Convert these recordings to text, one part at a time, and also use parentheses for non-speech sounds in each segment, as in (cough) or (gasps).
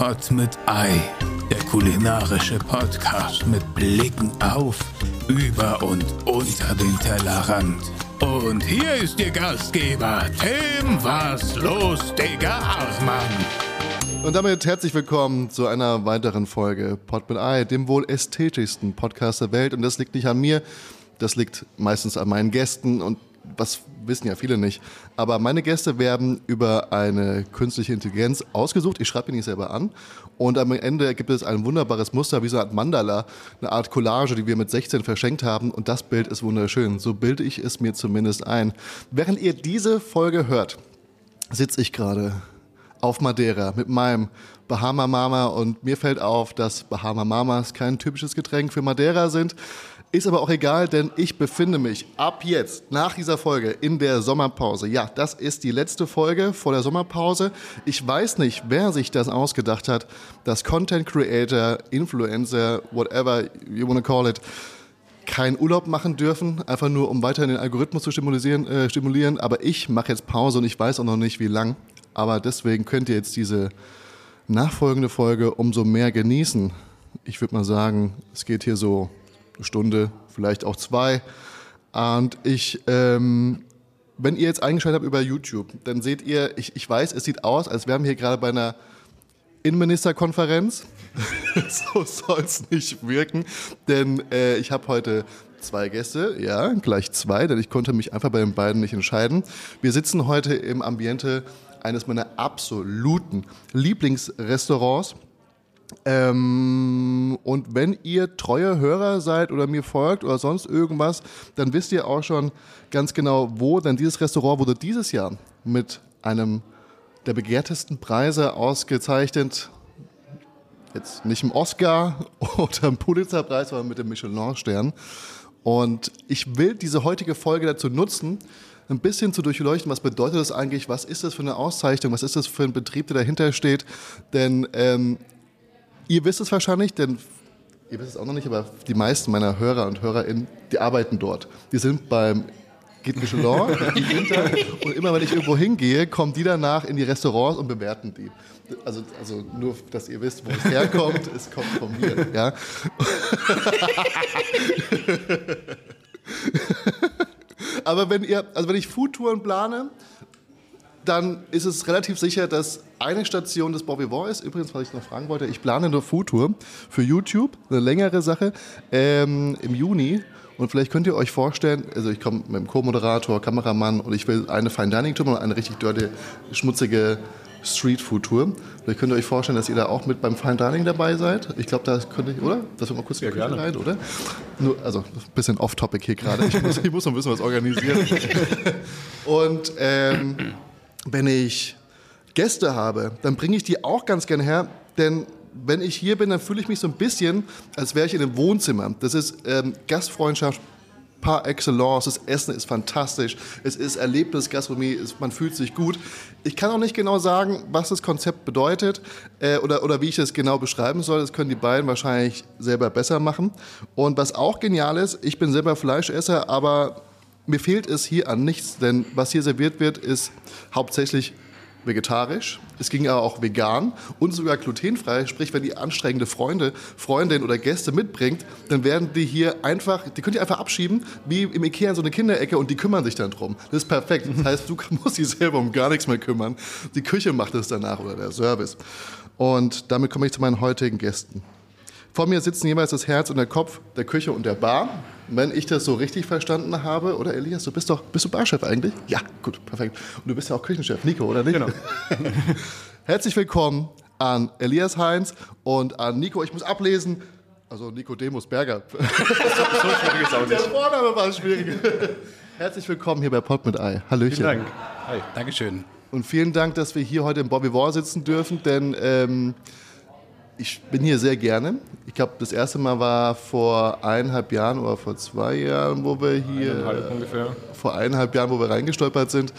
Pot mit Ei, der kulinarische Podcast mit Blicken auf, über und unter den Tellerrand. Und hier ist Ihr Gastgeber, Tim Was los, Digga Achmann. Und damit herzlich willkommen zu einer weiteren Folge Pod mit Ei, dem wohl ästhetischsten Podcast der Welt. Und das liegt nicht an mir, das liegt meistens an meinen Gästen und was wissen ja viele nicht. Aber meine Gäste werden über eine künstliche Intelligenz ausgesucht. Ich schreibe ihn nicht selber an. Und am Ende gibt es ein wunderbares Muster, wie so eine Art Mandala, eine Art Collage, die wir mit 16 verschenkt haben. Und das Bild ist wunderschön. So bilde ich es mir zumindest ein. Während ihr diese Folge hört, sitze ich gerade auf Madeira mit meinem Bahama Mama und mir fällt auf, dass Bahama Mamas kein typisches Getränk für Madeira sind. Ist aber auch egal, denn ich befinde mich ab jetzt, nach dieser Folge, in der Sommerpause. Ja, das ist die letzte Folge vor der Sommerpause. Ich weiß nicht, wer sich das ausgedacht hat, dass Content Creator, Influencer, whatever you wanna call it, keinen Urlaub machen dürfen, einfach nur um weiterhin den Algorithmus zu stimulieren. Äh, stimulieren. Aber ich mache jetzt Pause und ich weiß auch noch nicht, wie lang. Aber deswegen könnt ihr jetzt diese nachfolgende Folge umso mehr genießen. Ich würde mal sagen, es geht hier so Stunde, vielleicht auch zwei. Und ich, ähm, wenn ihr jetzt eingeschaltet habt über YouTube, dann seht ihr, ich, ich weiß, es sieht aus, als wären wir hier gerade bei einer Innenministerkonferenz. (laughs) so soll es nicht wirken, denn äh, ich habe heute zwei Gäste, ja, gleich zwei, denn ich konnte mich einfach bei den beiden nicht entscheiden. Wir sitzen heute im Ambiente eines meiner absoluten Lieblingsrestaurants. Ähm, und wenn ihr treue Hörer seid oder mir folgt oder sonst irgendwas, dann wisst ihr auch schon ganz genau, wo. Denn dieses Restaurant wurde dieses Jahr mit einem der begehrtesten Preise ausgezeichnet. Jetzt nicht im Oscar (laughs) oder im Pulitzerpreis, sondern mit dem Michelin-Stern. Und ich will diese heutige Folge dazu nutzen, ein bisschen zu durchleuchten, was bedeutet das eigentlich, was ist das für eine Auszeichnung, was ist das für ein Betrieb, der dahinter steht. Denn ähm, Ihr wisst es wahrscheinlich, denn ihr wisst es auch noch nicht, aber die meisten meiner Hörer und HörerInnen, die arbeiten dort. Die sind beim Guide Michelin (laughs) im Winter und immer wenn ich irgendwo hingehe, kommen die danach in die Restaurants und bewerten die. Also, also nur, dass ihr wisst, wo es herkommt, es kommt von mir. Ja? (laughs) Aber wenn ihr, also wenn ich Foodtouren plane, dann ist es relativ sicher, dass eine Station des Bobby War ist. Übrigens, was ich noch fragen wollte, ich plane eine Foodtour für YouTube, eine längere Sache, ähm, im Juni. Und vielleicht könnt ihr euch vorstellen, also ich komme mit dem Co-Moderator, Kameramann und ich will eine Fine Dining Tour und eine richtig dirty, schmutzige Street Food Tour. Vielleicht könnt ihr euch vorstellen, dass ihr da auch mit beim Fine Dining dabei seid. Ich glaube, da könnte ich, oder? Das wir mal kurz ja, gerne. rein, oder? Nur, also ein bisschen off-topic hier gerade. Ich muss, ich muss noch ein bisschen was organisieren. (laughs) und ähm, wenn ich Gäste habe, dann bringe ich die auch ganz gern her, denn wenn ich hier bin, dann fühle ich mich so ein bisschen, als wäre ich in einem Wohnzimmer. Das ist ähm, Gastfreundschaft par excellence. Das Essen ist fantastisch. Es ist Erlebnisgastronomie. Man fühlt sich gut. Ich kann auch nicht genau sagen, was das Konzept bedeutet äh, oder, oder wie ich das genau beschreiben soll. Das können die beiden wahrscheinlich selber besser machen. Und was auch genial ist, ich bin selber Fleischesser, aber mir fehlt es hier an nichts, denn was hier serviert wird, ist hauptsächlich vegetarisch, es ging aber auch vegan und sogar glutenfrei. Sprich, wenn ihr anstrengende Freunde, Freundin oder Gäste mitbringt, dann werden die hier einfach, die könnt ihr einfach abschieben, wie im Ikea in so eine Kinderecke und die kümmern sich dann drum. Das ist perfekt. Das heißt, du (laughs) musst dich selber um gar nichts mehr kümmern. Die Küche macht es danach oder der Service. Und damit komme ich zu meinen heutigen Gästen. Vor mir sitzen jeweils das Herz und der Kopf der Küche und der Bar. Wenn ich das so richtig verstanden habe, oder Elias, du bist doch, bist du Barchef eigentlich? Ja, gut, perfekt. Und du bist ja auch Küchenchef, Nico, oder nicht? Genau. (laughs) Herzlich willkommen an Elias Heinz und an Nico. Ich muss ablesen, also Nico Demus Berger. (laughs) so, schwierig ist auch nicht. Der Vorname war schwierig. (laughs) Herzlich willkommen hier bei Pott mit Ei. Hallöchen. Vielen Dank. Hi. Dankeschön. Und vielen Dank, dass wir hier heute im Bobby War sitzen dürfen, denn ähm, ich bin hier sehr gerne. Ich glaube, das erste Mal war vor eineinhalb Jahren oder vor zwei Jahren, wo wir hier. Eineinhalb ungefähr. Vor eineinhalb Jahren, wo wir reingestolpert sind.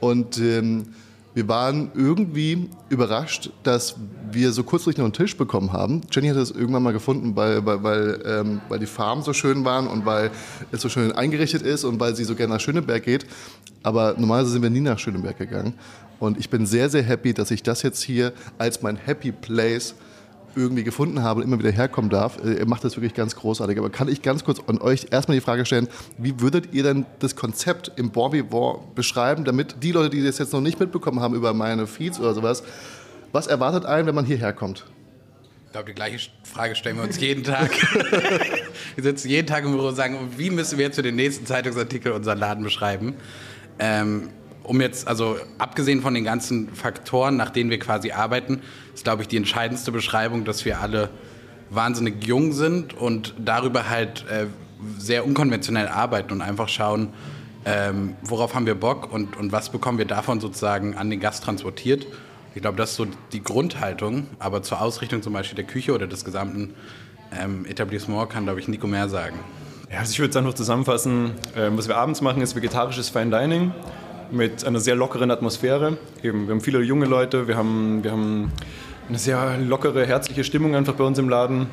Und ähm, wir waren irgendwie überrascht, dass wir so kurzfristig noch einen Tisch bekommen haben. Jenny hat es irgendwann mal gefunden, weil, weil, weil, ähm, weil die Farben so schön waren und weil es so schön eingerichtet ist und weil sie so gerne nach Schöneberg geht. Aber normalerweise sind wir nie nach Schöneberg gegangen. Und ich bin sehr, sehr happy, dass ich das jetzt hier als mein Happy Place irgendwie gefunden habe und immer wieder herkommen darf. Äh, ihr macht das wirklich ganz großartig. Aber kann ich ganz kurz an euch erstmal die Frage stellen, wie würdet ihr denn das Konzept im Borbivore beschreiben, damit die Leute, die das jetzt noch nicht mitbekommen haben über meine Feeds oder sowas, was erwartet einen, wenn man hierher kommt? Ich glaube, die gleiche Frage stellen wir uns jeden Tag. (laughs) wir sitzen jeden Tag im Büro und sagen, wie müssen wir jetzt für den nächsten Zeitungsartikel unseren Laden beschreiben? Ähm, um jetzt, also abgesehen von den ganzen Faktoren, nach denen wir quasi arbeiten, ist, glaube ich, die entscheidendste Beschreibung, dass wir alle wahnsinnig jung sind und darüber halt äh, sehr unkonventionell arbeiten und einfach schauen, ähm, worauf haben wir Bock und, und was bekommen wir davon sozusagen an den Gast transportiert. Ich glaube, das ist so die Grundhaltung, aber zur Ausrichtung zum Beispiel der Küche oder des gesamten ähm, Etablissements kann, glaube ich, Nico mehr sagen. Ja, also ich würde es einfach zusammenfassen, äh, was wir abends machen, ist vegetarisches Fine Dining mit einer sehr lockeren Atmosphäre. Eben, wir haben viele junge Leute, wir haben, wir haben eine sehr lockere, herzliche Stimmung einfach bei uns im Laden.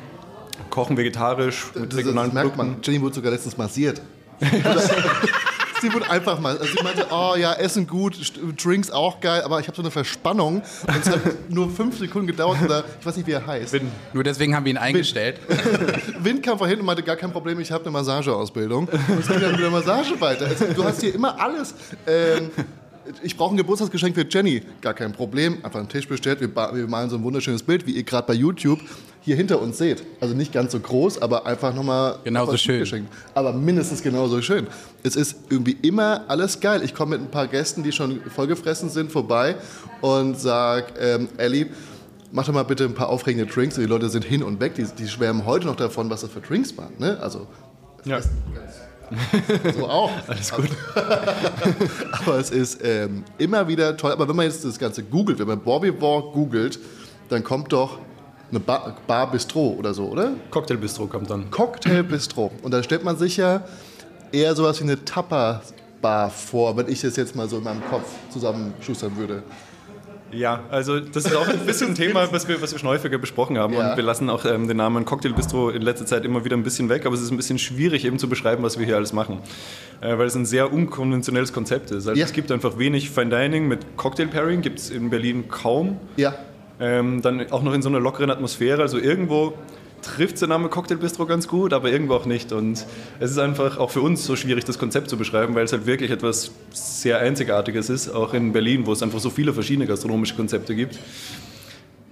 Kochen vegetarisch mit das, regionalen das merkt Produkten. man. Jenny wurde sogar letztens massiert. (laughs) (laughs) (laughs) sie wurde einfach mal, also sie meinte, oh ja, Essen gut, Drinks auch geil, aber ich habe so eine Verspannung und es hat nur fünf Sekunden gedauert oder ich weiß nicht, wie er heißt. Wind. Nur deswegen haben wir ihn eingestellt. (laughs) Wind, Wind kam vorhin und meinte, gar kein Problem, ich habe eine Massageausbildung. Und es ging dann mit der Massage weiter. Du hast hier immer alles. Ähm, ich brauche ein Geburtstagsgeschenk für Jenny. Gar kein Problem. Einfach einen Tisch bestellt. Wir, wir malen so ein wunderschönes Bild, wie ihr gerade bei YouTube hier hinter uns seht. Also nicht ganz so groß, aber einfach nochmal genauso schön. Geschenkt. Aber mindestens genauso schön. Es ist irgendwie immer alles geil. Ich komme mit ein paar Gästen, die schon vollgefressen sind, vorbei und sage, ähm, Ellie, mach doch mal bitte ein paar aufregende Drinks. Und die Leute sind hin und weg. Die, die schwärmen heute noch davon, was das für Drinks waren. Ne? Also, ja. (laughs) So auch. Alles gut. (laughs) aber es ist ähm, immer wieder toll. Aber wenn man jetzt das Ganze googelt, wenn man Bobby War googelt, dann kommt doch eine Bar, Bar Bistro oder so, oder? Cocktail Bistro kommt dann. Cocktail Bistro. Und da stellt man sich ja eher sowas wie eine Tapa-Bar vor, wenn ich das jetzt mal so in meinem Kopf zusammenschustern würde. Ja, also das ist auch ein bisschen ein Thema, was wir, was wir schon häufiger besprochen haben. Ja. Und wir lassen auch ähm, den Namen Cocktail Bistro in letzter Zeit immer wieder ein bisschen weg, aber es ist ein bisschen schwierig eben zu beschreiben, was wir hier alles machen. Äh, weil es ein sehr unkonventionelles Konzept ist. Also ja. es gibt einfach wenig Fine Dining mit Cocktail Pairing, gibt es in Berlin kaum. Ja. Ähm, dann auch noch in so einer lockeren Atmosphäre. Also irgendwo trifft der Name Cocktail Bistro ganz gut, aber irgendwo auch nicht. Und es ist einfach auch für uns so schwierig, das Konzept zu beschreiben, weil es halt wirklich etwas sehr Einzigartiges ist, auch in Berlin, wo es einfach so viele verschiedene gastronomische Konzepte gibt.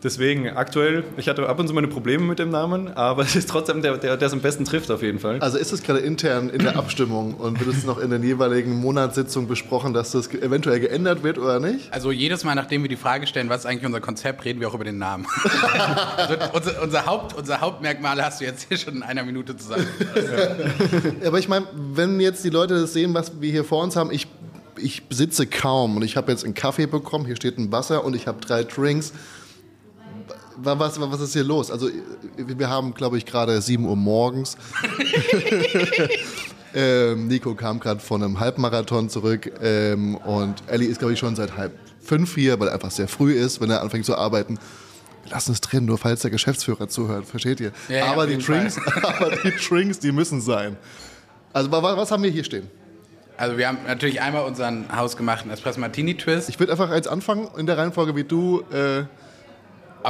Deswegen aktuell, ich hatte ab und zu meine Probleme mit dem Namen, aber (laughs) es ist trotzdem der, der, der es am besten trifft auf jeden Fall. Also ist es gerade intern in der Abstimmung und wird es noch in den jeweiligen Monatssitzungen besprochen, dass das eventuell geändert wird oder nicht? Also jedes Mal, nachdem wir die Frage stellen, was ist eigentlich unser Konzept, reden wir auch über den Namen. (laughs) also unser, unser, Haupt, unser Hauptmerkmal hast du jetzt hier schon in einer Minute zusammen. aber ich meine, wenn jetzt die Leute das sehen, was wir hier vor uns haben, ich, ich sitze kaum und ich habe jetzt einen Kaffee bekommen, hier steht ein Wasser und ich habe drei Drinks was, was ist hier los? Also, wir haben, glaube ich, gerade 7 Uhr morgens. (laughs) ähm, Nico kam gerade von einem Halbmarathon zurück ähm, und Ellie ist, glaube ich, schon seit halb fünf hier, weil er einfach sehr früh ist, wenn er anfängt zu arbeiten. Lass uns drin, nur falls der Geschäftsführer zuhört, versteht ihr? Ja, aber, die Drinks, (laughs) aber die Drinks, die müssen sein. Also, was haben wir hier stehen? Also wir haben natürlich einmal unseren hausgemachten Espresso Martini Twist. Ich würde einfach jetzt anfangen in der Reihenfolge, wie du äh,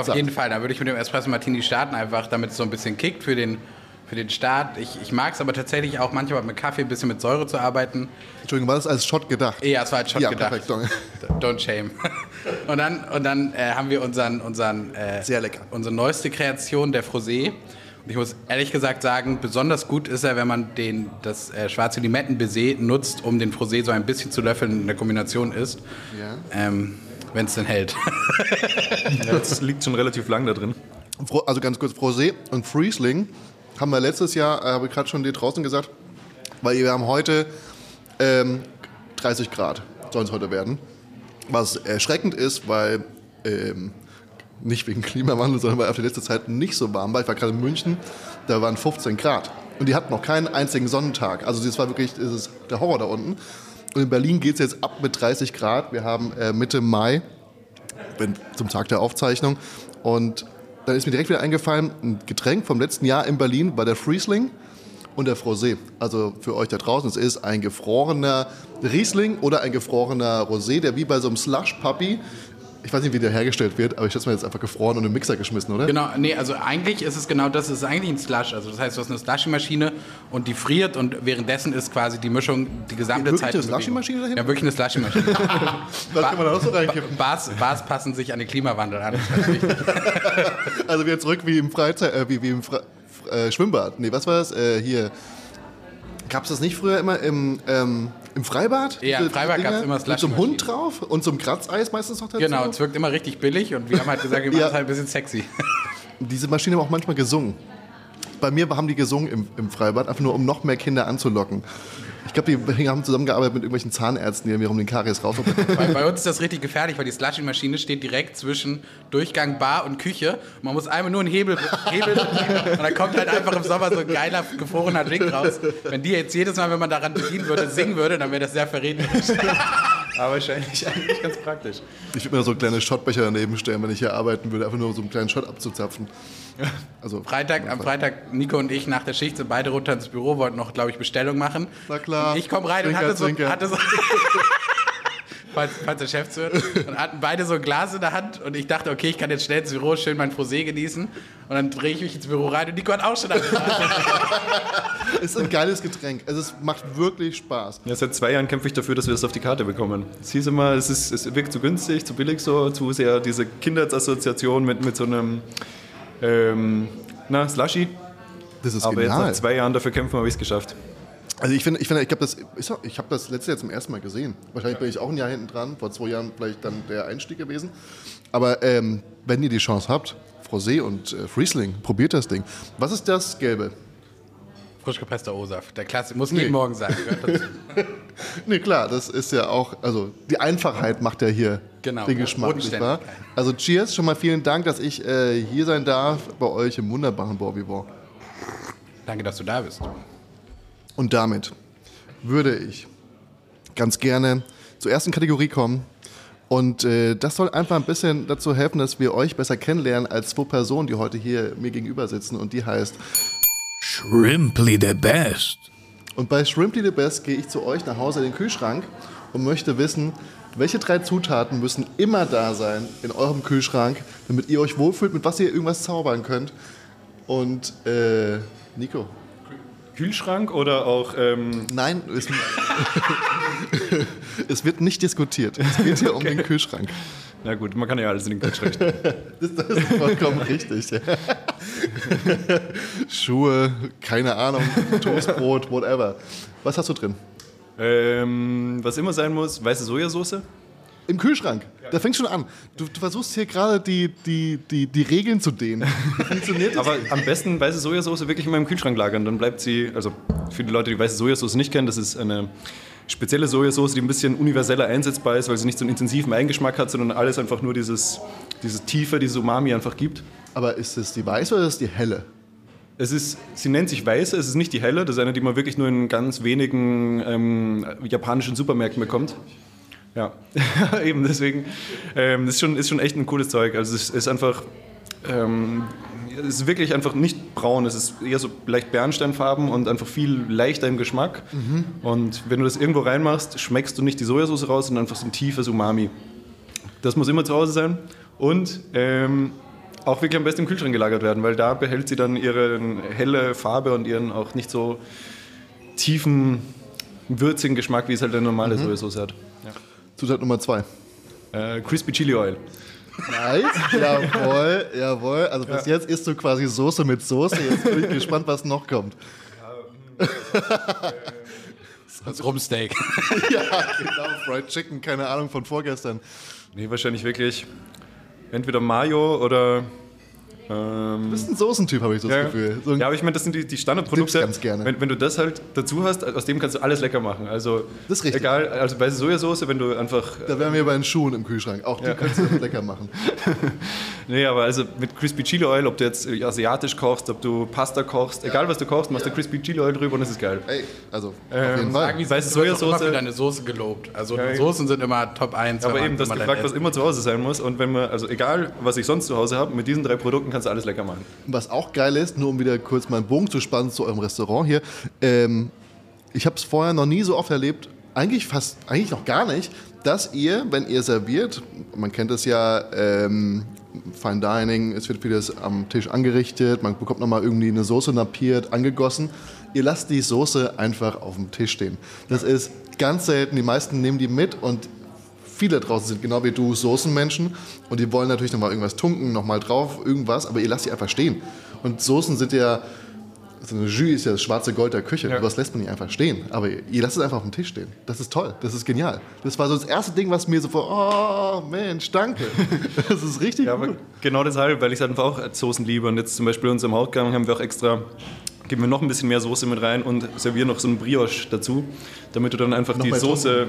auf so. jeden Fall, da würde ich mit dem Espresso Martini starten, einfach damit es so ein bisschen kickt für den, für den Start. Ich, ich mag es aber tatsächlich auch manchmal mit Kaffee ein bisschen mit Säure zu arbeiten. Entschuldigung, war das als Shot gedacht? Ja, es war als Shot ja, gedacht. Perfekt, (laughs) Don't shame. (laughs) Und dann, und dann äh, haben wir unseren, unseren, äh, Sehr lecker. unsere neueste Kreation, der Frosé. Und ich muss ehrlich gesagt sagen, besonders gut ist er, wenn man den, das äh, schwarze Limettenbaiser nutzt, um den Frosé so ein bisschen zu löffeln in der Kombination ist. Ja. Ähm, wenn es denn hält. (laughs) das liegt schon relativ lang da drin. Also ganz kurz, Frosé und Friesling haben wir letztes Jahr, äh, habe ich gerade schon dir draußen gesagt, weil wir haben heute ähm, 30 Grad, sollen es heute werden. Was erschreckend ist, weil ähm, nicht wegen Klimawandel, sondern weil auf die letzte Zeit nicht so warm war. Ich war gerade in München, da waren 15 Grad. Und die hatten noch keinen einzigen Sonnentag. Also das war wirklich das ist der Horror da unten. Und in Berlin geht es jetzt ab mit 30 Grad. Wir haben äh, Mitte Mai, wenn, zum Tag der Aufzeichnung. Und dann ist mir direkt wieder eingefallen, ein Getränk vom letzten Jahr in Berlin war der Friesling. und der Frosé. Also für euch da draußen, es ist ein gefrorener Riesling oder ein gefrorener Rosé, der wie bei so einem Slush-Puppy, ich weiß nicht, wie der hergestellt wird, aber ich schätze mal jetzt einfach gefroren und in den Mixer geschmissen, oder? Genau, nee, also eigentlich ist es genau das, es ist eigentlich ein Slush. Also das heißt, du hast eine Slushy-Maschine und die friert und währenddessen ist quasi die Mischung die gesamte Wirklich Zeit. eine. Slushy-Maschine dahinter? Ja, wirklich eine Slushy-Maschine. (laughs) Was kann man da noch so reinkippen? Bars, Bars passen sich an den Klimawandel an. Das. (laughs) Also wieder zurück wie im Freizeit, äh, wie, wie im Fre äh, Schwimmbad. Nee, was war das? Äh, hier. Gab es das nicht früher immer im, ähm, im Freibad? Ja, im Freibad gab's Dinger? immer Mit so einem. Hund drauf und so einem Kratzeis meistens noch dazu. genau, es wirkt immer richtig billig und wir haben halt gesagt, wir (laughs) machen Ja. es halt ein bisschen sexy. (laughs) Diese Maschine haben auch manchmal gesungen. Bei mir haben die gesungen im, im Freibad, einfach nur um noch mehr Kinder anzulocken. Ich glaube, die haben zusammengearbeitet mit irgendwelchen Zahnärzten, die mir um den Karies rausoperieren. Bei, bei uns ist das richtig gefährlich, weil die Slushy-Maschine steht direkt zwischen Durchgang Bar und Küche. Man muss einmal nur einen Hebel, Hebel und dann kommt halt einfach im Sommer so ein geiler, gefrorener Drink raus. Wenn die jetzt jedes Mal, wenn man daran bedienen würde, singen würde, dann wäre das sehr verräterisch. Aber wahrscheinlich (laughs) eigentlich ganz praktisch. Ich würde mir so kleine Schottbecher daneben stellen, wenn ich hier arbeiten würde, einfach nur so einen kleinen Shot abzuzapfen. (laughs) Also, Freitag, am Freitag, Nico und ich nach der Schicht sind beide runter ins Büro, wollten noch, glaube ich, Bestellung machen. Na klar. Und ich komme rein und Zwinker, hatte so, hatte so (laughs) falls, falls der Chef zuhört, und hatten beide so ein Glas in der Hand und ich dachte, okay, ich kann jetzt schnell ins Büro schön mein Frosé genießen und dann drehe ich mich ins Büro rein und Nico hat auch schon ein (laughs) ist ein geiles Getränk. Also es macht wirklich Spaß. Ja, seit zwei Jahren kämpfe ich dafür, dass wir das auf die Karte bekommen. Es hieß immer, es, ist, es wirkt zu günstig, zu billig so, zu sehr diese Kindheitsassoziation mit, mit so einem ähm, na, Slushy. Das ist Aber jetzt genial. nach zwei Jahren dafür kämpfen habe ich es geschafft. Also ich finde, ich, finde, ich habe das, ich habe das letzte Jahr zum ersten Mal gesehen. Wahrscheinlich bin ich auch ein Jahr hinten dran. Vor zwei Jahren vielleicht dann der Einstieg gewesen. Aber ähm, wenn ihr die Chance habt, Frosé und äh, Friesling, probiert das Ding. Was ist das Gelbe? Frisch gepresster O-Saft, der Klasse, muss Nee. jeden Morgen sein. (laughs) Nee, klar, das ist ja auch, also die Einfachheit macht ja hier Genau, den Geschmack, nicht wahr? Also cheers, schon mal vielen Dank, dass ich äh, hier sein darf bei euch im wunderbaren Borbivor. Danke, dass du da bist. Und damit würde ich ganz gerne zur ersten Kategorie kommen. Und äh, das soll einfach ein bisschen dazu helfen, dass wir euch besser kennenlernen als zwei Personen, die heute hier mir gegenüber sitzen. Und die heißt, Shrimply the best. und bei Shrimply the Best gehe ich zu euch nach Hause in den Kühlschrank und möchte wissen, welche drei Zutaten müssen immer da sein in eurem Kühlschrank, damit ihr euch wohlfühlt, mit was ihr irgendwas zaubern könnt. Und äh, Nico, Kühlschrank oder auch ähm, Nein, es, (laughs) es wird nicht diskutiert. Es geht hier um den Kühlschrank. Na gut, man kann ja alles in den Kühlschrank stellen. (laughs) Das, das ist vollkommen richtig. (laughs) Schuhe, keine Ahnung, Toastbrot, whatever. Was hast du drin? ähm, was immer sein muss, weiße Sojasauce. Im Kühlschrank. Da fängt schon an. Du, du versuchst hier gerade die, die, die, die Regeln zu dehnen. (laughs) Funktioniert das? Aber am besten weiße Sojasauce wirklich in meinem Kühlschrank lagern. Dann bleibt sie, also für die Leute, die weiße Sojasauce nicht kennen, das ist eine spezielle Sojasauce, die ein bisschen universeller einsetzbar ist, weil sie nicht so einen intensiven Eigengeschmack hat, sondern alles einfach nur dieses, diese Tiefe, dieses Umami einfach gibt. Aber ist es die weiße oder ist es die helle? Es ist, sie nennt sich Weiße, es ist nicht die helle, das ist eine, die man wirklich nur in ganz wenigen ähm, japanischen Supermärkten bekommt. Ja, (laughs) eben deswegen. Ähm, das ist schon, ist schon echt ein cooles Zeug. Also es ist einfach, ähm, es ist wirklich einfach nicht braun, es ist eher so leicht Bernsteinfarben und einfach viel leichter im Geschmack. Und wenn du das irgendwo reinmachst, schmeckst du nicht die Sojasauce raus, sondern einfach so ein tiefes Umami. Das muss immer zu Hause sein. Und ähm, auch wirklich am besten im Kühlschrank gelagert werden, weil da behält sie dann ihre helle Farbe und ihren auch nicht so tiefen, würzigen Geschmack, wie es halt eine normale Sojasauce hat. Zutat Nummer zwei. Äh, Crispy Chili Oil. Nice, (laughs) jawohl, jawohl. Also bis jetzt isst du quasi Soße mit Soße. Jetzt bin ich gespannt, was noch kommt. Das (laughs) Rumsteak. (laughs) ja, genau. Fried Chicken, keine Ahnung von vorgestern. Nee, wahrscheinlich wirklich entweder Mayo oder. Ähm, Du bist ein Soßentyp, habe ich so das ja, Gefühl. So ja, aber ich meine, das sind die, die Standardprodukte. Ganz gerne. Wenn, wenn du das halt dazu hast, aus dem kannst du alles lecker machen. Also, Das ist richtig. Egal, also weiße Sojasauce, wenn du einfach Da wären wir bei den Schuhen im Kühlschrank. Auch die Ja. kannst du lecker machen. (laughs) Nee, aber also mit Crispy Chili Oil, ob du jetzt äh, asiatisch kochst, ob du Pasta kochst, egal was du kochst, machst du Crispy Chili Oil drüber und es ist geil. Ey, also, auf Ähm, jeden Sag, Fall. Weißt du Sojasauce- für deine Soße gelobt. Also Ja, Soßen sind immer Top 1. Aber eben, das gefragt, was immer zu Hause sein muss. Und wenn man, also egal, was ich sonst zu Hause habe, mit diesen drei Produkten kannst du alles lecker machen. Was auch geil ist, nur um wieder kurz meinen Bogen zu spannen zu eurem Restaurant hier. Ähm, ich habe es vorher noch nie so oft erlebt, eigentlich fast, eigentlich noch gar nicht, dass ihr, wenn ihr serviert, man kennt es ja, ähm, Fine Dining, es wird vieles am Tisch angerichtet, man bekommt nochmal irgendwie eine Soße napiert, angegossen. Ihr lasst die Soße einfach auf dem Tisch stehen. Das ist ganz selten. Die meisten nehmen die mit und viele draußen sind genau wie du Soßenmenschen und die wollen natürlich nochmal irgendwas tunken, nochmal drauf, irgendwas, aber ihr lasst sie einfach stehen. Und Soßen sind ja, so eine Jus ist ja das schwarze Gold der Küche. Ja. Was lässt man nicht einfach stehen? Aber ihr lasst es einfach auf dem Tisch stehen. Das ist toll, das ist genial. Das war so das erste Ding, was mir so vor, oh Mensch, danke. (laughs) Das ist richtig Ja, aber genau deshalb, weil ich es einfach auch als Soßen liebe. Und jetzt zum Beispiel in unserem Hauptgang haben wir auch extra, geben wir noch ein bisschen mehr Soße mit rein und servieren noch so einen Brioche dazu, damit du dann einfach Noch die Soße,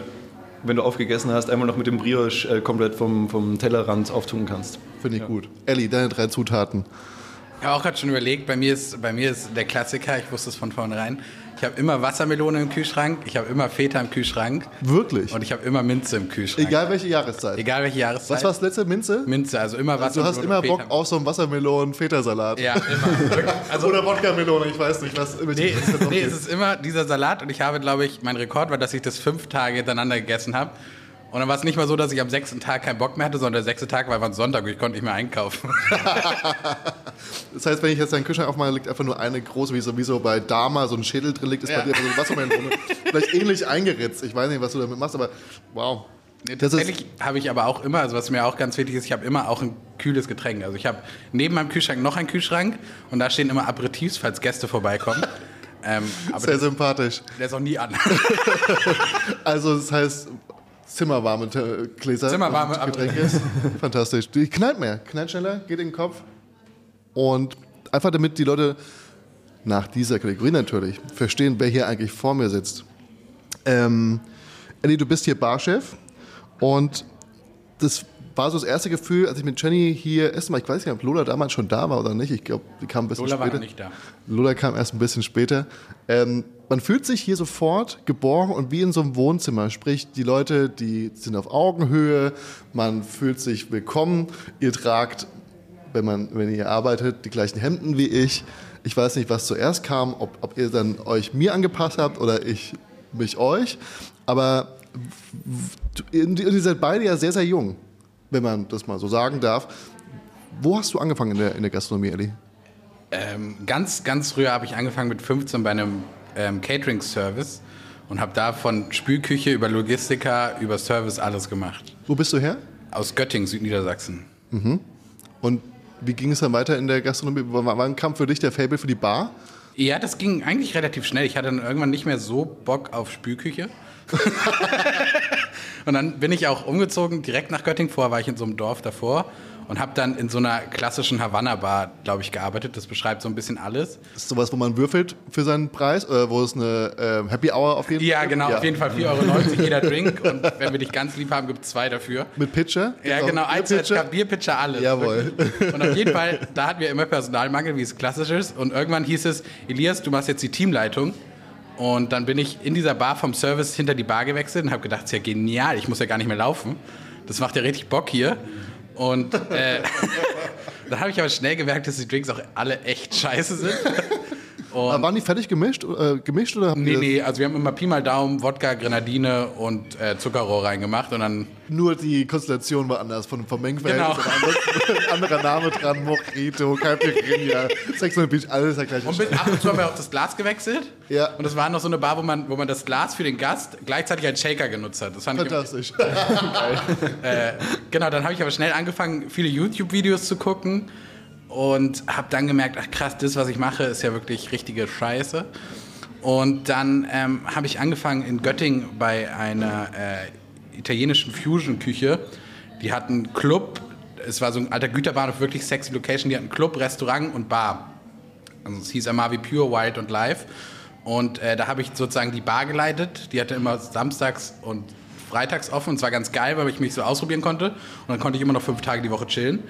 wenn du aufgegessen hast, einmal noch mit dem Brioche äh, komplett vom, vom Tellerrand auftun kannst. Finde ich gut. Elli, deine drei Zutaten. Ich habe auch gerade schon überlegt, bei mir, ist, bei mir ist der Klassiker, ich wusste es von vornherein, ich habe immer Wassermelone im Kühlschrank, ich habe immer Feta im Kühlschrank Wirklich? und ich habe immer Minze im Kühlschrank. Egal welche Jahreszeit. Egal welche Jahreszeit. Was war das letzte? Minze? Minze, also immer Du Wassermelone. hast immer Bock auf so einen Wassermelonen-Feta-Salat. Ja, immer. (laughs) Also, Oder Wodka-Melone, ich weiß nicht, was. nee, es, nee, es ist immer dieser Salat und ich habe, glaube ich, mein Rekord war, dass ich das fünf Tage hintereinander gegessen habe. Und dann war es nicht mal so, dass ich am sechsten Tag keinen Bock mehr hatte, sondern der sechste Tag war einfach ein Sonntag und ich konnte nicht mehr einkaufen. (laughs) Das heißt, wenn ich jetzt deinen Kühlschrank aufmache, liegt einfach nur eine große, wie so, wie so bei Dama so ein Schädel drin liegt, ist Ja. bei dir so eine Wassermelone. Vielleicht ähnlich eingeritzt. Ich weiß nicht, was du damit machst, aber wow. Tatsächlich habe ich aber auch immer, also was mir auch ganz wichtig ist, ich habe immer auch ein kühles Getränk. Also ich habe neben meinem Kühlschrank noch einen Kühlschrank und da stehen immer Aperitifs, falls Gäste vorbeikommen. (laughs) ähm, aber sehr sympathisch. der ist auch nie an. (laughs) Also das heißt zimmerwarme Gläser. Zimmerwarme Getränke. (laughs) Fantastisch. Die knallt mehr, knallt schneller, geht in den Kopf. Und einfach damit die Leute nach dieser Kategorie natürlich verstehen, wer hier eigentlich vor mir sitzt. Ähm, Elli, du bist hier Barchef und das war so das erste Gefühl, als ich mit Jenny hier essen war. Ich weiß nicht, ob Lola damals schon da war oder nicht. Ich glaube, die kam ein bisschen Lola war später. noch nicht da. Lola kam erst ein bisschen später. Ähm, man fühlt sich hier sofort geborgen und wie in so einem Wohnzimmer. Sprich, die Leute, die sind auf Augenhöhe, man fühlt sich willkommen. Ihr tragt, wenn, man, wenn ihr arbeitet, die gleichen Hemden wie ich. Ich weiß nicht, was zuerst kam, ob, ob ihr dann euch mir angepasst habt oder ich mich euch. Aber ihr seid beide ja sehr, sehr jung, wenn man das mal so sagen darf. Wo hast du angefangen in der, in der Gastronomie, Elli? Ähm, ganz, ganz früher habe ich angefangen mit 15 bei einem ähm, Catering-Service und habe da von Spülküche über Logistiker, über Service alles gemacht. Wo bist du her? Aus Göttingen, Südniedersachsen. Und wie ging es dann weiter in der Gastronomie? Wann kam für dich der Fable für die Bar? Ja, das ging eigentlich relativ schnell. Ich hatte dann irgendwann nicht mehr so Bock auf Spülküche. (laughs) und dann bin ich auch umgezogen, direkt nach Göttingen. Vorher war ich in so einem Dorf davor und habe dann in so einer klassischen Havanna-Bar, glaube ich, gearbeitet. Das beschreibt so ein bisschen alles. Das ist sowas, wo man würfelt für seinen Preis? Oder wo es eine äh, Happy Hour auf jeden Ja, Fall genau, gibt? auf jeden Fall 4,90 Euro jeder Drink. Und wenn wir dich ganz lieb haben, gibt es zwei dafür. Mit Pitcher? Ja, genau, eins, Bierpitcher? Bierpitcher, alles. Jawohl. wirklich. Und auf jeden Fall, da hatten wir immer Personalmangel, wie es klassisch ist. Und irgendwann hieß es, Elias, du machst jetzt die Teamleitung. Und dann bin ich in dieser Bar vom Service hinter die Bar gewechselt und habe gedacht, das ist ja genial, ich muss ja gar nicht mehr laufen. Das macht ja richtig Bock hier. Und äh, (laughs) dann habe ich aber schnell gemerkt, dass die Drinks auch alle echt scheiße sind. Aber waren die fertig gemischt, äh, gemischt oder haben Nee, die nee, also wir haben immer Pi mal Daumen, Wodka, Grenadine und äh, Zuckerrohr reingemacht und dann nur die Konstellation war anders von, vom Mengenverhältnis? Genau. ansonsten (laughs) Anderer Name dran, Mojito, Caipirinha, Sex on the Beach, alles der gleiche Und bis ab und zu haben wir auch das Glas gewechselt. Ja. Und das war noch so eine Bar, wo man, wo man das Glas für den Gast gleichzeitig als Shaker genutzt hat. Das fand ich, Fantastisch. genau, dann habe ich aber schnell angefangen, viele YouTube-Videos zu gucken und habe dann gemerkt, ach krass, das, was ich mache, ist ja wirklich richtige Scheiße. Und dann ähm, habe ich angefangen in Göttingen bei einer äh, italienischen Fusion-Küche. Die hatten Club, es war so ein alter Güterbahnhof, wirklich sexy Location. Die hatten Club, Restaurant und Bar. Also es hieß Amavi Pure, Wild und Live. Und äh, da habe ich sozusagen die Bar geleitet. Die hatte immer samstags und freitags offen. Und es war ganz geil, weil ich mich so ausprobieren konnte. Und dann konnte ich immer noch fünf Tage die Woche chillen.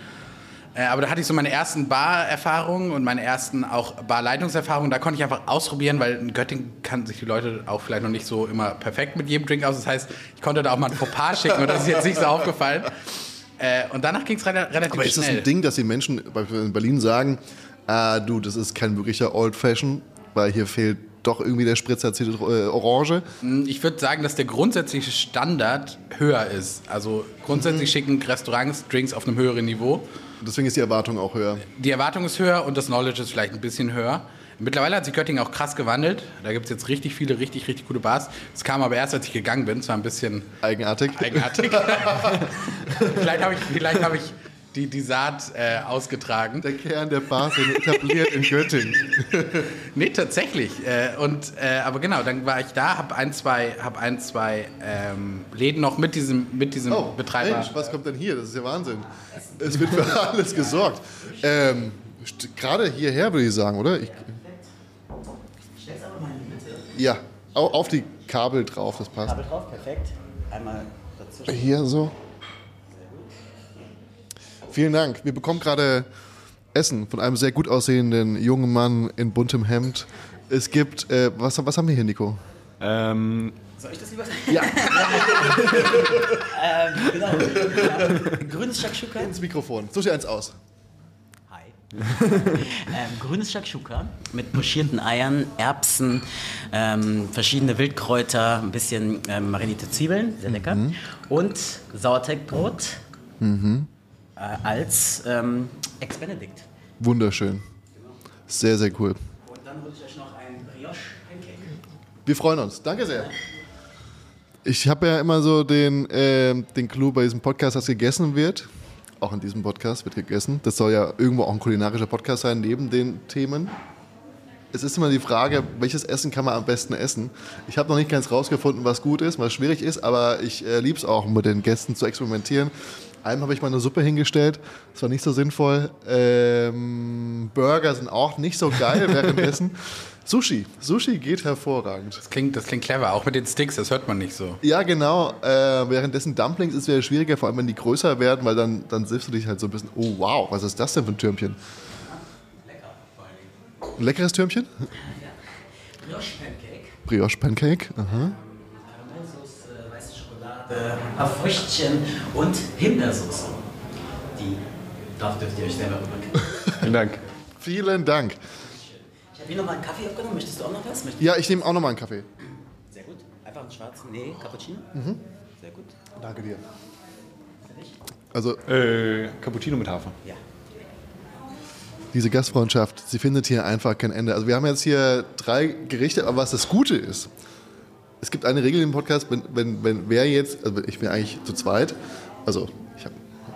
Äh, aber da hatte ich so meine ersten Bar-Erfahrungen und meine ersten auch Bar-Leitungserfahrungen. Da konnte ich einfach ausprobieren, weil in Göttingen kann sich die Leute auch vielleicht noch nicht so immer perfekt mit jedem Drink aus. Das heißt, ich konnte da auch mal ein Fauxpas schicken und das ist jetzt nicht so aufgefallen. Äh, und danach ging es relativ Aber ist das schnell. ein Ding, dass die Menschen in Berlin sagen, ah, du, das ist kein wirklicher Old Fashion, weil hier fehlt doch irgendwie der Spritzer Orange? Ich würde sagen, dass der grundsätzliche Standard höher ist. Also grundsätzlich schicken Restaurants Drinks auf einem höheren Niveau. Deswegen ist die Erwartung auch höher. Die Erwartung ist höher und das Knowledge ist vielleicht ein bisschen höher. Mittlerweile hat sich Göttingen auch krass gewandelt. Da gibt es jetzt richtig viele, richtig, richtig gute Bars. Es kam aber erst, als ich gegangen bin. Es war ein bisschen Eigenartig. eigenartig. (laughs) (laughs) vielleicht habe ich, vielleicht hab ich die, die Saat äh, ausgetragen. Der Kern der Bars sind etabliert in Göttingen. (laughs) Nee, tatsächlich. Äh, und, äh, aber genau, dann war ich da, habe ein, zwei, hab ein, zwei ähm, Läden noch mit diesem, mit diesem Oh, Betreiber. Mensch, was kommt denn hier? Das ist ja Wahnsinn. Es wird für alles gesorgt. Ähm, Gerade hierher würde ich sagen, oder? Ich, ja, au- auf die Kabel drauf, das passt. Kabel drauf, perfekt. Einmal dazwischen. Hier so. Vielen Dank. Wir bekommen gerade Essen von einem sehr gut aussehenden jungen Mann in buntem Hemd. Es gibt, äh, was, was haben wir hier, Nico? Ähm, Soll ich das lieber sagen? Ja. (laughs) ähm, genau. Ja. Grünes Shakshuka. Ins Mikrofon. Such dir eins aus. Hi. ähm, grünes Shakshuka mit pochierten Eiern, Erbsen, ähm, verschiedene Wildkräuter, ein bisschen ähm, marinierte Zwiebeln, sehr lecker. Und Sauerteigbrot äh, als ähm, Ex-Benedict. Wunderschön. Sehr, sehr cool. Und dann hole ich euch noch ein Brioche-Pancake. Wir freuen uns. Danke sehr. Ich habe ja immer so den, ähm, den Clou bei diesem Podcast, dass gegessen wird. Auch in diesem Podcast wird gegessen. Das soll ja irgendwo auch ein kulinarischer Podcast sein, neben den Themen. Es ist immer die Frage, welches Essen kann man am besten essen? Ich habe noch nicht ganz rausgefunden, was gut ist, was schwierig ist, aber ich äh, liebe es auch, mit den Gästen zu experimentieren. Einem habe ich mal eine Suppe hingestellt, das war nicht so sinnvoll. Ähm, Burger sind auch nicht so geil (laughs) währenddessen. Sushi. Sushi geht hervorragend. Das klingt, das klingt clever, auch mit den Sticks, das hört man nicht so. Ja, genau. Äh, währenddessen Dumplings ist wieder schwieriger, vor allem wenn die größer werden, weil dann, dann siffst du dich halt so ein bisschen, oh wow, was ist das denn für ein Türmchen? Ein leckeres Türmchen? Brioche-Pancake. Brioche Pancake. Aha. Schokolade, ein paar Früchtchen und Himbeersoße. Die, darauf dürft ihr euch selber rübergeben. (laughs) vielen Dank. Vielen Dank. Ich habe hier nochmal einen Kaffee abgenommen. Möchtest du auch noch was? Möchtest Ja, ich nehme auch nochmal einen Kaffee. Sehr gut. Einfach einen schwarzen. Nee, Cappuccino. Sehr gut. Danke dir. Also Äh, Cappuccino mit Hafer. Ja. diese Gastfreundschaft, sie findet hier einfach kein Ende. Also wir haben jetzt hier drei Gerichte, aber was das Gute ist, es gibt eine Regel im Podcast, wenn, wenn, wenn wer jetzt, also ich bin eigentlich zu zweit, also ich habe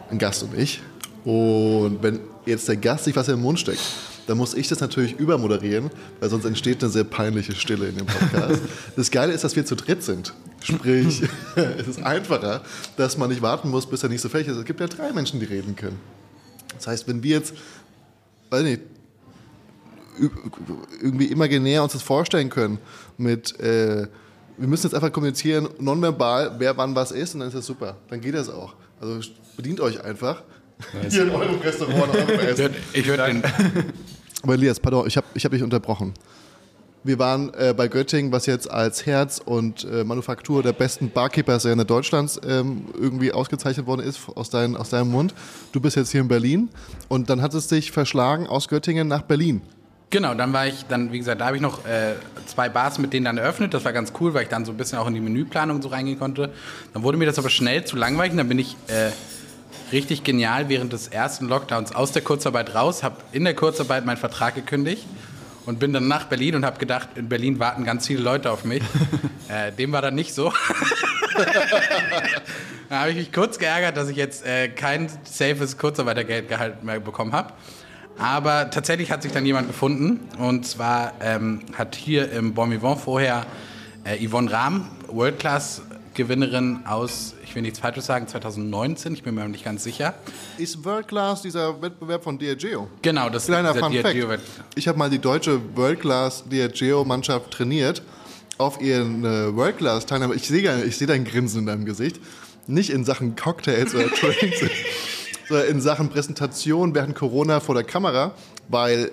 einen Gast und ich, und wenn jetzt der Gast sich was in den Mund steckt, dann muss ich das natürlich übermoderieren, weil sonst entsteht eine sehr peinliche Stille in dem Podcast. (laughs) Das Geile ist, dass wir zu dritt sind. Sprich, (laughs) es ist einfacher, dass man nicht warten muss, bis er nicht so fertig ist. Es gibt ja drei Menschen, die reden können. Das heißt, wenn wir jetzt weiß nicht, irgendwie imaginär uns das vorstellen können mit, äh, wir müssen jetzt einfach kommunizieren, nonverbal, wer wann was ist und dann ist das super. Dann geht das auch. Also bedient euch einfach. Hier in eurem Restaurant. eurem Essen. würde ich würd den, Aber Elias, pardon, ich habe ich hab dich unterbrochen. Wir waren äh, bei Göttingen, was jetzt als Herz und äh, Manufaktur der besten Barkeeper-Szene Deutschlands ähm, irgendwie ausgezeichnet worden ist aus, dein, aus deinem Mund. Du bist jetzt hier in Berlin und dann hat es dich verschlagen aus Göttingen nach Berlin. Genau, dann war ich, dann, wie gesagt, da habe ich noch äh, zwei Bars mit denen dann eröffnet. Das war ganz cool, weil ich dann so ein bisschen auch in die Menüplanung so reingehen konnte. Dann wurde mir das aber schnell zu langweilig dann bin ich äh, richtig genial während des ersten Lockdowns aus der Kurzarbeit raus, habe in der Kurzarbeit meinen Vertrag gekündigt und bin dann nach Berlin und habe gedacht, in Berlin warten ganz viele Leute auf mich. (laughs) äh, dem war dann nicht so. (laughs) da habe ich mich kurz geärgert, dass ich jetzt äh, kein safes Kurzarbeitergeldgehalt mehr bekommen habe. Aber tatsächlich hat sich dann jemand gefunden. Und zwar ähm, hat hier im Bon Vivant vorher äh, Yvonne Rahm, World-Class-Gewinnerin aus, ich will nichts Falsches sagen, 2019, ich bin mir nicht ganz sicher. Ist World Class dieser Wettbewerb von Diageo? Genau, das Kleiner dieser Fun Fact. Ich habe mal die deutsche World Class Diageo-Mannschaft trainiert auf ihren äh, World Class Teilnahme. Ich sehe ich seh dein Grinsen in deinem Gesicht. Nicht in Sachen Cocktails oder (laughs) Drinks, in Sachen Präsentation während Corona vor der Kamera, weil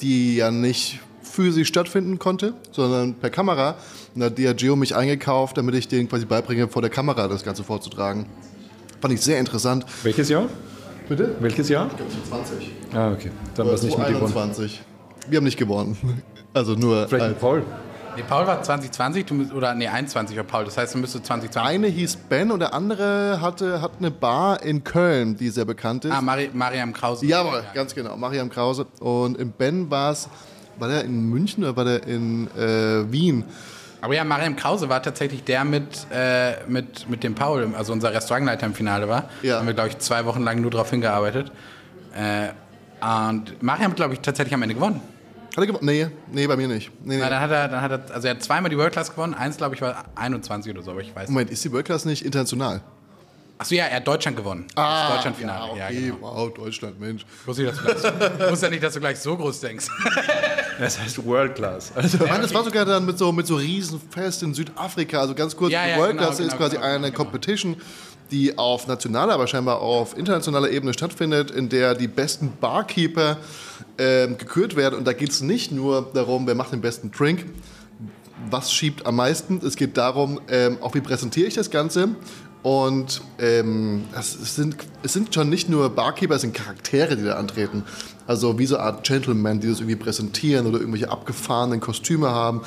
die ja nicht physisch stattfinden konnte, sondern per Kamera. Und da hat Diageo mich eingekauft, damit ich denen quasi beibringe, vor der Kamera das Ganze vorzutragen. Fand ich sehr interessant. Welches Jahr? Bitte? Welches Jahr? 20. Ah, okay. Dann war es nicht mit gewonnen. 21. Wir haben nicht gewonnen. (laughs) Also nur Vielleicht ein- Paul. Nee, Paul war 2020, du, oder nee, 21 war Paul. Das heißt, du müsstest 2020. eine hieß Ben und der andere hatte, hat eine Bar in Köln, die sehr bekannt ist. Ah, Mari Mariam Krause. Jawohl, ganz genau, Mariam Krause. Und in Ben war es, war der in München oder war der in äh, Wien? Aber ja, Mariam Krause war tatsächlich der mit, äh, mit, mit dem Paul, also unser Restaurantleiter im Finale war. Ja. Da haben wir, glaube ich, zwei Wochen lang nur darauf hingearbeitet. Äh, und Mariam hat, glaube ich, tatsächlich am Ende gewonnen. Hat er gewonnen? Nee, nee, bei mir nicht. Nee, nee. Na, dann hat er, dann hat er, also er hat zweimal die World Class gewonnen. Eins, glaube ich, war 21 oder so, aber ich weiß nicht. Moment, ist die World Class nicht international? Achso, ja, er hat Deutschland gewonnen. das Deutschlandfinale. Ja, Ah, okay, genau. wow, Deutschland, Mensch. Wusste ich, dass (laughs) wusste ja nicht, dass du gleich so groß denkst. (laughs) Das heißt World Class. Also, Ich meine, das war sogar dann mit so, mit so Riesenfest in Südafrika. Also ganz kurz, Ja, die ja, World genau, Class ist genau, quasi genau, eine genau. Competition, die auf nationaler, aber scheinbar auf internationaler Ebene stattfindet, in der die besten Barkeeper ähm, gekürt werden. Und da geht es nicht nur darum, wer macht den besten Drink, was schiebt am meisten. Es geht darum, ähm, auch wie präsentiere ich das Ganze. Und ähm, das es sind, es sind schon nicht nur Barkeeper, es sind Charaktere, die da antreten. Also wie so eine Art Gentlemen, die das irgendwie präsentieren oder irgendwelche abgefahrenen Kostüme haben.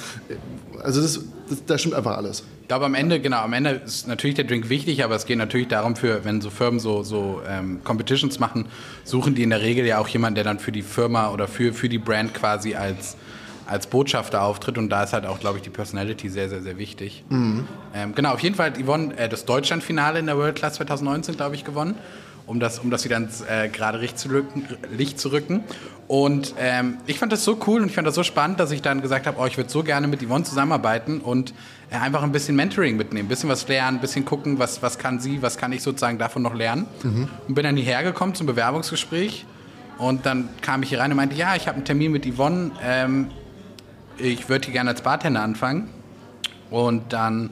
Also das, das, da stimmt einfach alles. Ich glaube, am Ende, genau, am Ende ist natürlich der Drink wichtig, aber es geht natürlich darum, für, wenn so Firmen so, so ähm, Competitions machen, suchen die in der Regel ja auch jemanden, der dann für die Firma oder für, für die Brand quasi als, als Botschafter auftritt. Und da ist halt auch, glaube ich, die Personality sehr, sehr, sehr wichtig. Ähm, genau, auf jeden Fall hat Yvonne äh, das Deutschlandfinale in der World Class 2019, glaube ich, gewonnen. Um das, um das wieder ins äh, gerade Licht zu, rücken, Licht zu rücken. Und ähm, ich fand das so cool und ich fand das so spannend, dass ich dann gesagt habe, oh, ich würde so gerne mit Yvonne zusammenarbeiten und äh, einfach ein bisschen Mentoring mitnehmen, ein bisschen was lernen, ein bisschen gucken, was, was kann sie, was kann ich sozusagen davon noch lernen. Und bin dann hierher gekommen zum Bewerbungsgespräch und dann kam ich hier rein und meinte, ja, ich habe einen Termin mit Yvonne, ähm, ich würde hier gerne als Bartender anfangen. Und dann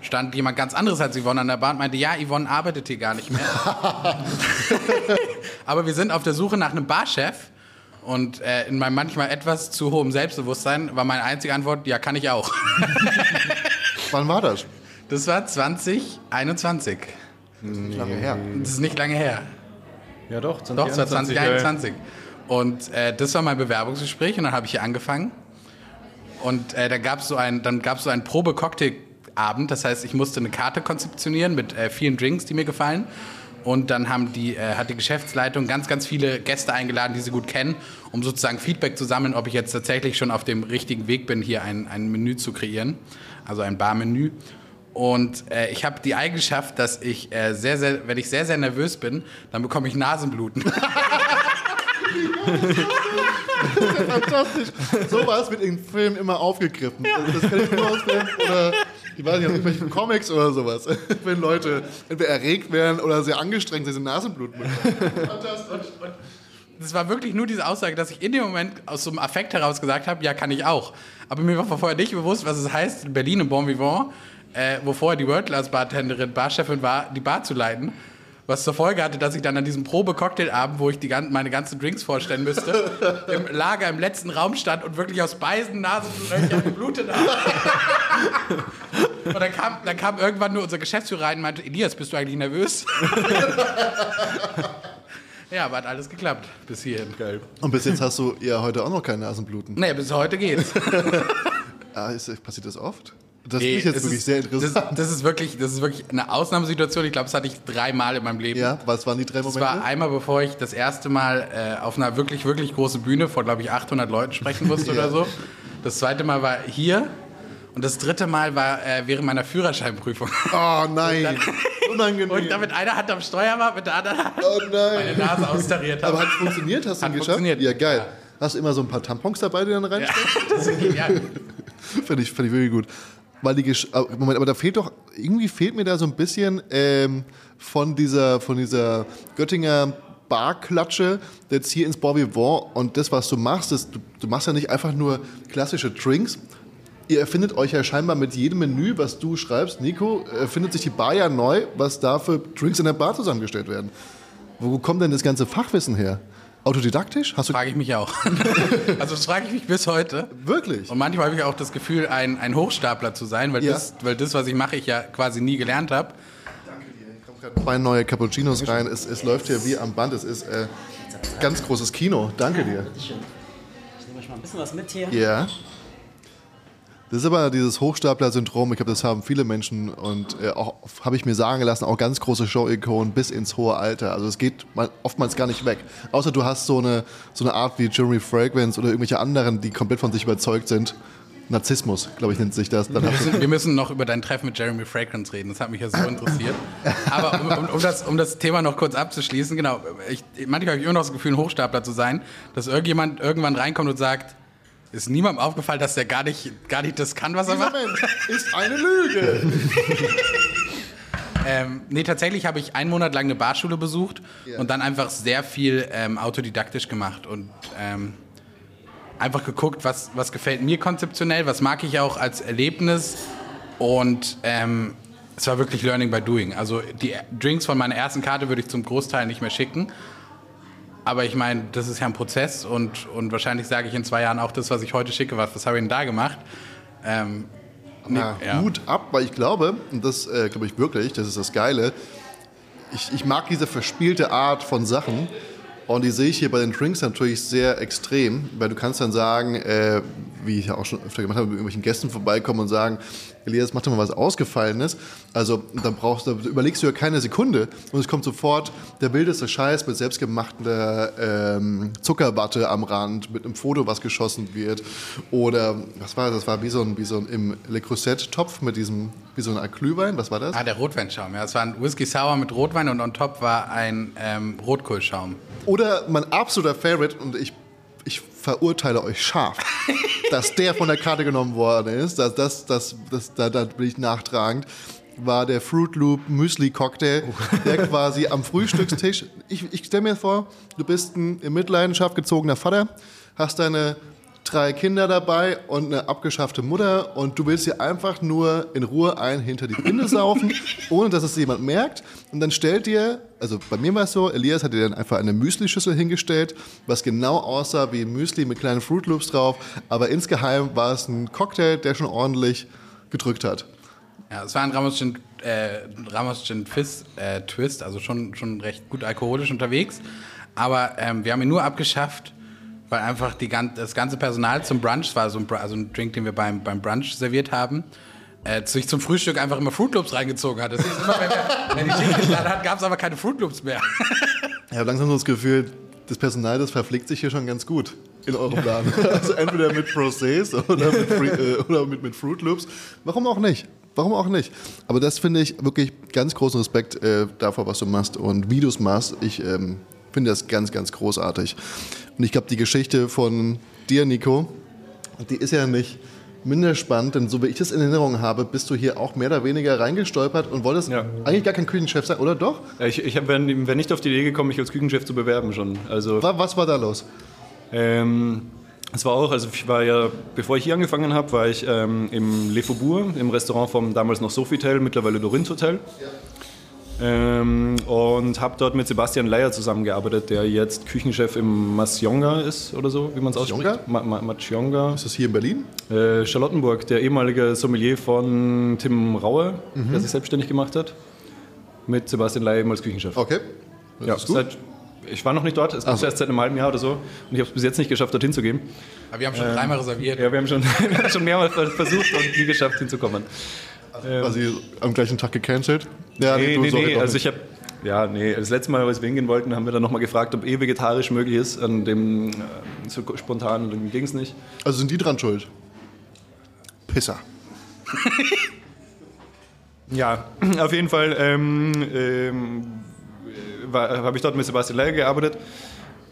stand jemand ganz anderes als Yvonne an der Bar und meinte, ja, Yvonne arbeitet hier gar nicht mehr. (laughs) Aber wir sind auf der Suche nach einem Barchef. Und äh, in meinem manchmal etwas zu hohem Selbstbewusstsein war meine einzige Antwort, ja, kann ich auch. (laughs) Wann war das? Das war 2021. Lange her. Das ist nicht lange her. ja doch, Doch, es war 2021. Und äh, das war mein Bewerbungsgespräch und dann habe ich hier angefangen. Und äh, dann gab es so ein, dann gab's so einen Probe-Cocktail-Abend. Das heißt, ich musste eine Karte konzeptionieren mit äh, vielen Drinks, die mir gefallen. Und dann haben die, äh, hat die Geschäftsleitung ganz, ganz viele Gäste eingeladen, die sie gut kennen, um sozusagen Feedback zu sammeln, ob ich jetzt tatsächlich schon auf dem richtigen Weg bin, hier ein, ein Menü zu kreieren. Also ein Barmenü. Und äh, ich habe die Eigenschaft, dass ich äh, sehr, sehr, wenn ich sehr, sehr nervös bin, dann bekomme ich Nasenbluten. (laughs) Fantastisch. Sowas wird in Filmen immer aufgegriffen. Also das kann ich nur aus Filmen oder ich weiß nicht, aus irgendwelchen Comics oder sowas. (laughs) Wenn Leute entweder erregt werden oder sehr angestrengt sind, bekommen. (laughs) Fantastisch. Das war wirklich nur diese Aussage, dass ich in dem Moment aus so einem Affekt heraus gesagt habe, ja, kann ich auch. Aber mir war vorher nicht bewusst, was es heißt, in Berlin im Bon Vivant, äh, wo vorher die World-Class-Bartenderin, Barchefin war, die Bar zu leiten. Was zur Folge hatte, dass ich dann an diesem Probe-Cocktailabend, wo ich die, meine ganzen Drinks vorstellen müsste, (laughs) im Lager im letzten Raum stand und wirklich aus Beisen, Nasenlöchern geblutet habe. Und dann kam, dann kam irgendwann nur unser Geschäftsführer rein und meinte, Elias, bist du eigentlich nervös? (laughs) ja, aber hat alles geklappt bis hierhin. Geil. Und bis jetzt hast du ja heute auch noch kein Nasenbluten. Nee, bis heute geht's. (laughs) Ah, ist, passiert das oft? Das Nee, ich jetzt wirklich ist- sehr interessant. Das, das, ist wirklich, das ist wirklich eine Ausnahmesituation. Ich glaube, das hatte ich dreimal in meinem Leben. ja, was waren die drei Das Momente? war einmal, bevor ich das erste Mal äh, auf einer wirklich, wirklich großen Bühne vor, glaube ich, 800 Leuten sprechen (laughs) musste oder so. Das zweite Mal war hier. Und das dritte Mal war äh, während meiner Führerscheinprüfung. oh nein, unangenehm. Und damit einer Hand am Steuer war, mit der anderen Hand oh meine. Nase austariert Aber habe. hat es funktioniert? Hast du Hat geschafft? funktioniert. Ja, geil. Hast du immer so ein paar Tampons dabei, die dann Ja, reinsteckst? (laughs) das ist genial. Finde ich, find ich wirklich gut. Weil die Gesch aber- Moment, aber da fehlt doch, irgendwie fehlt mir da so ein bisschen ähm, von dieser, von dieser Göttinger Barklatsche jetzt hier ins Bon Vivant und das, was du machst, das, du, du machst ja nicht einfach nur klassische Drinks. Ihr erfindet euch ja scheinbar mit jedem Menü, was du schreibst, Nico, erfindet sich die Bar ja neu, was da für Drinks in der Bar zusammengestellt werden. Wo kommt denn das ganze Fachwissen her? Autodidaktisch? Hast du Frage ich mich auch. (laughs) also das frage ich mich bis heute. wirklich? Und manchmal habe ich auch das Gefühl, ein, ein Hochstapler zu sein, weil, Ja. das, weil das, was ich mache, ich ja quasi nie gelernt habe. Zwei neue Cappuccinos rein. Es, es läuft hier wie am Band. Es ist äh, ganz großes Kino. Danke dir. Bitteschön. Ich nehme euch mal ein bisschen was mit hier. Ja. Das ist aber dieses Hochstapler-Syndrom. Ich glaube, das haben viele Menschen und äh, auch habe ich mir sagen lassen, auch ganz große Show-Ikonen bis ins hohe Alter. Also es geht mal, oftmals gar nicht weg. Außer du hast so eine, so eine Art wie Jeremy Fragrance oder irgendwelche anderen, die komplett von sich überzeugt sind. Narzissmus, glaube ich, nennt sich das. Wir müssen, wir müssen noch über dein Treffen mit Jeremy Fragrance reden. Das hat mich ja so interessiert. Aber um, um, um, das, um das Thema noch kurz abzuschließen, genau. Ich, manchmal habe ich immer noch das Gefühl, ein Hochstapler zu sein, dass irgendjemand irgendwann reinkommt und sagt, ist niemandem aufgefallen, dass der gar nicht, gar nicht das kann, was er dieser macht? Mensch ist eine Lüge. (laughs) Ähm, nee, tatsächlich habe ich einen Monat lang eine Barschule besucht Ja. und dann einfach sehr viel ähm, autodidaktisch gemacht und ähm, einfach geguckt, was, was gefällt mir konzeptionell, was mag ich auch als Erlebnis und ähm, es war wirklich Learning by Doing. Also die Drinks von meiner ersten Karte würde ich zum Großteil nicht mehr schicken. Aber ich meine, das ist ja ein Prozess und, und wahrscheinlich sage ich in zwei Jahren auch das, was ich heute schicke, was, was habe ich denn da gemacht? Ähm, nee, Ja. Hut ab, weil ich glaube, und das äh, glaube ich wirklich, das ist das Geile, ich, ich mag diese verspielte Art von Sachen und die sehe ich hier bei den Drinks natürlich sehr extrem, weil du kannst dann sagen, äh, wie ich ja auch schon öfter gemacht habe, mit irgendwelchen Gästen vorbeikommen und sagen, Elias, mach doch mal was Ausgefallenes. Also dann brauchst du, überlegst du ja keine Sekunde und es kommt sofort der wildeste Scheiß mit selbstgemachter ähm, Zuckerwatte am Rand, mit einem Foto, was geschossen wird. Oder was war das? Das war wie so ein, wie so ein im Le Creuset-Topf mit diesem, wie so ein Glühwein. Was war das? Ah, der Rotweinschaum. Ja, es war ein Whisky Sour mit Rotwein und on top war ein ähm, Rotkohlschaum. Oder mein absoluter Favorite, und ich, ich verurteile euch scharf, (laughs) dass der von der Karte genommen worden ist, das, das, das, das, da, da bin ich nachtragend, war der Fruit Loop Müsli Cocktail, der quasi am Frühstückstisch, ich, ich stelle mir vor, du bist ein in Mitleidenschaft gezogener Vater, hast deine drei Kinder dabei und eine abgeschaffte Mutter und du willst dir einfach nur in Ruhe ein hinter die Binde (laughs) saufen, ohne dass es jemand merkt. Und dann stellt dir, also bei mir war es so, Elias hat dir dann einfach eine Müsli-Schüssel hingestellt, was genau aussah wie ein Müsli mit kleinen Fruit Loops drauf, aber insgeheim war es ein Cocktail, der schon ordentlich gedrückt hat. Ja, es war ein Ramos Gin, äh, Ramos Gin Fizz äh, Twist, also schon, schon recht gut alkoholisch unterwegs. Aber ähm, wir haben ihn nur abgeschafft, weil einfach die, das ganze Personal zum Brunch, war so ein, also ein Drink, den wir beim, beim Brunch serviert haben, äh, sich zum Frühstück einfach immer Fruit Loops reingezogen hat. Das hieß immer, wenn, wir, wenn die geladen hat, gab es aber keine Fruit Loops mehr. (laughs) Ich habe langsam so das Gefühl, das Personal, das verpflegt sich hier schon ganz gut in eurem Laden. (laughs) Also entweder mit Procés oder mit, Free, äh, oder mit, mit Fruit Loops. Warum auch nicht? Warum auch nicht? Aber das finde ich wirklich ganz großen Respekt äh, davor, was du machst und wie du es machst. Ich ähm, finde das ganz, ganz großartig. Und ich glaube, die Geschichte von dir, Nico, die ist ja nicht minder spannend, denn so wie ich das in Erinnerung habe, bist du hier auch mehr oder weniger reingestolpert und wolltest Ja. eigentlich gar kein Küchenchef sein, oder doch? Ja, Ich, ich wäre wär nicht auf die Idee gekommen, mich als Küchenchef zu bewerben schon. Also Wa- Was war da los? Ähm, es war auch, also ich war ja, bevor ich hier angefangen habe, war ich ähm, im Le Faubourg, im Restaurant vom damals noch Sofitel, mittlerweile Dorint Hotel. Ähm, und habe dort mit Sebastian Leier zusammengearbeitet, der jetzt Küchenchef im Masjonga ist oder so, wie man es ausspricht. Ma Ma Masjonga. Ist das hier in Berlin? Äh, Charlottenburg, der ehemalige Sommelier von Tim Raue, Mhm. der sich selbstständig gemacht hat, mit Sebastian Leier eben als Küchenchef. Okay. Das Ja, ist gut. seit, ich war noch nicht dort, es gibt Ach so. erst seit einem halben Jahr oder so und ich habe es bis jetzt nicht geschafft, dorthin zu gehen. Aber wir haben schon dreimal reserviert. Ja, wir haben schon, (laughs) schon mehrmals versucht und nie geschafft hinzukommen. Quasi am gleichen Tag gecancelt? Ja, Nee, nee, nee, doch also ich habe, ja, nee, das letzte Mal, als wir hingehen wollten, haben wir dann nochmal gefragt, ob eh vegetarisch möglich ist, an dem äh, so spontan, ging es nicht. also sind die dran schuld? Pisser. (laughs) Ja, auf jeden Fall ähm, ähm, habe ich dort mit Sebastian Leier gearbeitet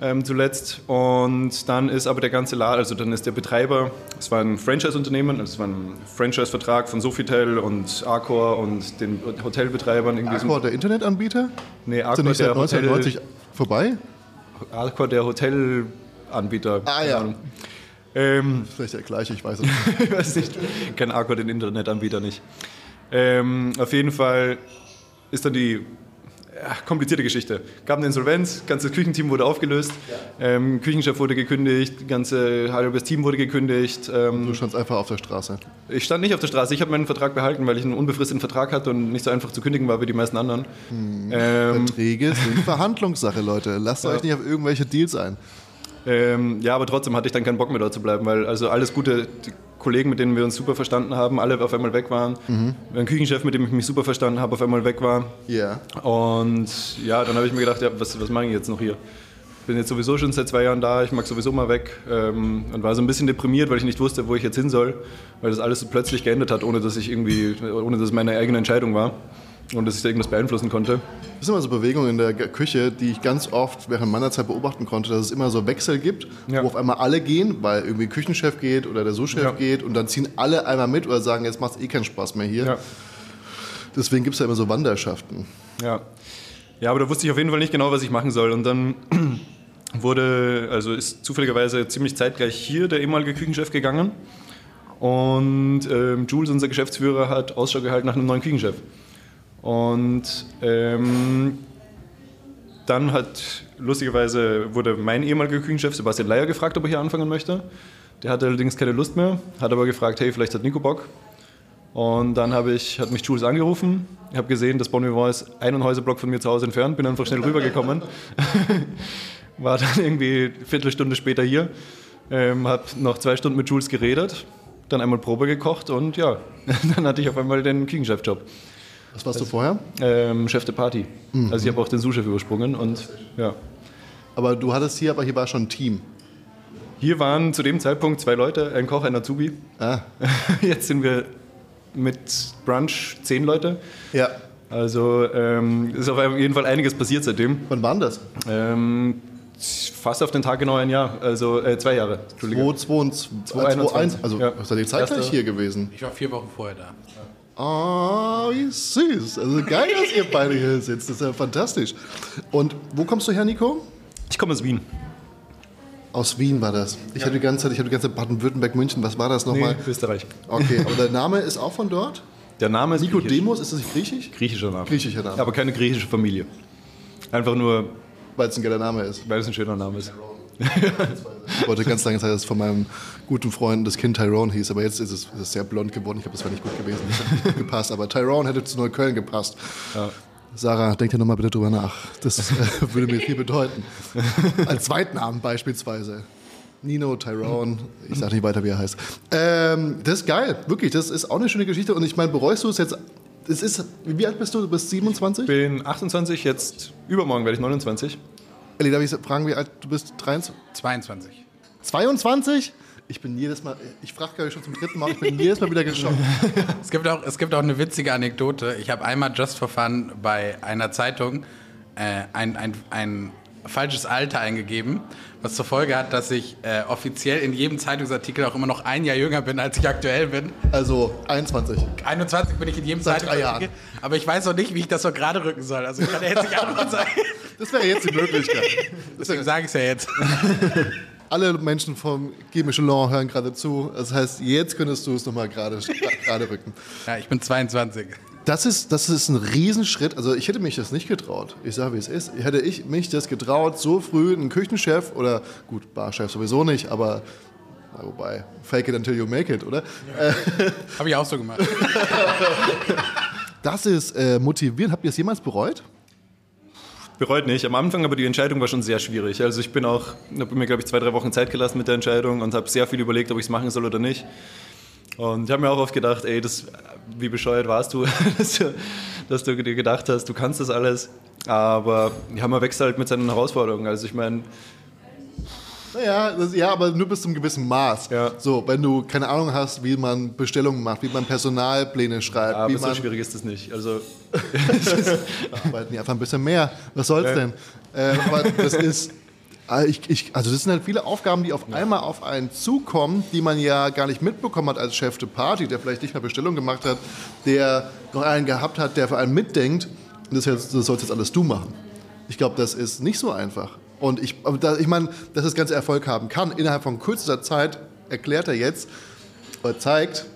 ähm, zuletzt und dann ist aber der ganze Laden, also dann ist der Betreiber, es war ein Franchise-Unternehmen, also es war ein Franchise-Vertrag von Sofitel und Accor und den Hotelbetreibern. in diesem- Accor, der Internetanbieter? Nee, Ist der Accor nicht seit der, Hotel, 1990 vorbei? Accor der Hotelanbieter. Ah, ja. Ahnung. Ähm, Vielleicht der gleiche, ich weiß es (laughs) nicht. ich weiß nicht, kenn Accor den Internetanbieter nicht. Ähm, auf jeden Fall ist dann die ja, komplizierte Geschichte. Gab eine Insolvenz, ganzes Küchenteam wurde aufgelöst, ähm, Küchenchef wurde gekündigt, ganze halbes Team wurde gekündigt. Ähm, Du standst einfach auf der Straße. ich stand nicht auf der Straße, ich habe meinen Vertrag behalten, weil ich einen unbefristeten Vertrag hatte und nicht so einfach zu kündigen war wie die meisten anderen. Ähm, Verträge sind Verhandlungssache, Leute. Lasst euch nicht auf irgendwelche Deals ein. Ähm, ja, aber trotzdem hatte ich dann keinen Bock mehr dort zu bleiben, weil also alles gute Kollegen, mit denen wir uns super verstanden haben, alle auf einmal weg waren. Ein Küchenchef, mit dem ich mich super verstanden habe, auf einmal weg war. Ja. Und ja, dann habe ich mir gedacht, ja, was, was mache ich jetzt noch hier? Bin jetzt sowieso schon seit zwei Jahren da, ich mag sowieso mal weg ähm, und war so ein bisschen deprimiert, weil ich nicht wusste, wo ich jetzt hin soll, weil das alles so plötzlich geändert hat, ohne dass ich irgendwie, ohne dass es meine eigene Entscheidung war und dass ich da irgendwas beeinflussen konnte. Das sind immer so Bewegungen in der Küche, die ich ganz oft während meiner Zeit beobachten konnte, dass es immer so Wechsel gibt, Ja. wo auf einmal alle gehen, weil irgendwie Küchenchef geht oder der Sous-Chef Ja. geht und dann ziehen alle einmal mit oder sagen, jetzt macht es eh keinen Spaß mehr hier. Ja. Deswegen gibt es ja immer so Wanderschaften. Ja. ja, aber da wusste ich auf jeden Fall nicht genau, was ich machen soll. Und dann (clears throat) wurde, also ist zufälligerweise ziemlich zeitgleich hier der ehemalige Küchenchef gegangen. Und ähm, Jules, unser Geschäftsführer, hat Ausschau gehalten nach einem neuen Küchenchef. Und ähm, dann hat, lustigerweise, wurde mein ehemaliger Küchenchef Sebastian Leier gefragt, ob er hier anfangen möchte. Der hatte allerdings keine Lust mehr, hat aber gefragt, hey, vielleicht hat Nico Bock. Und dann habe ich, hat mich Jules angerufen. Ich habe gesehen, dass Bon Vivant ist einen Häuserblock von mir zu Hause entfernt, bin einfach schnell rübergekommen. (laughs) War dann irgendwie eine Viertelstunde später hier, ähm, habe noch zwei Stunden mit Jules geredet, dann einmal Probe gekocht und ja, (laughs) dann hatte ich auf einmal den Küchenchef-Job. Was warst du vorher? Ähm, Chef de Party. Also ich habe auch den Sous-Chef übersprungen und ja. Aber du hattest hier, aber hier war schon ein Team. Hier waren zu dem Zeitpunkt zwei Leute, ein Koch, ein Azubi. Ah, (laughs) Jetzt sind wir mit Brunch zehn Leute. ja. Also ähm, ist auf jeden Fall einiges passiert seitdem. Wann waren das? Ähm, fast auf den Tag genau ein Jahr, also äh, zwei Jahre. Entschuldige. 2021. 2021, Also ja. seid ihr zeitgleich Erste- hier gewesen? Ich war vier Wochen vorher da. Oh, wie süß. Also geil, dass ihr beide hier sitzt. Das ist ja fantastisch. Und wo kommst du her, Nico? Ich komme aus Wien. Aus Wien war das. Ich hatte die ganze Zeit, ich hatte die ganze Zeit Baden-Württemberg, München. Was war das nochmal? Österreich. Okay, (laughs) aber der Name ist auch von dort? Der Name ist griechisch. Nicodemus, ist das nicht griechisch? Griechischer Name. Griechischer Name. Aber keine griechische Familie. Einfach nur, Weil es ein geiler Name ist. weil es ein schöner Name ist. Ich wollte ganz lange Zeit, dass es von meinem guten Freund das Kind Tyrone hieß, aber jetzt ist es, ist es sehr blond geworden. Ich glaube, das wäre nicht gut gewesen. Nicht gepasst. Aber Tyrone hätte zu Neukölln gepasst. Sarah, denk dir nochmal bitte drüber nach. Das äh, würde mir viel bedeuten. Als Zweitnamen beispielsweise. Nino, Tyrone, ich sage nicht weiter, wie er heißt. Ähm, das ist geil, wirklich. Das ist auch eine schöne Geschichte. Und ich meine, bereust du es jetzt? Es ist, wie alt bist du? Du bist 27? Ich bin 28, jetzt übermorgen werde ich 29. Elli, darf ich fragen, wie alt du bist? 23? 22. 22? Ich bin jedes Mal, ich frage glaube ich schon zum dritten Mal, ich bin jedes Mal wieder geschockt. (laughs) Es gibt auch, es gibt auch eine witzige Anekdote. Ich habe einmal just for fun bei einer Zeitung äh, ein, ein, ein falsches Alter eingegeben, was zur Folge hat, dass ich äh, offiziell in jedem Zeitungsartikel auch immer noch ein Jahr jünger bin, als ich aktuell bin. Also 21. 21 bin ich in jedem Seit Zeitungsartikel. Aber ich weiß noch nicht, wie ich das so gerade rücken soll. Also ich kann jetzt nicht antworten sagen. (laughs) Das wäre jetzt die Möglichkeit. Deswegen sage ich es ja jetzt. (laughs) Alle Menschen vom Guy Michelin hören gerade zu. Das heißt, jetzt könntest du es nochmal gerade gerade rücken. Ja, ich bin 22. Das ist, das ist ein Riesenschritt. Also ich hätte mich das nicht getraut. Ich sage, wie es ist. Hätte ich mich das getraut, so früh einen Küchenchef oder gut, Barchef sowieso nicht, aber wobei, fake it until you make it, oder? Habe ich auch so gemacht. Das ist äh, motivierend. Habt ihr es jemals bereut? Bereut nicht. Am Anfang aber die Entscheidung war schon sehr schwierig. Also ich bin auch, habe mir glaube ich zwei, drei Wochen Zeit gelassen mit der Entscheidung und habe sehr viel überlegt, ob ich es machen soll oder nicht. Und ich habe mir auch oft gedacht, ey, das, wie bescheuert warst du, (laughs) dass du, dass du dir gedacht hast, du kannst das alles. Aber ja, man wächst halt mit seinen Herausforderungen. Also ich meine, Naja, das, ja, aber nur bis zum gewissen Maß. Ja. So, wenn du keine Ahnung hast, wie man Bestellungen macht, wie man Personalpläne schreibt, aber wie so man schwierig ist das nicht. Also (laughs) arbeiten die einfach ein bisschen mehr. Was soll's denn? Äh, aber das ist, ich, ich, also das sind halt viele Aufgaben, die auf einmal auf einen zukommen, die man ja gar nicht mitbekommen hat als Chef de Party, der vielleicht nicht mehr Bestellung gemacht hat, der noch einen gehabt hat, der vor allem mitdenkt. Und das, das sollst jetzt alles du machen. Ich glaube, das ist nicht so einfach. Und ich, ich meine, dass das Ganze Erfolg haben kann, innerhalb von kürzester Zeit erklärt er jetzt, oder zeigt,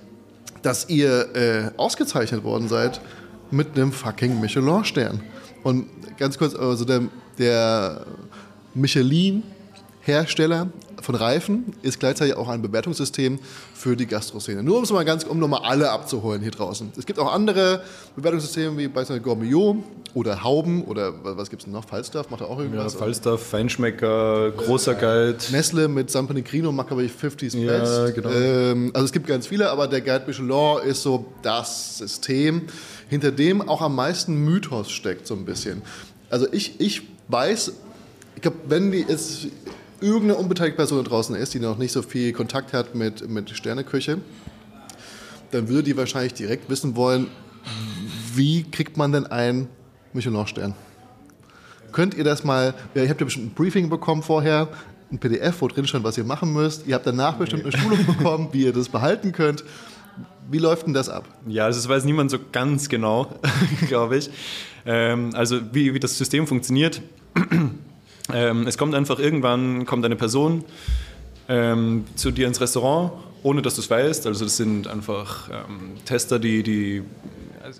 dass ihr äh, ausgezeichnet worden seid mit einem fucking Michelin-Stern. Und ganz kurz, also der, der Michelin-Hersteller von Reifen ist gleichzeitig auch ein Bewertungssystem für die Gastroszene. Nur um es mal ganz, um nochmal alle abzuholen hier draußen. Es gibt auch andere Bewertungssysteme wie beispielsweise Gourmillot oder Hauben oder was, gibt es noch? Falstaff macht er auch Ja, irgendwas? Falstaff, Feinschmecker, großer Guide. Nestle mit San Pellegrino macht, glaube ich, 50s Ja, Best. genau. Ähm, also es gibt ganz viele, aber der Guide Michelin ist so das System, hinter dem auch am meisten Mythos steckt, so ein bisschen. Also ich, ich weiß, ich glaube, wenn die jetzt irgendeine unbeteiligte Person draußen ist, die noch nicht so viel Kontakt hat mit, mit Sterneküche, dann würde die wahrscheinlich direkt wissen wollen, wie kriegt man denn einen Michelin-Stern? Könnt ihr das mal, ja, ihr habt ja bestimmt ein Briefing bekommen vorher, ein PDF, wo drin stand, was ihr machen müsst. Ihr habt danach bestimmt eine Schulung bekommen, wie ihr das behalten könnt. Wie läuft denn das ab? Ja, also das weiß niemand so ganz genau, (laughs) glaube ich. Ähm, also wie, wie das System funktioniert. Ähm, es kommt einfach irgendwann, kommt eine Person ähm, zu dir ins Restaurant, ohne dass du es weißt. Also das sind einfach ähm, Tester, die, die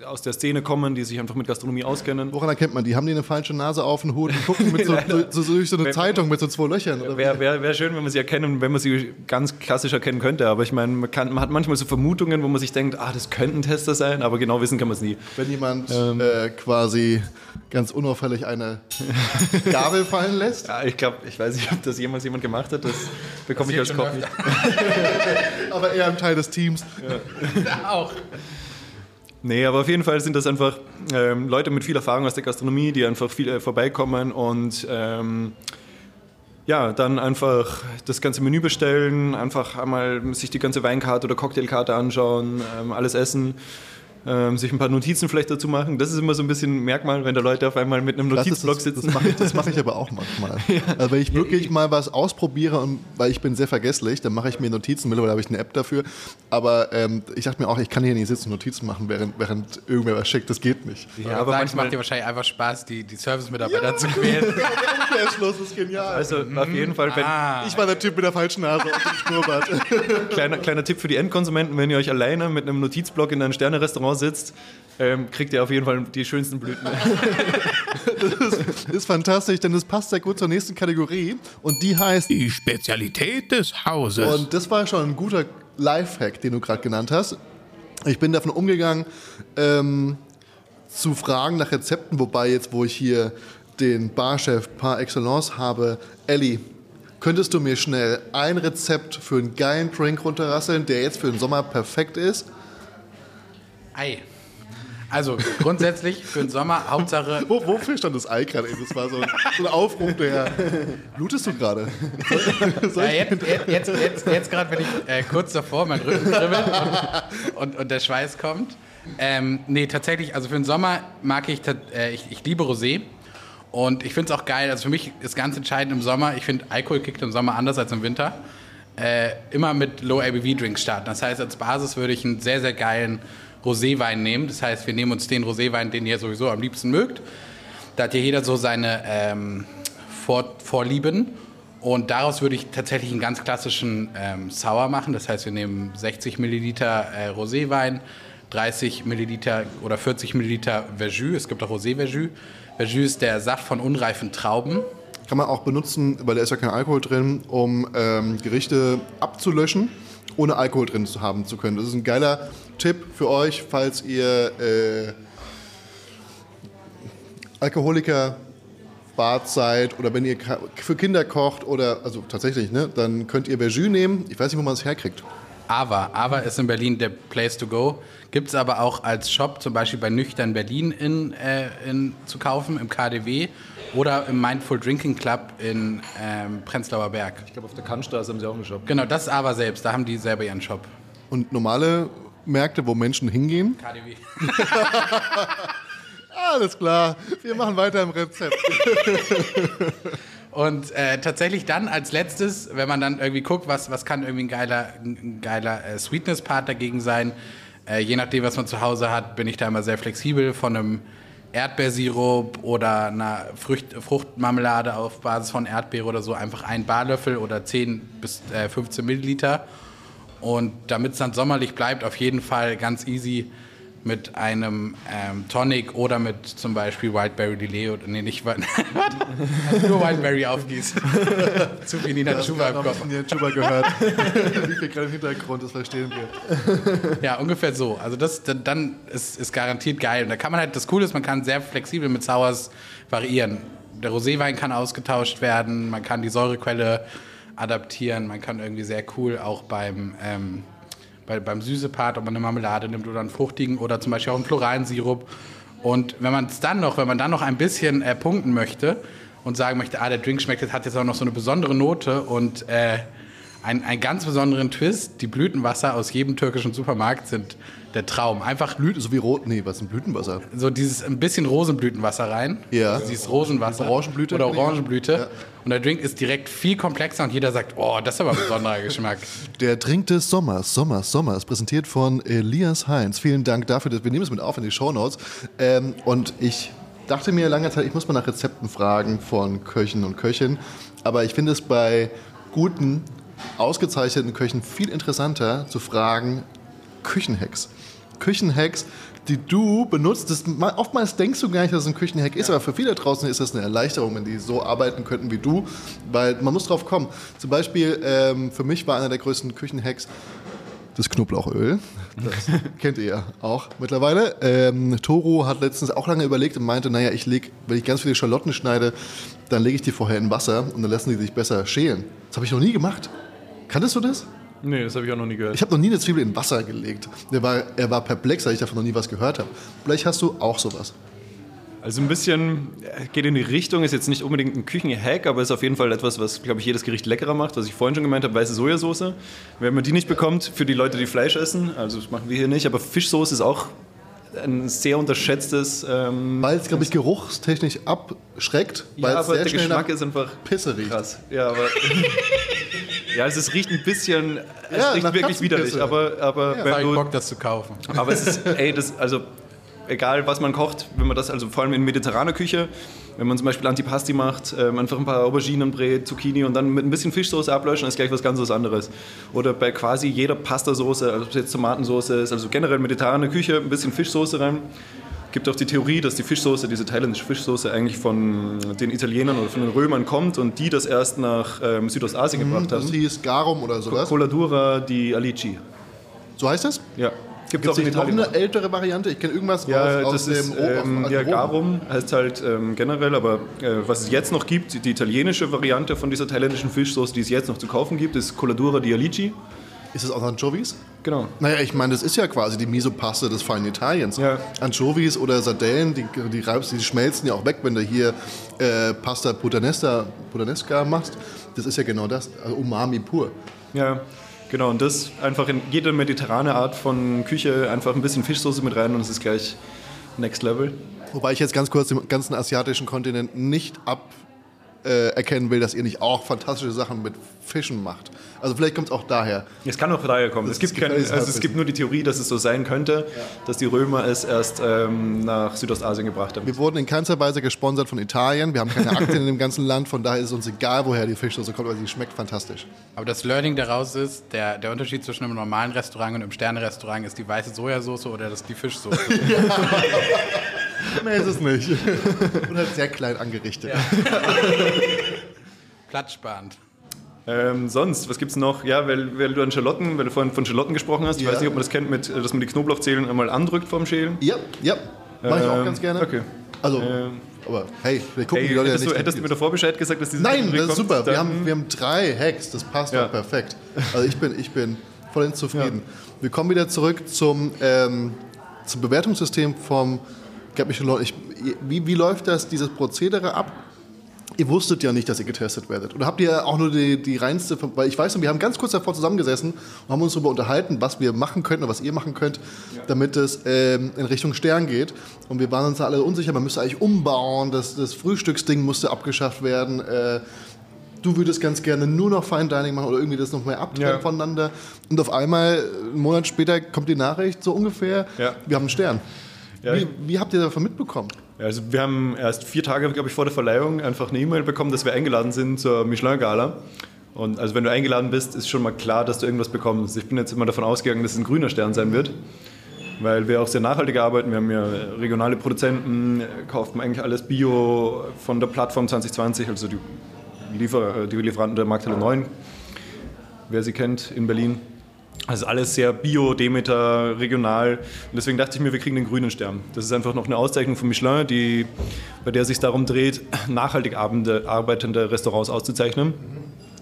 aus der Szene kommen, die sich einfach mit Gastronomie auskennen. Woran erkennt man die? Haben die eine falsche Nase auf den Hut und gucken mit (laughs) so, so, so durch so eine Zeitung mit so zwei Löchern? Wäre wär, wär schön, wenn man sie erkennen, wenn man sie ganz klassisch erkennen könnte. Aber ich meine, man, man hat manchmal so Vermutungen, wo man sich denkt, ah, das könnten Tester sein, aber genau wissen kann man es nie. Wenn jemand äh, quasi ganz unauffällig eine (laughs) Gabel fallen lässt? Ja, ich glaube, ich weiß nicht, ob das jemals jemand gemacht hat. Das bekomme ich als nicht. (laughs) Aber eher ein Teil des Teams. Auch. Nee, aber auf jeden Fall sind das einfach ähm, Leute mit viel Erfahrung aus der Gastronomie, die einfach viel äh, vorbeikommen und ähm, ja, dann einfach das ganze Menü bestellen, einfach einmal sich die ganze Weinkarte oder Cocktailkarte anschauen, ähm, alles essen. Ähm, sich ein paar Notizen vielleicht dazu machen. Das ist immer so ein bisschen ein Merkmal, wenn da Leute auf einmal mit einem Notizblock das, sitzen. das mache ich, das mach ich aber auch (laughs) manchmal. Also wenn ich wirklich mal was ausprobiere, und, weil ich bin sehr vergesslich, dann mache ich mir Notizen, mittlerweile habe ich eine App dafür. Aber ähm, ich dachte mir auch, ich kann hier nicht sitzen und Notizen machen, während, während irgendwer was schickt. Das geht nicht. Ja, aber aber manchmal- es macht dir wahrscheinlich einfach Spaß, die, die Service-Mitarbeiter zu quälen. (laughs) Der Schluss ist genial. Also auf jeden Fall, wenn, Ah, ich war der Typ mit der falschen Nase und dem Schnurrbart. (laughs) Kleiner, kleiner Tipp für die Endkonsumenten, wenn ihr euch alleine mit einem Notizblock in einem Sterne-Restaurant sitzt, ähm, kriegt ihr auf jeden Fall die schönsten Blüten. Das ist fantastisch, denn das passt sehr gut zur nächsten Kategorie. Und die heißt Die Spezialität des Hauses. Und das war schon ein guter Lifehack, den du gerade genannt hast. Ich bin davon umgegangen, ähm, zu fragen nach Rezepten, wobei jetzt, wo ich hier den Barchef par excellence habe, Elli, könntest du mir schnell ein Rezept für einen geilen Drink runterrasseln, der jetzt für den Sommer perfekt ist? Ei. Also grundsätzlich für den Sommer, Hauptsache Wo, wofür stand das Ei gerade? Das war so ein, so ein Aufruf, der. Blutest du gerade? (laughs) Ja, jetzt jetzt, jetzt, jetzt, gerade bin ich äh, kurz davor, mein Rücken kribbelt und, und, und der Schweiß kommt. Ähm, nee, tatsächlich, also für den Sommer mag ich, äh, ich, ich liebe Rosé. Und ich finde es auch geil, also für mich ist ganz entscheidend im Sommer, ich finde Alkohol kickt im Sommer anders als im Winter. Äh, immer mit Low ABV Drinks starten. Das heißt, als Basis würde ich einen sehr, sehr geilen Roséwein nehmen. Das heißt, wir nehmen uns den Roséwein, den ihr sowieso am liebsten mögt. Da hat ja jeder so seine ähm, Vor Vorlieben. Und daraus würde ich tatsächlich einen ganz klassischen ähm, Sour machen. Das heißt, wir nehmen 60 Milliliter äh, Roséwein, 30 Milliliter oder 40 Milliliter Verjus. Es gibt auch Rosé-Verjus. Verjus ist der Saft von unreifen Trauben. Kann man auch benutzen, weil da ist ja kein Alkohol drin, um ähm, Gerichte abzulöschen, ohne Alkohol drin zu haben zu können. Das ist ein geiler Tipp für euch, falls ihr äh, Alkoholiker Bart seid oder wenn ihr für Kinder kocht oder also tatsächlich, ne, dann könnt ihr Verjus nehmen. Ich weiß nicht, wo man es herkriegt. Ava. Ava ist in Berlin der Place to go. Gibt es aber auch als Shop, zum Beispiel bei Nüchtern Berlin in, äh, in, zu kaufen, im KDW oder im Mindful Drinking Club in ähm, Prenzlauer Berg. Ich glaube, auf der Kannstraße haben sie auch einen Shop. Genau, das ist Ava selbst. Da haben die selber ihren Shop. Und normale Märkte, wo Menschen hingehen. KDW. (laughs) Alles klar, wir machen weiter im Rezept. (laughs) Und äh, tatsächlich dann als letztes, wenn man dann irgendwie guckt, was, was kann irgendwie ein geiler, ein geiler äh, Sweetness-Part dagegen sein, äh, je nachdem, was man zu Hause hat, bin ich da immer sehr flexibel von einem Erdbeersirup oder einer Frucht, Fruchtmarmelade auf Basis von Erdbeere oder so, einfach ein Barlöffel oder 10 bis äh, 15 Milliliter. Und damit es dann sommerlich bleibt, auf jeden Fall ganz easy mit einem ähm, Tonic oder mit zum Beispiel Wildberry Delay oder nee, nicht Wild- (laughs) nur Wildberry aufgießen. (laughs) Zu viel Nina Chuba im Kopf. hier Chuba gehört. Lief hier gerade im Hintergrund, das verstehen wir. (laughs) Ja, ungefähr so. Also das dann- dann ist, ist garantiert geil. Und da kann man halt, das Coole ist, man kann sehr flexibel mit Sours variieren. Der Roséwein kann ausgetauscht werden, man kann die Säurequelle adaptieren, man kann irgendwie sehr cool auch beim, ähm, bei, beim Süßepart, ob man eine Marmelade nimmt oder einen fruchtigen oder zum Beispiel auch einen floralen Sirup. Und wenn man es dann noch, wenn man dann noch ein bisschen äh, punkten möchte und sagen möchte, ah, der Drink schmeckt, hat jetzt auch noch so eine besondere Note und äh, einen, einen ganz besonderen Twist. Die Blütenwasser aus jedem türkischen Supermarkt sind der Traum. Einfach Blüten, so wie Rot, nee, was ist ein Blütenwasser? so dieses ein bisschen Rosenblütenwasser rein. Ja. Also dieses Rosenwasser. Orangenblüte Oder. Orangenblüte. Ja. Und der Drink ist direkt viel komplexer und jeder sagt, oh, das ist aber ein besonderer Geschmack. (laughs) Der Drink des Sommers, Sommers, Sommers, präsentiert von Elias Heinz. Vielen Dank dafür, dass wir nehmen es mit auf in die Shownotes. Ähm, und ich dachte mir lange Zeit, ich muss mal nach Rezepten fragen von Köchen und Köchinnen. Aber ich finde es bei guten, ausgezeichneten Köchen viel interessanter zu fragen, Küchenhacks. Küchenhacks, die du benutzt. Das, ma- oftmals denkst du gar nicht, dass es ein Küchenhack ist, aber für viele draußen ist das eine Erleichterung, wenn die so arbeiten könnten wie du, weil man muss drauf kommen. Zum Beispiel, ähm, für mich war einer der größten Küchenhacks das Knoblauchöl. Das (laughs) kennt ihr ja auch mittlerweile. Ähm, Toro hat letztens auch lange überlegt und meinte, naja, ich leg, wenn ich ganz viele Schalotten schneide, dann lege ich die vorher in Wasser und dann lassen die sich besser schälen. Das habe ich noch nie gemacht. Kanntest du das? Nee, das habe ich auch noch nie gehört. Ich habe noch nie eine Zwiebel in Wasser gelegt. Er war, er war perplex, weil ich davon noch nie was gehört habe. Vielleicht hast du auch sowas. Also ein bisschen äh, geht in die Richtung, ist jetzt nicht unbedingt ein Küchenhack, aber ist auf jeden Fall etwas, was, glaube ich, jedes Gericht leckerer macht. Was ich vorhin schon gemeint habe, weiße Sojasauce. Wenn man die nicht bekommt, für die Leute, die Fleisch essen, also das machen wir hier nicht, aber Fischsoße ist auch ein sehr unterschätztes... Ähm, Weil es, glaube ich, geruchstechnisch abschreckt. weil ja, aber sehr der Geschmack ist einfach Pisse riecht. krass. Ja, aber... (laughs) ja, also es riecht ein bisschen... Es Ja, riecht wirklich widerlich, aber, aber Da wenn ich du... Bock, das zu kaufen. Aber es ist, ey, das, also egal was man kocht, wenn man das, also vor allem in mediterraner Küche, wenn man zum Beispiel Antipasti macht, ähm, einfach ein paar Auberginen brät, Zucchini und dann mit ein bisschen Fischsoße ablöschen, ist gleich was ganz was anderes. Oder bei quasi jeder Pastasoße, also ob es jetzt Tomatensoße ist, also generell mediterrane Küche, ein bisschen Fischsoße rein. Gibt auch die Theorie, dass die Fischsoße, diese thailändische Fischsoße, eigentlich von den Italienern oder von den Römern kommt und die das erst nach ähm, Südostasien gebracht Das haben. hieß Garum oder sowas. Coladura di Alici. So heißt das? Ja. Gibt es auch noch eine ältere Variante? Ich kenne irgendwas Ja, aus, das aus ist dem ähm, ja. Garum heißt halt ähm, generell, aber äh, was es jetzt noch gibt, die italienische Variante von dieser thailändischen Fischsoße, die es jetzt noch zu kaufen gibt, ist Coladura di Alici. Ist das aus Anchovies? Genau. Naja, ich meine, das ist ja quasi die Misopaste des feinen Italiens. Ja. Anchovies oder Sardellen, die, die, reibst, die schmelzen ja auch weg, wenn du hier äh, Pasta Puttanesca, Puttanesca machst. Das ist ja genau das, also Umami pur. Ja, genau. Und das einfach in jede mediterrane Art von Küche einfach ein bisschen Fischsoße mit rein und es ist gleich Next Level. Wobei ich jetzt ganz kurz den ganzen asiatischen Kontinent nicht ab äh, erkennen will, dass ihr nicht auch fantastische Sachen mit Fischen macht. Also vielleicht kommt es auch daher. Es kann auch daher kommen. Es gibt, gefährliches also es gibt nur die Theorie, dass es so sein könnte, dass die Römer es erst ähm, nach Südostasien gebracht haben. Wir wurden in keinster Weise gesponsert von Italien. Wir haben keine (laughs) Aktien in dem ganzen Land. Von daher ist es uns egal, woher die Fischsoße kommt, weil sie schmeckt fantastisch. Aber das Learning daraus ist, der, der Unterschied zwischen einem normalen Restaurant und einem Sterne-Restaurant ist die weiße Sojasauce oder das die Fischsoße. (laughs) Nee, ist es nicht. (laughs) Und halt sehr klein angerichtet. Platzsparend. Ähm, sonst, was gibt's noch? Ja, weil, weil du an Schalotten, weil du vorhin von Schalotten gesprochen hast, ich Ja. weiß nicht, ob man das kennt, mit, dass man die Knoblauchzehlen einmal andrückt vorm Schälen. Ja, ja. Mach ich auch Ähm, ganz gerne. okay. Also, Ähm, aber hey, wir gucken Hey, die Leute ja hättest, nicht. du, hättest du mir davor Bescheid gesagt, dass dieses Nein, das ist kommt, super. Wir haben, wir haben drei Hacks. Das passt Ja. doch perfekt. Also ich bin, ich bin vollends zufrieden. Wir kommen wieder zurück zum, ähm, zum Bewertungssystem vom Gab mich schon Leute. Wie, wie läuft das, dieses Prozedere ab? Ihr wusstet ja nicht, dass ihr getestet werdet. Oder habt ihr auch nur die, die reinste, weil ich weiß wir haben ganz kurz davor zusammengesessen und haben uns darüber unterhalten, was wir machen könnten oder was ihr machen könnt, damit es ähm, in Richtung Stern geht. Und wir waren uns da alle unsicher, man müsste eigentlich umbauen, das, das Frühstücksding musste abgeschafft werden. Äh, du würdest ganz gerne nur noch Fine Dining machen oder irgendwie das noch mehr abtrennen Ja. voneinander. Und auf einmal, einen Monat später, kommt die Nachricht, so ungefähr, Ja. wir haben einen Stern. Ja, wie, wie habt ihr davon mitbekommen? Also wir haben erst vier Tage, glaube ich, vor der Verleihung einfach eine E-Mail bekommen, dass wir eingeladen sind zur Michelin-Gala. Und also wenn du eingeladen bist, ist schon mal klar, dass du irgendwas bekommst. Ich bin jetzt immer davon ausgegangen, dass es ein grüner Stern sein wird. weil wir auch sehr nachhaltig arbeiten. Wir haben ja regionale Produzenten, kaufen eigentlich alles Bio von der Plattform 2020, also die, Liefer die Lieferanten der Markthalle 9, wer sie kennt, in Berlin. Also alles sehr bio, Demeter, regional. Und deswegen dachte ich mir, wir kriegen den grünen Stern. Das ist einfach noch eine Auszeichnung von Michelin, die, bei der es sich darum dreht, nachhaltig arbeitende Restaurants auszuzeichnen.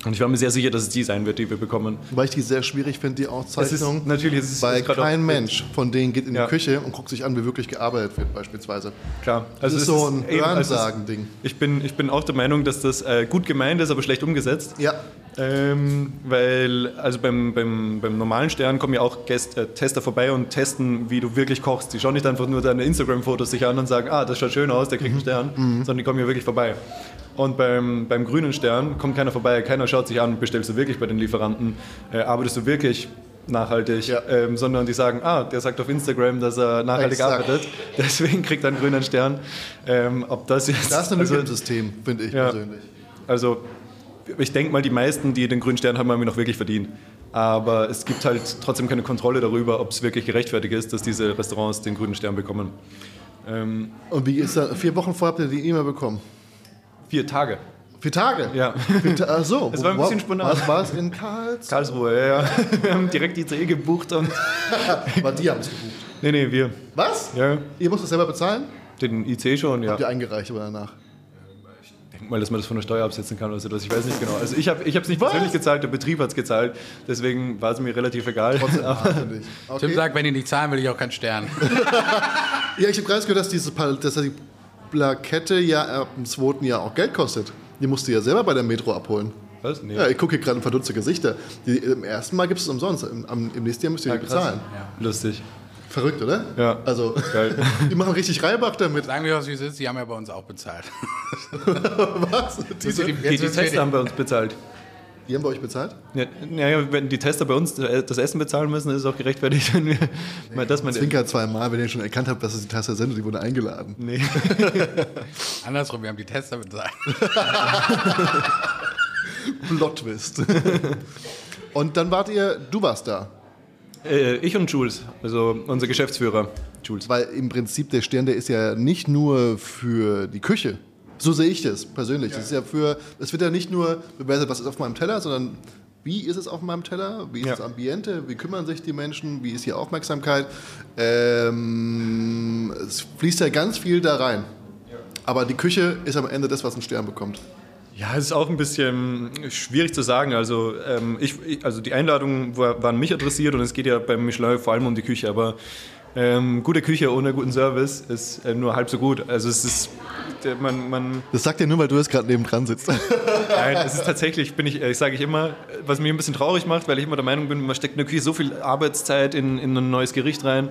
Und ich war mir sehr sicher, dass es die sein wird, die wir bekommen. Weil ich die sehr schwierig finde, die Auszeichnung. Es ist, natürlich, es ist, weil kein Mensch von denen geht in Ja. die Küche und guckt sich an, wie wirklich gearbeitet wird, beispielsweise. Klar. Das ist so ein also Hörensagen-Ding. Ich bin, ich bin auch der Meinung, dass das äh, gut gemeint ist, aber schlecht umgesetzt. Ja, Ähm, weil, also beim, beim, beim normalen Stern kommen ja auch Gäst, äh, Tester vorbei und testen, wie du wirklich kochst. Die schauen nicht einfach nur deine Instagram-Fotos sich an und sagen, ah, das schaut schön aus, der kriegt einen Stern, sondern die kommen ja wirklich vorbei. Und beim, beim grünen Stern kommt keiner vorbei, keiner schaut sich an, bestellst du wirklich bei den Lieferanten, äh, arbeitest du wirklich nachhaltig, Ja. ähm, sondern die sagen, ah, der sagt auf Instagram, dass er nachhaltig Exakt. arbeitet, (laughs) deswegen kriegt er einen grünen Stern. Ähm, ob das jetzt... das ist eine Lücke also- im System, finde ich Ja. persönlich. also ich denke mal, die meisten, die den grünen Stern haben, haben ihn noch wirklich verdient. Aber es gibt halt trotzdem keine Kontrolle darüber, ob es wirklich gerechtfertigt ist, dass diese Restaurants den grünen Stern bekommen. Ähm, Und wie ist das? Vier Wochen vorher habt ihr die E-Mail bekommen? Vier Tage. Vier Tage? Ja. Vier Ta Ach so. (laughs) Es war ein bisschen spontan. Was war es in Karls? Karlsruhe, ja, ja. (laughs) Wir haben direkt die ICE gebucht und. (laughs) Aber die haben es gebucht. Nee, nee, wir. Was? Ja, Ihr müsst das selber bezahlen? den IC schon, ja. Habt ihr eingereicht aber danach? Ich denke mal, dass man das von der Steuer absetzen kann oder so. Ich weiß nicht genau. Also ich habe es nicht Was? persönlich gezahlt, der Betrieb hat es gezahlt. Deswegen war es mir relativ egal. Trotzdem finde ich. Tim Okay. sagt, wenn die nicht zahlen, will ich auch keinen Stern. Ja, ich habe gerade gehört, dass, diese, dass die Plakette ja ab dem zweiten Jahr auch Geld kostet. Die musst du ja selber bei der Metro abholen. Was? Nee. Ja, ich gucke hier gerade in verdutzte Gesichter. Die, Im ersten Mal gibt es es umsonst. Im, am, Im nächsten Jahr müsst ihr die Ah, krass. bezahlen. Lustig. Verrückt, oder? Ja. Also, Geil. (laughs) die machen richtig Reibach damit. Sagen wir, was wie es ist, die haben ja bei uns auch bezahlt. (laughs) Was? Die- Die, die wird's Tester haben bei uns bezahlt. Die haben bei euch bezahlt? Ja, naja, wenn die Tester bei uns das Essen bezahlen müssen, ist es auch gerechtfertigt, (laughs) wenn wir, mal das man Zwinker zweimal, wenn ihr schon erkannt habt, dass es die Tasse sind und die wurde eingeladen. Nee. (laughs) Andersrum, wir haben die Tester bezahlt. (laughs) Plot-Twist. und dann wart ihr, du warst da. Äh, ich und Jules, also unser Geschäftsführer, Jules. Weil im Prinzip der Stern, der ist ja nicht nur für die Küche. So sehe ich das persönlich. Das ist ja für, es wird ja nicht nur bewertet, was ist auf meinem Teller, sondern wie ist es auf meinem Teller, wie ist Ja. das Ambiente, wie kümmern sich die Menschen, wie ist die Aufmerksamkeit. Ähm, es fließt ja ganz viel da rein. Aber die Küche ist am Ende das, was einen Stern bekommt. Ja, es ist auch ein bisschen schwierig zu sagen. Also, ähm, ich, ich, also die Einladungen war, waren mich adressiert und es geht ja beim Michelin vor allem um die Küche. Aber ähm, gute Küche ohne guten Service ist äh, nur halb so gut. Also es ist, der- man, man Das sagt er nur, weil du jetzt gerade nebendran sitzt. (laughs) Nein, es ist tatsächlich, bin ich, äh, sage ich immer, was mich ein bisschen traurig macht, weil ich immer der Meinung bin, man steckt in der Küche so viel Arbeitszeit in, in ein neues Gericht rein.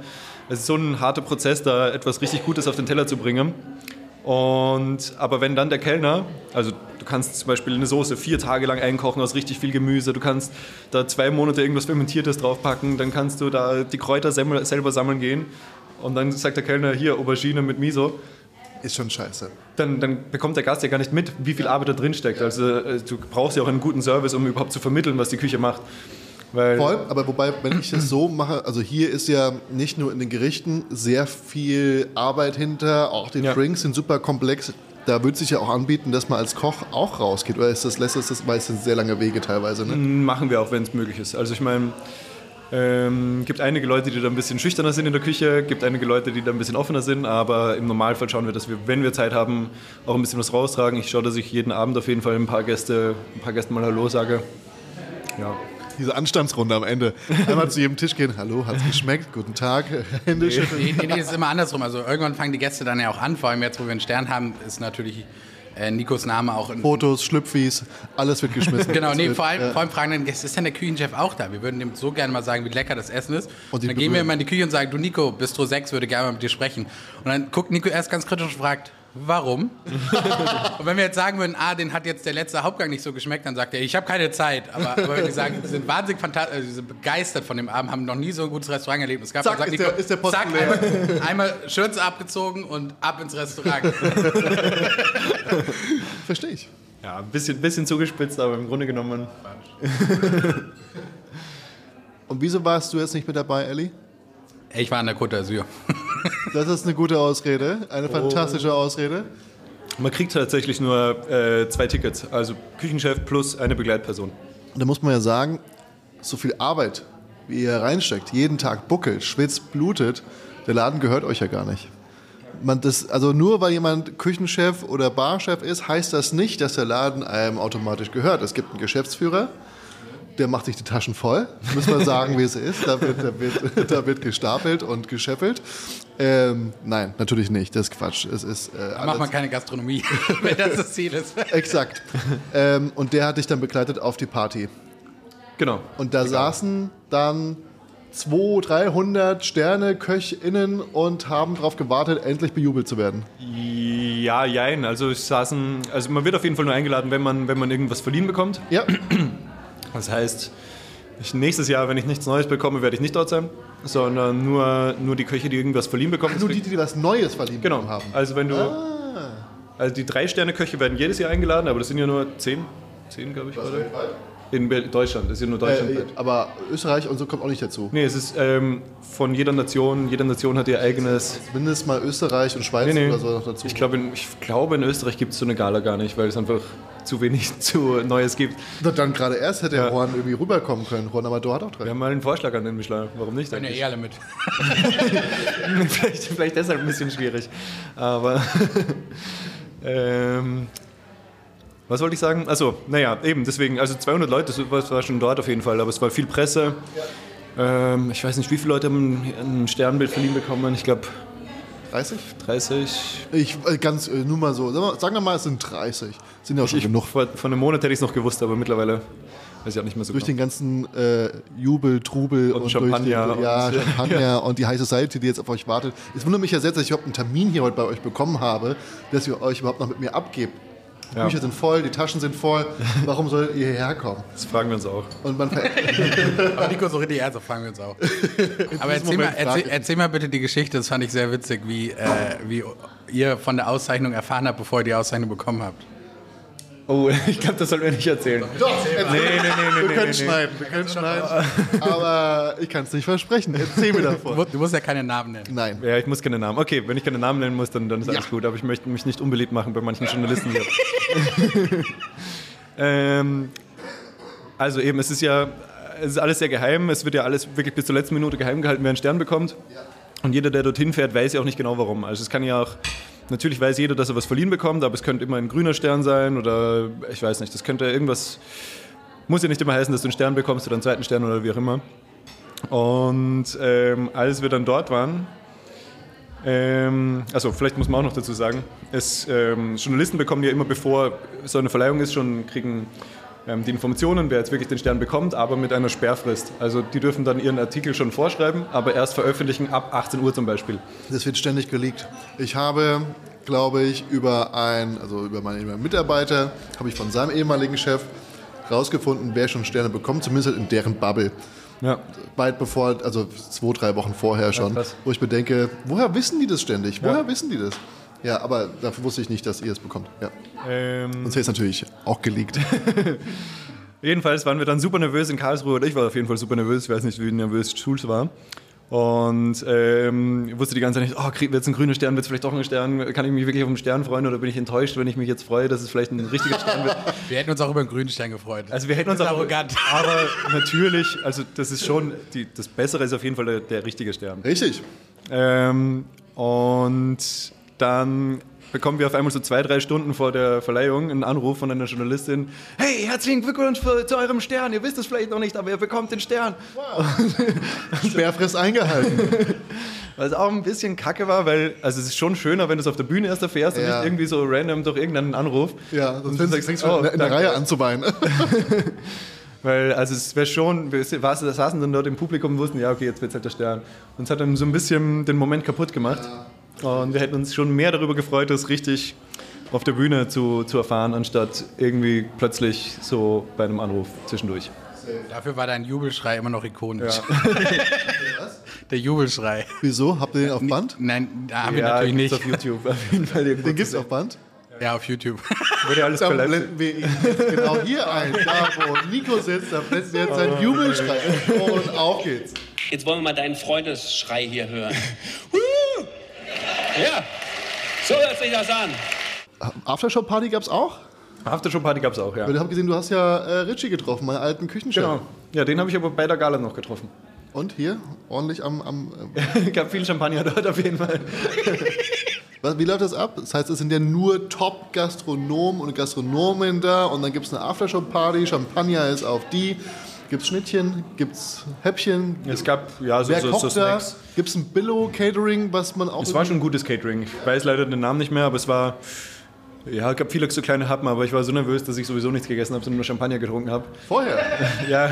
Es ist so ein harter Prozess, da etwas richtig Gutes auf den Teller zu bringen. Und, aber wenn dann der Kellner, also kannst zum Beispiel eine Soße vier Tage lang einkochen aus richtig viel Gemüse, du kannst da zwei Monate irgendwas Fermentiertes draufpacken, dann kannst du da die Kräuter selber sammeln gehen und dann sagt der Kellner, hier Aubergine mit Miso ist schon scheiße. dann, dann bekommt der Gast ja gar nicht mit, wie viel Arbeit da drin steckt. Also äh, du brauchst ja auch einen guten Service, um überhaupt zu vermitteln, was die Küche macht. Weil, Voll, aber wobei, wenn ich das so mache, also hier ist ja nicht nur in den Gerichten sehr viel Arbeit hinter, auch die Ja. Drinks sind super komplex. Da würde sich ja auch anbieten, dass man als Koch auch rausgeht. Oder ist das, lässt das, weil sehr lange Wege teilweise, ne? machen wir auch, wenn es möglich ist. Also ich meine, ähm, gibt einige Leute, die da ein bisschen schüchterner sind in der Küche, gibt einige Leute, die da ein bisschen offener sind, aber im Normalfall schauen wir, dass wir, wenn wir Zeit haben, auch ein bisschen was raustragen. Ich schaue, dass ich jeden Abend auf jeden Fall ein paar Gäste, ein paar Gästen mal Hallo sage. Ja. Diese Anstandsrunde am Ende. Einmal zu jedem Tisch gehen, hallo, hat's geschmeckt, guten Tag, (laughs) Hände schütteln. Nee, nee, nee, es ist immer andersrum. Also irgendwann fangen die Gäste dann ja auch an. Vor allem jetzt, wo wir einen Stern haben, ist natürlich äh, Nikos Name auch in, Fotos, Schlüpfis, alles wird geschmissen. (laughs) Genau, nee, vor allem, ja. vor allem fragen dann Gäste, ist denn der Küchenchef auch da? Wir würden dem so gerne mal sagen, wie lecker das Essen ist. Und dann gehen wir berühren. immer in die Küche und sagen, du Nico, Bistro 6 würde gerne mal mit dir sprechen. Und dann guckt Nico erst ganz kritisch und fragt, warum? und wenn wir jetzt sagen würden, ah, den hat jetzt der letzte Hauptgang nicht so geschmeckt, dann sagt er, ich habe keine Zeit. Aber, aber wenn die sagen, die sind wahnsinnig fantastisch, also die sind begeistert von dem Abend, haben noch nie so ein gutes Restaurant erlebt. Es gab, Zack, sagt ist der- ist der Posten zack, leer. einmal, einmal Schürze abgezogen und ab ins Restaurant. (laughs) Verstehe ich. Ja, ein bisschen, bisschen zugespitzt, aber im Grunde genommen. Und wieso warst du jetzt nicht mit dabei, Ellie? Ich war an der Côte d'Azur. (laughs) Das ist eine gute Ausrede, eine fantastische Ausrede. Man kriegt tatsächlich nur äh, zwei Tickets, also Küchenchef plus eine Begleitperson. Und da muss man ja sagen, so viel Arbeit, wie ihr reinsteckt, jeden Tag buckelt, schwitzt, blutet, der Laden gehört euch ja gar nicht. Man das, also nur weil jemand Küchenchef oder Barchef ist, heißt das nicht, dass der Laden einem automatisch gehört. Es gibt einen Geschäftsführer, der macht sich die Taschen voll, muss man sagen, wie es ist. Da wird, da wird, (laughs) da wird gestapelt und gescheffelt. Ähm, nein, natürlich nicht, das ist Quatsch. Es ist, äh, Da macht man keine Gastronomie, (laughs) wenn das das Ziel ist. (laughs) Exakt. ähm, und der hat dich dann begleitet auf die Party. Genau. Und da saßen dann 200, 300 Sterne KöchInnen und haben darauf gewartet, endlich bejubelt zu werden. Ja, jein. Also es saßen, also man wird auf jeden Fall nur eingeladen, wenn man, wenn man irgendwas verliehen bekommt. Ja, (clears throat) Das heißt, nächstes Jahr, wenn ich nichts Neues bekomme, werde ich nicht dort sein, sondern nur, nur die Köche, die irgendwas verliehen bekommen. nur die, die was Neues verliehen genau. bekommen haben. Also wenn du, also die drei Sterne Köche werden jedes Jahr eingeladen, aber das sind ja nur zehn, zehn glaube ich, oder? In Deutschland. Das ist ja nur Deutschland. Äh, aber Österreich und so kommt auch nicht dazu. Nee, es ist ähm, von jeder Nation, jede Nation hat ihr eigenes. Mindestens mal Österreich und Schweiz Nee, nee. oder so noch dazu. Ich glaube, in, ich glaube, in Österreich gibt es so eine Gala gar nicht, weil es einfach zu wenig (laughs) zu Neues gibt. Na, dann gerade erst hätte Ja. Juan irgendwie rüberkommen können. Juan Amador hat auch drei. Wir haben mal einen Vorschlag an den Michelin. Warum nicht? Ja eigentlich? eh alle mit. (laughs) vielleicht, vielleicht deshalb ein bisschen schwierig. Aber (laughs) ähm, was wollte ich sagen? Also, naja, eben deswegen, also 200 Leute, das war, schon dort auf jeden Fall, aber es war viel Presse. Ähm, ich weiß nicht, wie viele Leute haben ein Sternbild verliehen bekommen. Ich glaube 30? 30. Ich, äh, ganz, äh, nur mal so. Sagen wir mal, es sind 30. Sind ja auch schon Ich, genug. vor, vor einem Monat hätte ich es noch gewusst, aber mittlerweile weiß ich auch nicht mehr so Durch genau. den ganzen äh, Jubel, Trubel Und und, Champagner durch die, ja, (laughs) und- Champagner und die High Society, die jetzt auf euch wartet. Es wundert mich ja selbst, dass ich überhaupt einen Termin hier heute bei euch bekommen habe, dass ihr euch überhaupt noch mit mir abgebt. Die Ja. Bücher sind voll, die Taschen sind voll. Warum soll ihr hierher kommen? Das fragen wir uns auch. Und man (laughs) Aber Nico, so richtig ernsthaft fangen wir uns auch. (laughs) Aber erzähl mal, erzähl, erzähl mal bitte die Geschichte, das fand ich sehr witzig, wie, äh, wie ihr von der Auszeichnung erfahren habt, bevor ihr die Auszeichnung bekommen habt. Oh, (laughs) ich glaube, das sollten wir nicht erzählen. Doch, Nee, nee, nee, nee, wir nee, können nee, schneiden, wir können schneiden. Aber ich kann es nicht versprechen. Erzähl mir davon. du musst ja keine Namen nennen. Nein. Ja, ich muss keine Namen. Okay, wenn ich keine Namen nennen muss, dann, dann ist alles Ja. gut. Aber ich möchte mich nicht unbeliebt machen bei manchen Journalisten hier. (laughs) ähm, also eben, es ist ja es ist alles sehr geheim. Es wird ja alles wirklich bis zur letzten Minute geheim gehalten, wer einen Stern bekommt. Und jeder, der dorthin fährt, weiß ja auch nicht genau warum. Also es kann ja auch, natürlich weiß jeder, dass er was verliehen bekommt, aber es könnte immer ein grüner Stern sein oder ich weiß nicht, das könnte irgendwas, muss ja nicht immer heißen, dass du einen Stern bekommst oder einen zweiten Stern oder wie auch immer. Und ähm, als wir dann dort waren, ähm, also vielleicht muss man auch noch dazu sagen, es, ähm, Journalisten bekommen ja immer bevor so eine Verleihung ist, schon kriegen die Informationen, wer jetzt wirklich den Stern bekommt, aber mit einer Sperrfrist. Also die dürfen dann ihren Artikel schon vorschreiben, aber erst veröffentlichen ab 18 Uhr zum Beispiel. Das wird ständig geleakt. Ich habe, glaube ich, über ein, also über meinen ehemaligen Mitarbeiter, habe ich von seinem ehemaligen Chef rausgefunden, wer schon Sterne bekommt, zumindest in deren Bubble. Ja. Weit bevor, also zwei, drei Wochen vorher schon, krass. wo ich bedenke, woher wissen die das ständig? Woher Ja. wissen die das? Ja, aber dafür wusste ich nicht, dass ihr es bekommt. Ja. Ähm, Sonst hätte es natürlich auch geleakt. (laughs) Jedenfalls waren wir dann super nervös in Karlsruhe, oder ich war auf jeden Fall super nervös, ich weiß nicht, wie nervös Schulz war. Und ähm, wusste die ganze Zeit nicht, oh, wird es ein grüner Stern, wird es vielleicht doch ein Stern, kann ich mich wirklich auf einen Stern freuen oder bin ich enttäuscht, wenn ich mich jetzt freue, dass es vielleicht ein richtiger Stern wird. (laughs) Wir hätten uns auch über einen grünen Stern gefreut. Also wir hätten uns Das ist auch, arrogant. (laughs) aber natürlich, also das ist schon, die, das Bessere ist auf jeden Fall der, der richtige Stern. Richtig. Ähm, und dann bekommen wir auf einmal so zwei, drei Stunden vor der Verleihung einen Anruf von einer Journalistin. Hey, herzlichen Glückwunsch für, zu eurem Stern. Ihr wisst es vielleicht noch nicht, aber ihr bekommt den Stern. Sperrfrist (laughs) eingehalten. (laughs) Was auch ein bisschen kacke war, weil also es ist schon schöner, wenn du es auf der Bühne erst erfährst und Ja. nicht irgendwie so random durch irgendeinen Anruf. Ja, Und sonst du fängst sagst, du oh, in der- in der. Reihe an zu weinen. (laughs) Weil, also es wäre schon, wir sa- saßen dann dort im Publikum und wussten, ja, okay, jetzt wird halt der Stern. Und es hat dann so ein bisschen den Moment kaputt gemacht. Und wir hätten uns schon mehr darüber gefreut, das richtig auf der Bühne zu, zu erfahren, anstatt irgendwie plötzlich so bei einem Anruf zwischendurch. Dafür war dein Jubelschrei immer noch ikonisch. (laughs) Der Jubelschrei. Wieso? Habt ihr den auf Band? Nein, da haben wir Ja, natürlich gibt's nicht. auf YouTube auf jeden Fall Den gibt's auf Band? Ja, auf YouTube. (laughs) Wurde ja alles verletzt. blenden wir ihn jetzt genau hier ein, da wo Nico sitzt, da blenden wir jetzt seinen Jubelschrei. Und auf geht's. Jetzt wollen wir mal deinen Freundesschrei hier hören. (laughs) ja, so hört sich das an. Aftershow-Party gab es auch? Aftershow-Party gab es auch, ja. Ich habe gesehen, du hast ja äh, Richie getroffen, meinen alten Küchenchef. Genau. Ja, den habe ich aber bei der Gala noch getroffen. Und hier, ordentlich am... am äh, (laughs) gab viel Champagner dort auf jeden Fall. (laughs) was, wie läuft das ab? Das heißt, es sind ja nur Top-Gastronomen und Gastronomen da und dann gibt es eine Aftershow-Party, Champagner ist auf die. Gibt es Schnittchen? Gibt es Häppchen? Es gab ja so, Wer so, so? Snacks. Gibt es ein Billo-Catering, was man auch... Es war schon ein gutes Catering. Ich weiß leider den Namen nicht mehr, aber es war. Ja, es gab viele so kleine Happen, aber ich war so nervös, dass ich sowieso nichts gegessen habe, sondern nur Champagner getrunken habe. Vorher. (laughs) Ja,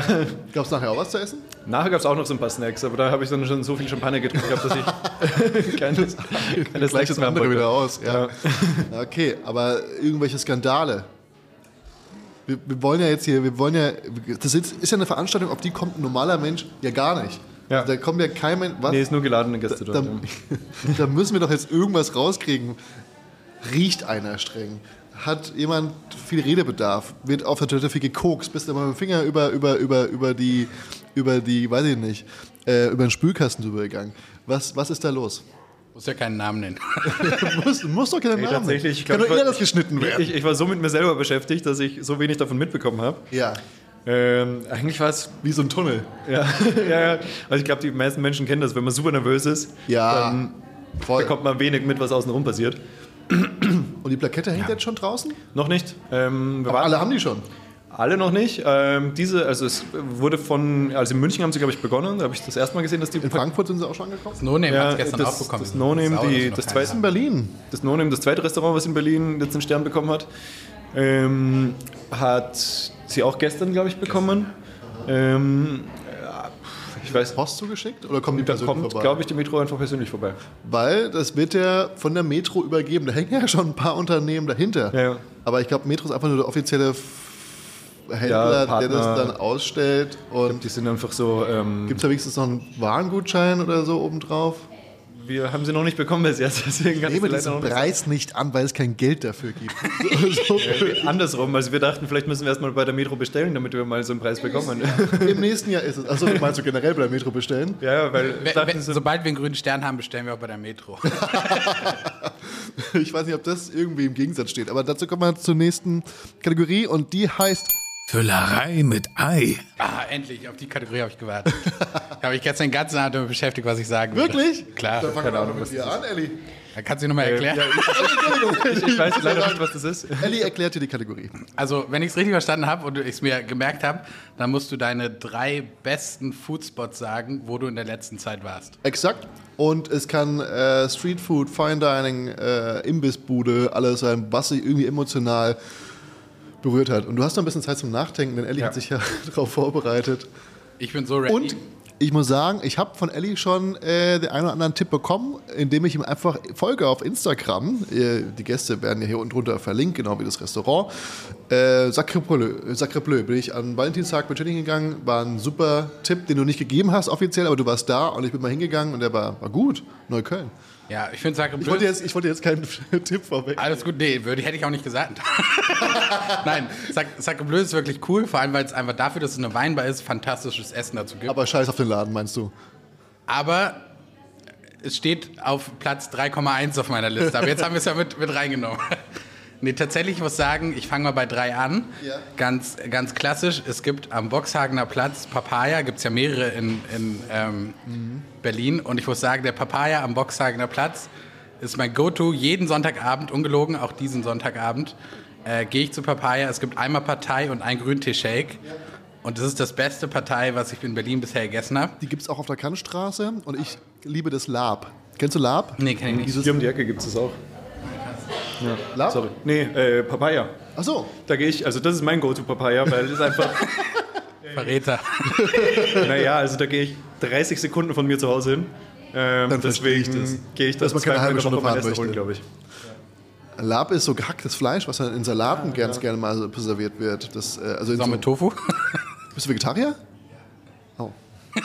Gab es nachher auch was zu essen? nachher gab es auch noch so ein paar Snacks, aber da habe ich dann schon so viel Champagner getrunken gehabt, dass ich keine, keine Gleich das mehr wollte. wieder aus. Ja. Okay, aber irgendwelche Skandale. Wir, wir wollen ja jetzt hier, wir wollen ja, das ist, ist ja eine Veranstaltung, auf die kommt ein normaler Mensch ja gar nicht. Ja. Da kommt ja kein Mensch. Was? Nee, ist nur geladene Gäste da, dort. da, ja. da müssen wir doch jetzt irgendwas rauskriegen. Riecht einer streng? Hat jemand viel Redebedarf? Wird auf der Toilette viel gekokst? Bist du mal mit dem Finger über, über, über, über die, über die, weiß ich nicht, äh, über den Spülkasten drüber gegangen? Was, was ist da los? Muss ja keinen Namen nennen. (laughs) muss, muss doch keinen Namen. tatsächlich, ich Kann doch eher war- das geschnitten werden. Ich, ich war so mit mir selber beschäftigt, dass ich so wenig davon mitbekommen habe. ja, Ähm, eigentlich war es wie so ein Tunnel. Ja, (laughs) ja, ja. Also ich glaube, die meisten Menschen kennen das. Wenn man super nervös ist, Ja, dann voll. bekommt man wenig mit, was außenrum passiert. Und die Plakette hängt jetzt schon draußen? Noch nicht. Ähm, wir Aber warten- alle haben die schon. Alle noch nicht. Ähm, diese, also es wurde von, also in München haben sie, glaube ich, begonnen. Da habe ich das erste Mal gesehen, dass die In Frankfurt sind sie auch schon angekommen. Das No-Name Ja, hat es gestern das- auch bekommen. das No-Name, Sauer, die- dass noch das zweite-. In Berlin. Das No-Name, das zweite Restaurant, was in Berlin jetzt den Stern bekommen hat, ähm, hat sie auch gestern, glaube ich, bekommen. Ähm, ja, ich weiß, Post zugeschickt oder kommen die persönlich kommt, vorbei? glaube ich, die Metro einfach persönlich vorbei. Weil das wird ja von der Metro übergeben. Da hängen ja schon ein paar Unternehmen dahinter. Ja, ja. Aber ich glaube, Metro ist einfach nur der offizielle F- Ja, Händler, der das dann ausstellt. Und Die sind einfach so. Ähm, gibt es da wenigstens noch einen Warengutschein oder so obendrauf? wir haben sie noch nicht bekommen bis jetzt, deswegen kann ich Nehme diesen Preis nicht an, weil es kein Geld dafür gibt. (laughs) so, so. Andersrum, also wir dachten, vielleicht müssen wir erstmal bei der Metro bestellen, damit wir mal so einen Preis bekommen. Im nächsten Jahr ist es. Achso, meinst du generell bei der Metro bestellen? ja, ja, weil dachten sie, Sobald wir einen grünen Stern haben, bestellen wir auch bei der Metro. (laughs) Ich weiß nicht, ob das irgendwie im Gegensatz steht. Aber dazu kommen wir zur nächsten Kategorie und die heißt Füllerei mit Ei. ah, endlich, auf die Kategorie habe ich gewartet. (laughs) Da habe ich gestern den ganzen Abend damit beschäftigt, was ich sagen würde. Wirklich? Klar. Dann fangen wir mal mit dir an, Elli. Da kannst du nochmal erklären. ja, ich, (laughs) ich weiß leider nicht, was das ist. Elli erklärt dir die Kategorie. Also, wenn ich es richtig verstanden habe und ich es mir gemerkt habe, dann musst du deine drei besten Foodspots sagen, wo du in der letzten Zeit warst. Exakt. Und es kann äh, Street Food, Fine Dining, äh, Imbissbude, alles sein, was sich irgendwie emotional berührt hat. Und du hast noch ein bisschen Zeit zum Nachdenken, denn Elli Ja. hat sich ja (laughs) darauf vorbereitet. Ich bin so ready. Und ich muss sagen, ich habe von Elli schon äh, den einen oder anderen Tipp bekommen, indem ich ihm einfach folge auf Instagram. Äh, die Gäste werden ja hier unten drunter verlinkt, genau wie das Restaurant. Äh, Sacre Bleu, Sacre Bleu bin ich an Valentinstag mit Jenny hingegangen. War ein super Tipp, den du nicht gegeben hast offiziell, aber du warst da und ich bin mal hingegangen und der war, war gut. Neukölln. Ja, ich finde Sacre Ich wollte jetzt, ich wollte jetzt keinen (laughs) Tipp vorweg. Alles gut, nee, würde, hätte ich auch nicht gesagt. (laughs) Nein, Sac- Sacre Bleu ist wirklich cool, vor allem weil es einfach dafür, dass es eine Weinbar ist, fantastisches Essen dazu gibt. Aber scheiß auf den Laden, meinst du? Aber es steht auf Platz 3,1 auf meiner Liste. Aber jetzt haben wir es ja mit, mit reingenommen. (laughs) Nee, tatsächlich, ich muss sagen, ich fange mal bei drei an. Ja. Ganz, ganz klassisch. Es gibt am Boxhagener Platz Papaya, gibt es ja mehrere in, in ähm, Berlin. Und ich muss sagen, der Papaya am Boxhagener Platz ist mein Go-To. Jeden Sonntagabend, ungelogen, auch diesen Sonntagabend, äh, gehe ich zu Papaya. Es gibt einmal Partei und ein Grüntee-Shake. Und das ist das beste Partei, was ich in Berlin bisher gegessen habe. Die gibt es auch auf der Kantstraße und ich liebe das Lab. Kennst du Lab? Nee, kenn ich nicht. Hier um die Ecke gibt es das auch. Lab? Sorry. Nee, äh, Papaya. Ach so. Da gehe ich, also das ist mein Go-To-Papaya, weil das ist einfach, (laughs) Verräter. (laughs) naja, also da gehe ich 30 Sekunden von mir zu Hause hin. Ähm, Dann verstehe ich deswegen das. gehe ich Dass das man keine halbe Stunde fahren möchte. glaube ich. Lab ist so gehacktes Fleisch, was dann in Salaten ganz gerne mal serviert wird. Das, äh, also in So mit Tofu? (laughs) bist du Vegetarier? Oh. (laughs)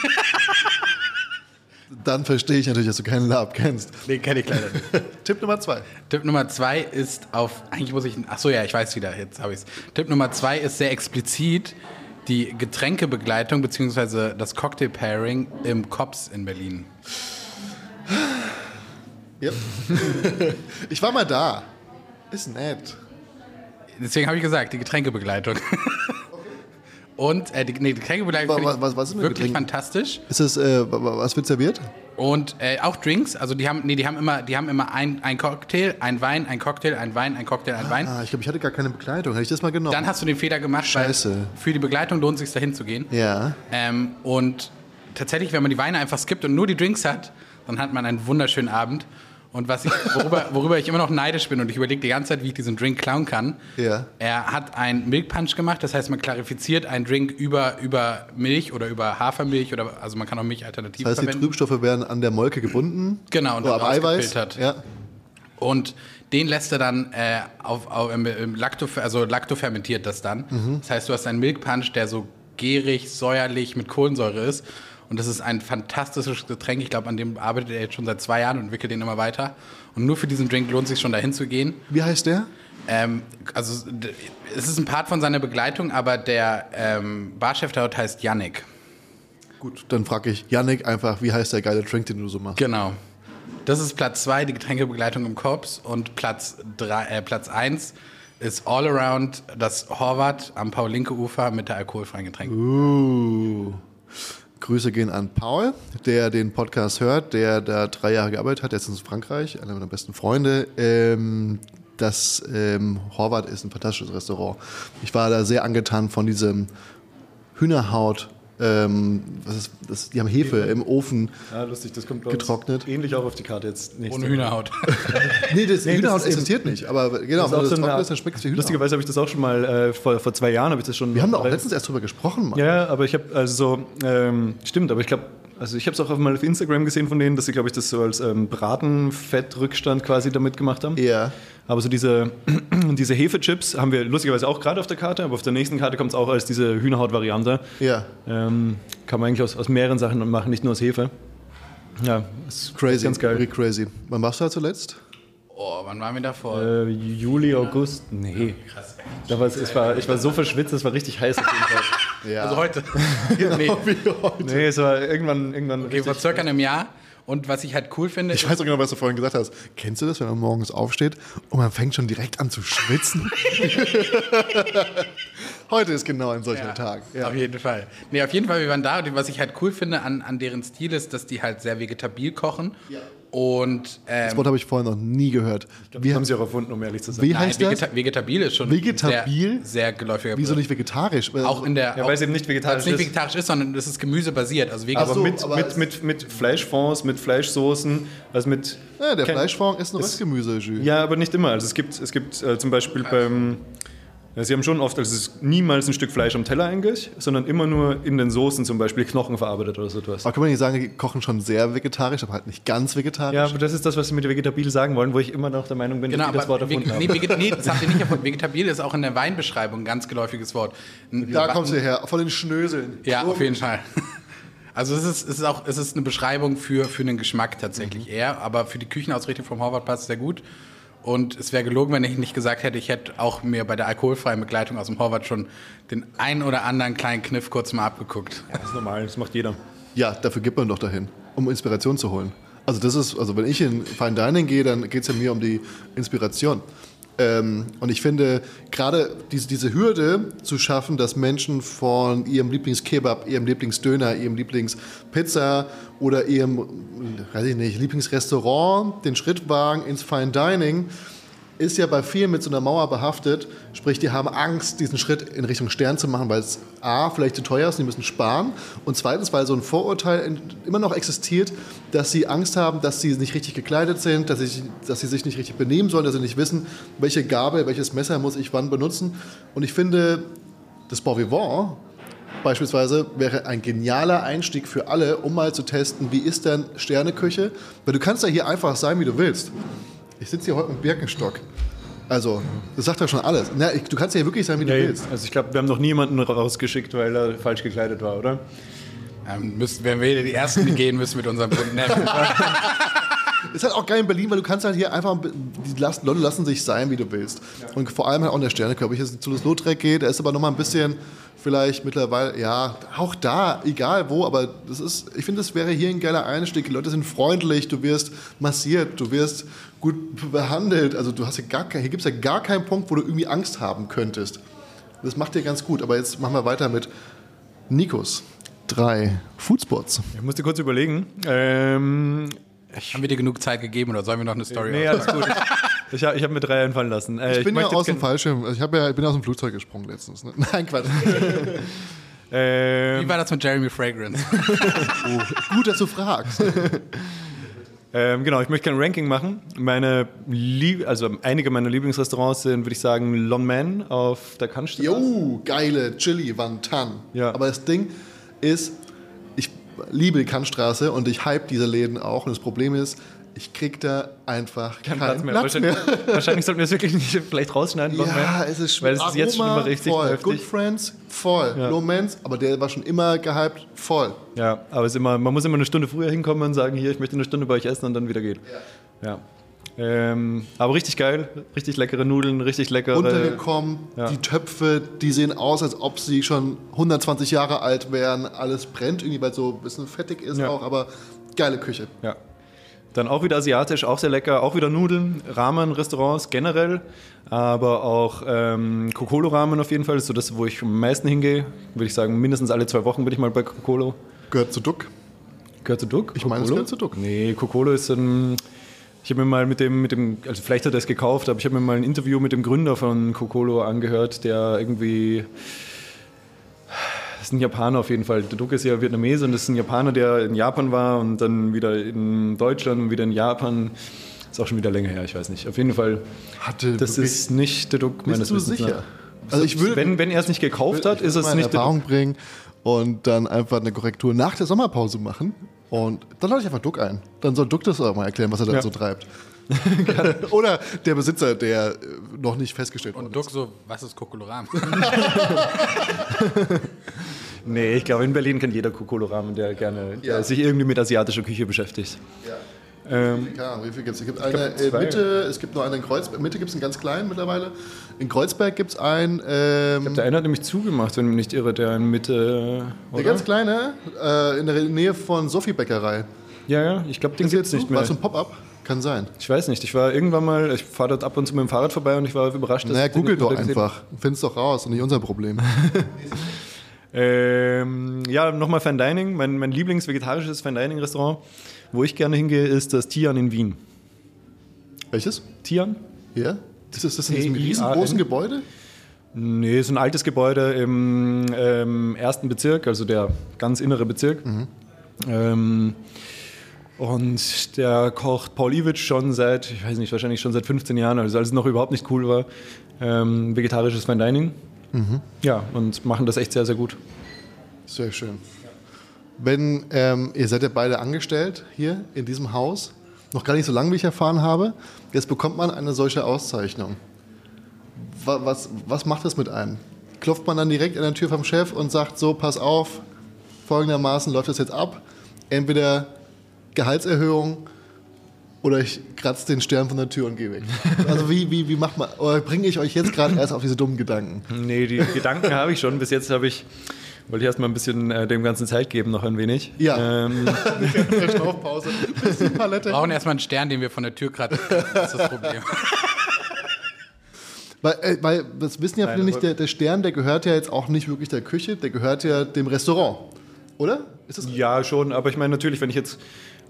Dann verstehe ich natürlich, dass du keinen Lab kennst. nee, kenne ich leider nicht. Tipp Nummer zwei. Tipp Nummer zwei ist auf, eigentlich muss ich, ach so ja, ich weiß wieder, jetzt habe ich es. Tipp Nummer zwei ist sehr explizit. Die Getränkebegleitung bzw. das Cocktail-Pairing im Cops in Berlin. Yep. ich war mal da. Ist nett. Deswegen habe ich gesagt, die Getränkebegleitung. (laughs) Und äh, die, nee, die Getränkebegleitung Wa- finde wa- ich was- was ist wirklich Getränken? fantastisch. Ist es, äh, wa- wa- was wird serviert? Und äh, auch Drinks, also die haben, nee, die haben immer, die haben immer ein, ein Cocktail, ein Wein, ein Cocktail, ein Wein, ein Cocktail, ein Wein. Ah, ich glaube, ich hatte gar keine Begleitung. Hätte ich das mal genommen? Dann hast du den Fehler gemacht, Scheiße. für die Begleitung lohnt es sich dahin zu gehen. ja. Ähm, und tatsächlich, wenn man die Weine einfach skippt und nur die Drinks hat, dann hat man einen wunderschönen Abend. Und was ich, worüber, worüber ich immer noch neidisch bin und ich überlege die ganze Zeit, wie ich diesen Drink klauen kann. Ja. Er hat einen Milk Punch gemacht, das heißt, man klarifiziert einen Drink über, über Milch oder über Hafermilch oder also man kann auch Milch alternativ Das heißt, die verwenden. Trübstoffe werden an der Molke gebunden. Genau, und oder dann rausgefiltert. Ja. Und den lässt er dann äh, auf, auf, im, im Lacto, also laktofermentiert das dann. Mhm. Das heißt, du hast einen Milk Punch, der so gärig, säuerlich mit Kohlensäure ist. Und das ist ein fantastisches Getränk. Ich glaube, an dem arbeitet er jetzt schon seit zwei Jahren und entwickelt den immer weiter. Und nur für diesen Drink lohnt es sich schon dahin zu gehen. Wie heißt der? Ähm, also es ist ein Part von seiner Begleitung, aber der ähm, Barchef dort heißt Yannick. Gut, dann frage ich Yannick einfach, wie heißt der geile Drink, den du so machst? Genau. Das ist Platz 2, die Getränkebegleitung im Korps. Und Platz 1 äh, Platz eins ist All Around das Horvath am Paul-Linke-Ufer mit der alkoholfreien Getränke. Uh. Grüße gehen an Paul, der den Podcast hört, der da drei Jahre gearbeitet hat. Der ist in Frankreich, einer meiner besten Freunde. Ähm, das ähm, Horvath ist ein fantastisches Restaurant. Ich war da sehr angetan von diesem Hühnerhaut. Ähm, was ist, das, die haben Hefe im Ofen. Ja, lustig, das kommt Getrocknet. ähnlich auch auf die Karte jetzt. nächste Ohne. Hühnerhaut. (laughs) Nee, das Nee, Hühnerhaut das ist existiert nicht. Aber genau, Das ist wenn auch das so ist, dann schmeckt es wie Hühnerhaut. Lustigerweise habe ich das auch schon mal äh, vor, vor zwei Jahren habe ich das schon. Wir haben doch auch letztens erst drüber gesprochen. Mann. Ja, aber ich habe also so, ähm, stimmt, aber ich glaube, also ich habe es auch auf mal auf Instagram gesehen von denen, dass sie, glaube ich, das so als ähm, Bratenfettrückstand quasi damit gemacht haben. Ja. Aber so diese, (clears throat) diese Hefechips haben wir lustigerweise auch gerade auf der Karte, aber auf der nächsten Karte kommt es auch als diese Hühnerhaut-Variante. Ja. Ähm, kann man eigentlich aus, aus mehreren Sachen machen, nicht nur aus Hefe. Ja, ist Crazy. ganz geil. Really crazy. Wann warst du da zuletzt? Oh, wann waren wir davor? Äh, Juli, August? Nee. Da war es, es war, ich war so verschwitzt, es war richtig heiß auf jeden Fall. (laughs) Ja. Also heute. (laughs) nee, (laughs) Nee, es war irgendwann, irgendwann okay, vor circa einem Jahr. Und was ich halt cool finde, Ich weiß auch genau, was du vorhin gesagt hast. Kennst du das, wenn man morgens aufsteht und man fängt schon direkt an zu schwitzen? (laughs) (laughs) Heute ist genau ein solcher Tag. Ja. Auf jeden Fall. Nee, auf jeden Fall, wir waren da. Und was ich halt cool finde an, an deren Stil ist, dass die halt sehr vegetabil kochen. Und ähm, Das Wort habe ich vorhin noch nie gehört. Wie Wie, haben sie auch erfunden, um ehrlich zu sein. wie nein, heißt das? vegeta vegetabil ist schon Vegetabil? sehr, sehr geläufiger Wieso nicht vegetarisch? Auch in der. Ja, weil es eben nicht vegetarisch weil es nicht ist. vegetarisch ist, sondern es ist gemüsebasiert. Also aber so, mit, aber mit, mit, mit Fleischfonds, mit Fleischsoßen, also mit. ja, der kein- Fleischfond ist ein es- Röstgemüse. Jus. Ja, aber nicht immer. Also es gibt, es gibt äh, zum Beispiel beim. Ja, sie haben schon oft, also es ist niemals ein Stück Fleisch am Teller eigentlich, sondern immer nur in den Soßen zum Beispiel Knochen verarbeitet oder so etwas. Aber kann man nicht sagen, die kochen schon sehr vegetarisch, aber halt nicht ganz vegetarisch? Ja, aber das ist das, was sie mit vegetabil sagen wollen, wo ich immer noch der Meinung bin, Genau, dass die das Wort aber erfunden haben. nee, das (laughs) habt ihr nicht erfunden. Vegetabil ist auch in der Weinbeschreibung ein ganz geläufiges Wort. Da kommst du her, von den Schnöseln. Ja, auf jeden Fall. (laughs) Also es ist, es ist auch es ist eine Beschreibung für, für den Geschmack tatsächlich eher, aber für die Küchenausrichtung vom Horvath passt es sehr gut. Und es wäre gelogen, wenn ich nicht gesagt hätte, ich hätte auch mir bei der alkoholfreien Begleitung aus dem Horvath schon den ein oder anderen kleinen Kniff kurz mal abgeguckt. Das ist normal, das macht jeder. Ja, dafür geht man doch dahin, um Inspiration zu holen. Also das ist, also wenn ich in Fine Dining gehe, dann geht es ja mir um die Inspiration. Ähm, und ich finde, gerade diese, diese Hürde zu schaffen, dass Menschen von ihrem Lieblingskebab, ihrem Lieblingsdöner, ihrem Lieblingspizza oder ihrem, weiß ich nicht, Lieblingsrestaurant den Schritt wagen ins Fine Dining, ist ja bei vielen mit so einer Mauer behaftet. Sprich, die haben Angst, diesen Schritt in Richtung Stern zu machen, weil es A, vielleicht zu teuer ist, die müssen sparen. Und zweitens, weil so ein Vorurteil immer noch existiert, dass sie Angst haben, dass sie nicht richtig gekleidet sind, dass sie, dass sie sich nicht richtig benehmen sollen, dass sie nicht wissen, welche Gabel, welches Messer muss ich wann benutzen. Und ich finde, das Bon Vivant beispielsweise wäre ein genialer Einstieg für alle, um mal zu testen, wie ist denn Sterneküche? Weil du kannst ja hier einfach sein, wie du willst. Ich sitze hier heute mit Birkenstock. Also, das sagt ja schon alles. Na, ich, du kannst ja hier wirklich sein, wie du Nee, willst. also ich glaube, wir haben noch niemanden rausgeschickt, weil er falsch gekleidet war, oder? Ähm, müssten, wenn wir die Ersten, die gehen müssen mit unserem bunten Hemd. (laughs) Ist halt auch geil in Berlin, weil du kannst halt hier einfach, die lassen, Leute lassen sich sein, wie du willst. Und vor allem halt auch in der Sternekörper. Wenn ich jetzt zu das Lautrec gehe, da ist aber nochmal ein bisschen vielleicht mittlerweile, ja, auch da, egal wo, aber das ist, ich finde, das wäre hier ein geiler Einstieg. Die Leute sind freundlich, du wirst massiert, du wirst gut behandelt. Also du hast ja gar kein, hier gibt es ja gar keinen Punkt, wo du irgendwie Angst haben könntest. Das macht dir ganz gut. Aber jetzt machen wir weiter mit Nikos. Drei Foodspots. Ich musste kurz überlegen. Ähm, Haben wir dir genug Zeit gegeben oder sollen wir noch eine Story nee, alles gut. Ich, ich habe ich hab mir drei einfallen lassen. Äh, Ich bin ja aus dem Fallschirm. Ich, hab ja, ich bin aus dem Flugzeug gesprungen letztens. Ne? (laughs) Nein, Quatsch. ähm, Wie war das mit Jeremy Fragrance? (laughs) Gut, dass du fragst. (laughs) Ähm, genau, ich möchte kein Ranking machen. Meine Lieb also einige meiner Lieblingsrestaurants sind, würde ich sagen, Lon Man auf der Kannstraße. Jo, geile Chili Wantan. Ja. Aber das Ding ist, ich liebe die Kantstraße und ich hype diese Läden auch. Und das Problem ist, ich krieg da einfach Kein keinen Platz mehr. wahrscheinlich, (laughs) wahrscheinlich sollten wir es wirklich nicht vielleicht rausschneiden. Ja, Man, es ist Weil es ist jetzt schon immer richtig voll. heftig. Good Friends, voll. Ja. Lomans, aber der war schon immer gehypt, voll. Ja, aber es ist immer, man muss immer eine Stunde früher hinkommen und sagen, hier, ich möchte eine Stunde bei euch essen und dann wieder geht. Ja. Ähm, aber richtig geil, richtig leckere Nudeln, richtig leckere. Untergekommen, ja. die Töpfe, die sehen aus, als ob sie schon 120 Jahre alt wären. Alles brennt irgendwie, weil es so ein bisschen fettig ist Ja. auch, aber geile Küche. Ja. Dann auch wieder asiatisch, auch sehr lecker, auch wieder Nudeln, Ramen-Restaurants generell, aber auch ähm, Kokolo-Ramen auf jeden Fall, das ist so das, wo ich am meisten hingehe. Würde ich sagen, mindestens alle zwei Wochen bin ich mal bei Kokolo. Gehört zu Duck. Gehört zu Duck? Ich meine, es Kokolo? gehört zu Duck. Nee, Kokolo ist ein. Ich habe mir mal mit dem, mit dem, also vielleicht hat er es gekauft, aber ich habe mir mal ein Interview mit dem Gründer von Kokolo angehört, der irgendwie. Das ist ein Japaner auf jeden Fall. Der Duck ist ja Vietnamese und das ist ein Japaner, der in Japan war und dann wieder in Deutschland und wieder in Japan. Ist auch schon wieder länger her, ich weiß nicht. Auf jeden Fall, Hatte das ist nicht der Duck meines Bist du Wissens sicher? nach. Also ich würde, wenn, wenn er es nicht gekauft hat, ich ist würde es nicht der Erfahrung bringen und dann einfach eine Korrektur nach der Sommerpause machen. Und dann lade ich einfach Duck ein. Dann soll Duck das auch mal erklären, was er da Ja. so treibt. (laughs) (laughs) Oder der Besitzer, der äh, noch nicht festgestellt wurde. Und Duck so, was ist Kokolorama? (laughs) Nee, ich glaube, in Berlin kennt jeder Kokolo-Ramen, der gerne der Ja. sich irgendwie mit asiatischer Küche beschäftigt. Ähm, Keine Ahnung, wie viel gibt es? Es gibt eine glaub, in. Mitte, es gibt noch eine in Kreuzberg. Mitte gibt es einen ganz kleinen mittlerweile. In Kreuzberg gibt es einen. Ähm, der eine hat nämlich zugemacht, wenn ich mich nicht irre, der in Mitte. der Oder? ganz kleine, äh, in der Nähe von Sophie Bäckerei. Ja, ja, ich glaube, den gibt es jetzt nicht mehr. War es ein Pop-up? Kann sein. Ich weiß nicht, ich war irgendwann mal, ich fahre dort ab und zu mit dem Fahrrad vorbei und ich war überrascht, dass Naja, ich google doch einfach. Find's doch raus und nicht unser Problem. (laughs) (laughs) Ähm, ja, nochmal Fine Dining. Mein, mein Lieblings-vegetarisches Fine Dining Restaurant, wo ich gerne hingehe, ist das Tian in Wien. Welches? Tian? Hier? Das ist das in diesem riesengroßen Gebäude? Nee, ist ein altes Gebäude im ähm, ersten Bezirk, also der ganz innere Bezirk. Ähm, und der kocht Paul Iwitsch schon seit, ich weiß nicht, wahrscheinlich schon seit 15 Jahren, also als es noch überhaupt nicht cool war, ähm, vegetarisches Fine Dining. Ja, und machen das echt sehr, sehr gut. Sehr schön. Wenn, ähm, ihr seid ja beide angestellt hier in diesem Haus, noch gar nicht so lange, wie ich erfahren habe. Jetzt bekommt man eine solche Auszeichnung. Wa- Was, was macht das mit einem? Klopft man dann direkt an der Tür vom Chef und sagt so, pass auf, folgendermaßen läuft das jetzt ab. Entweder Gehaltserhöhung oder ich kratze den Stern von der Tür und gehe weg. Also wie, wie, wie macht man, oder bringe ich euch jetzt gerade erst auf diese dummen Gedanken? Nee, die Gedanken habe ich schon. Bis jetzt habe ich, wollte ich erstmal ein bisschen äh, dem Ganzen Zeit geben, noch ein wenig. Ja. Ähm, (laughs) Palette. Wir brauchen erstmal einen Stern, den wir von der Tür kratzen. Das ist das Problem. (laughs) Weil, äh, weil das wissen ja viele nicht, der, der Stern, der gehört ja jetzt auch nicht wirklich der Küche, der gehört ja dem Restaurant. Oder? Ist das ja, schon. Aber ich meine natürlich, wenn ich jetzt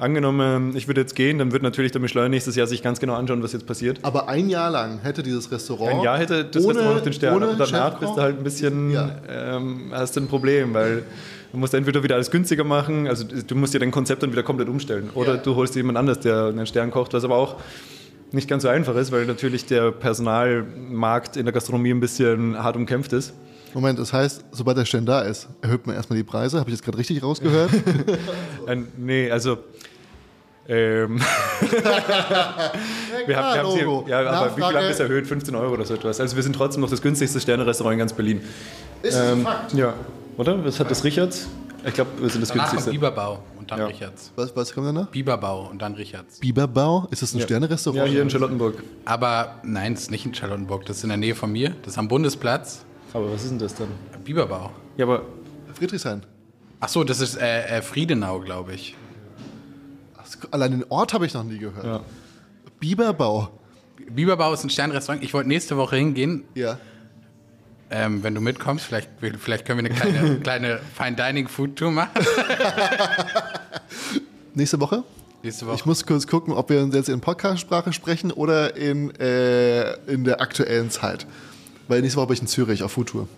angenommen, ich würde jetzt gehen, dann wird natürlich der Michelin nächstes Jahr sich ganz genau anschauen, was jetzt passiert. aber ein Jahr lang hätte dieses Restaurant. Ein Jahr hätte das ohne, Restaurant noch den Stern, aber danach bist du halt ein bisschen, Ja. ähm, hast du ein Problem, weil du musst entweder wieder alles günstiger machen, also du musst dir dein Konzept dann wieder komplett umstellen. Oder Ja. du holst jemand anders, der einen Stern kocht, was aber auch nicht ganz so einfach ist, weil natürlich der Personalmarkt in der Gastronomie ein bisschen hart umkämpft ist. Moment, das heißt, sobald der Stern da ist, erhöht man erstmal die Preise. Habe ich jetzt gerade richtig rausgehört? Ein, (laughs) nee, also. Ähm, (laughs) wir haben, wir haben sie, ja, aber wie viel haben wir es erhöht? 15 Euro oder so etwas. Also wir sind trotzdem noch das günstigste Sterne-Restaurant in ganz Berlin. Ist das ein Fakt? Ja, oder? Was hat das Richard? Ich glaube, wir sind das Danach günstigste. Biberbau und dann Ja. Richards. Was, was kommt danach? Biberbau und dann Richards. Biberbau? Ist das ein Ja. Sterne-Restaurant? Ja, hier in Charlottenburg. Aber nein, es ist nicht in Charlottenburg. Das ist in der Nähe von mir. Das ist am Bundesplatz. Aber was ist denn das dann? Biberbau. Ja, aber Friedrichshain. Ach so, das ist äh, äh, Friedenau, glaube ich. Allein den Ort habe ich noch nie gehört. Ja. Biberbau. Biberbau ist ein Sternrestaurant. Ich wollte nächste Woche hingehen. Ja. Ähm, wenn du mitkommst, vielleicht, vielleicht können wir eine kleine, (laughs) kleine Fine Dining Food Tour machen. (laughs) Nächste Woche? Nächste Woche. Ich muss kurz gucken, ob wir uns jetzt in Podcast-Sprache sprechen oder in, äh, in der aktuellen Zeit. Weil nächste Woche bin ich in Zürich auf Foodtour.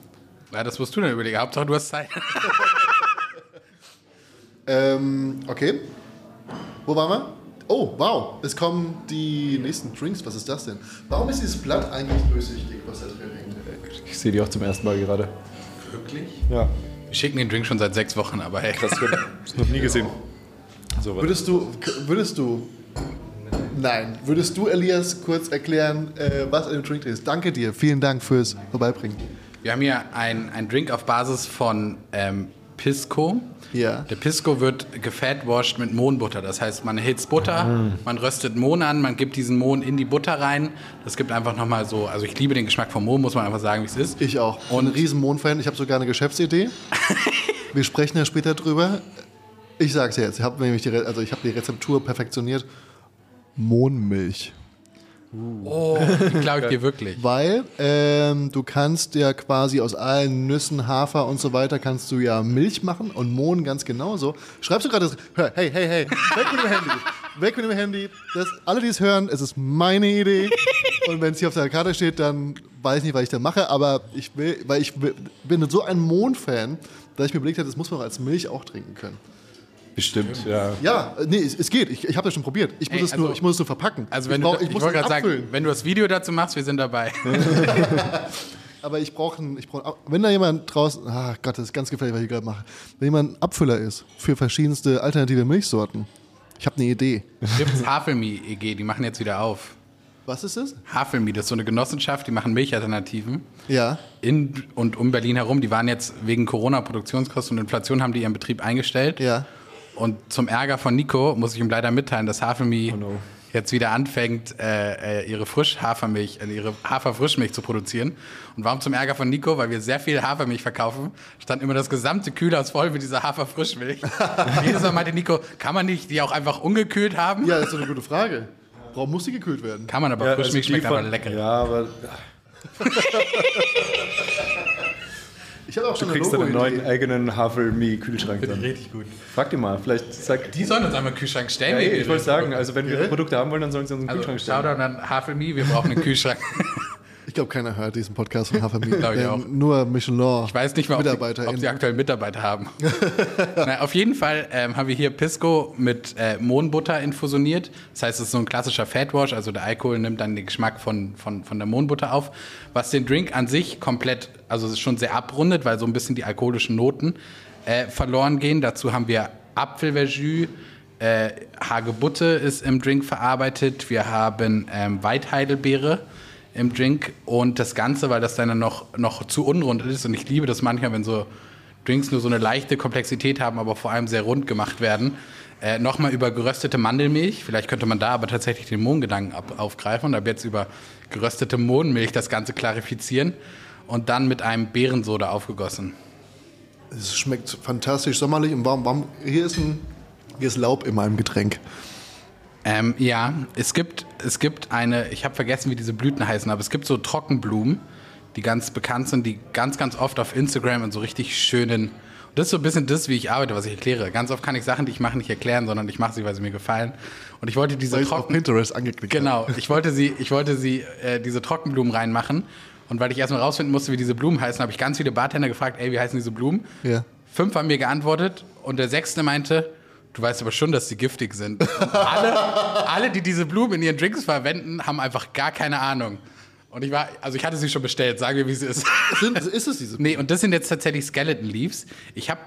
ja, das musst du dann überlegen. Hauptsache, du hast Zeit. (laughs) Ähm, okay. Wo waren wir? Oh, wow. Es kommen die nächsten Drinks. Was ist das denn? Warum ist dieses Blatt eigentlich durchsichtig, was da drin hängt? ich sehe die auch zum ersten Mal gerade. Wirklich? Ja, Wir schicken den Drink schon seit sechs Wochen, aber hey. das wird (laughs) das noch nie gesehen. So, was. Würdest du, würdest du, nein, würdest du, Elias, kurz erklären, äh, was in dem Drink drin ist? Danke dir. Vielen Dank fürs Vorbeibringen. Wir haben hier einen Drink auf Basis von ähm, Pisco. Ja. Der Pisco wird gefatwashed mit Mohnbutter. Das heißt, man hitzt Butter, man röstet Mohn an, man gibt diesen Mohn in die Butter rein. Das gibt einfach nochmal so, also ich liebe den Geschmack vom Mohn, muss man einfach sagen, wie es ist. Ich auch. Und ein riesen Mondfan. Ich habe sogar eine Geschäftsidee. (laughs) Wir sprechen ja später drüber. Ich sag's jetzt. Ich habe nämlich die, Re- also ich habe die Rezeptur perfektioniert. Mohnmilch. Oh, die glaube ich (laughs) dir wirklich. Weil ähm, du kannst ja quasi aus allen Nüssen, Hafer und so weiter kannst du ja Milch machen und Mohn ganz genauso. Schreibst du gerade das? Hör, hey, hey, hey, weg mit dem Handy. Weg mit dem Handy. Das, alle, die es hören, es ist meine Idee. Und wenn es hier auf der Karte steht, dann weiß ich nicht, was ich da mache. Aber ich will, weil ich will, bin so ein Mohn-Fan, dass ich mir überlegt habe, das muss man auch als Milch auch trinken können. Bestimmt, ja. Ja, äh, nee, es, es geht. Ich, ich habe das schon probiert. Ich muss, Ey, es nur, also- ich muss es nur verpacken. Also wenn ich brauch, du, ich ich muss wollte gerade abfüllen. sagen, wenn du das Video dazu machst, wir sind dabei. (laughs) Aber ich brauche einen, ich brauch, wenn da jemand draußen, ach Gott, das ist ganz gefährlich, was ich gerade mache. Wenn jemand ein Abfüller ist für verschiedenste alternative Milchsorten, ich habe eine Idee. Gibt's Havelmi EG, die machen jetzt wieder auf. Was ist das? Havelmi, das ist so eine Genossenschaft, die machen Milchalternativen. Ja. In und um Berlin herum. Die waren jetzt wegen Corona, Produktionskosten und Inflation, haben die ihren Betrieb eingestellt. Ja. Und zum Ärger von Nico muss ich ihm leider mitteilen, dass Havelmi Oh no. jetzt wieder anfängt, äh, äh, ihre Frischhafermilch, äh, ihre Haferfrischmilch zu produzieren. Und warum zum Ärger von Nico? Weil wir sehr viel Hafermilch verkaufen, stand immer das gesamte Kühlhaus voll mit dieser Haferfrischmilch. (laughs) Jedes Mal meinte Nico, kann man nicht die auch einfach ungekühlt haben? Ja, das ist so eine gute Frage. Warum muss die gekühlt werden? Kann man, aber Ja, Frischmilch also schmeckt einfach von- lecker. Ja, aber (laughs) Ich auch du schon kriegst deinen neuen eigenen Havelmi-Kühlschrank dann. Richtig gut. Frag die mal, vielleicht sagt. Die sollen uns einmal einen Kühlschrank stellen. Ja, wir- ich wollte sagen, also wenn wir. Produkte haben wollen, dann sollen sie uns einen also, Kühlschrank stellen. Shoutout an Havelmi, wir brauchen einen Kühlschrank. (laughs) Ich glaube, keiner hört diesen Podcast von Hafermilch. (laughs) Auch. Nur Michelin. Ich weiß nicht mal, ob sie, Mitarbeiter sie aktuell Mitarbeiter haben. (laughs) Na, auf jeden Fall ähm, haben wir hier Pisco mit äh, Mohnbutter infusioniert. Das heißt, es ist so ein klassischer Fatwash, also der Alkohol nimmt dann den Geschmack von, von, von der Mohnbutter auf, was den Drink an sich komplett, also es ist schon sehr abrundet, weil so ein bisschen die alkoholischen Noten äh, verloren gehen. Dazu haben wir Apfelverjus, äh, Hagebutte ist im Drink verarbeitet, wir haben ähm, Weitheidelbeere im Drink und das Ganze, weil das dann noch, noch zu unrund ist und ich liebe das manchmal, wenn so Drinks nur so eine leichte Komplexität haben, aber vor allem sehr rund gemacht werden. Äh, Nochmal über geröstete Mandelmilch, vielleicht könnte man da aber tatsächlich den Mohngedanken aufgreifen und ab jetzt über geröstete Mohnmilch das Ganze klarifizieren und dann mit einem Beerensoda aufgegossen. Es schmeckt fantastisch sommerlich. Und warum, warum hier, ist ein, hier ist Laub in meinem Getränk. Ähm, ja, es gibt, es gibt eine, ich habe vergessen, wie diese Blüten heißen, aber es gibt so Trockenblumen, die ganz bekannt sind, die ganz, ganz oft auf Instagram in so richtig schönen. Das ist so ein bisschen das, wie ich arbeite, was ich erkläre. Ganz oft kann ich Sachen, die ich mache, nicht erklären, sondern ich mache sie, weil sie mir gefallen. Und ich wollte diese Weil ich auf Trocken Pinterest angeklickt. Genau, ich wollte sie, ich wollte sie, äh, diese Trockenblumen reinmachen. Und weil ich erstmal rausfinden musste, wie diese Blumen heißen, habe ich ganz viele Bartender gefragt, ey, wie heißen diese Blumen? Ja. Fünf haben mir geantwortet und der sechste meinte, du weißt aber schon, dass sie giftig sind. Und alle, alle, die diese Blumen in ihren Drinks verwenden, haben einfach gar keine Ahnung. Und ich war, also ich hatte sie schon bestellt, sagen wir, wie sie ist. Sind, ist es diese? Nee, und das sind jetzt tatsächlich Skeleton Leaves. Ich habe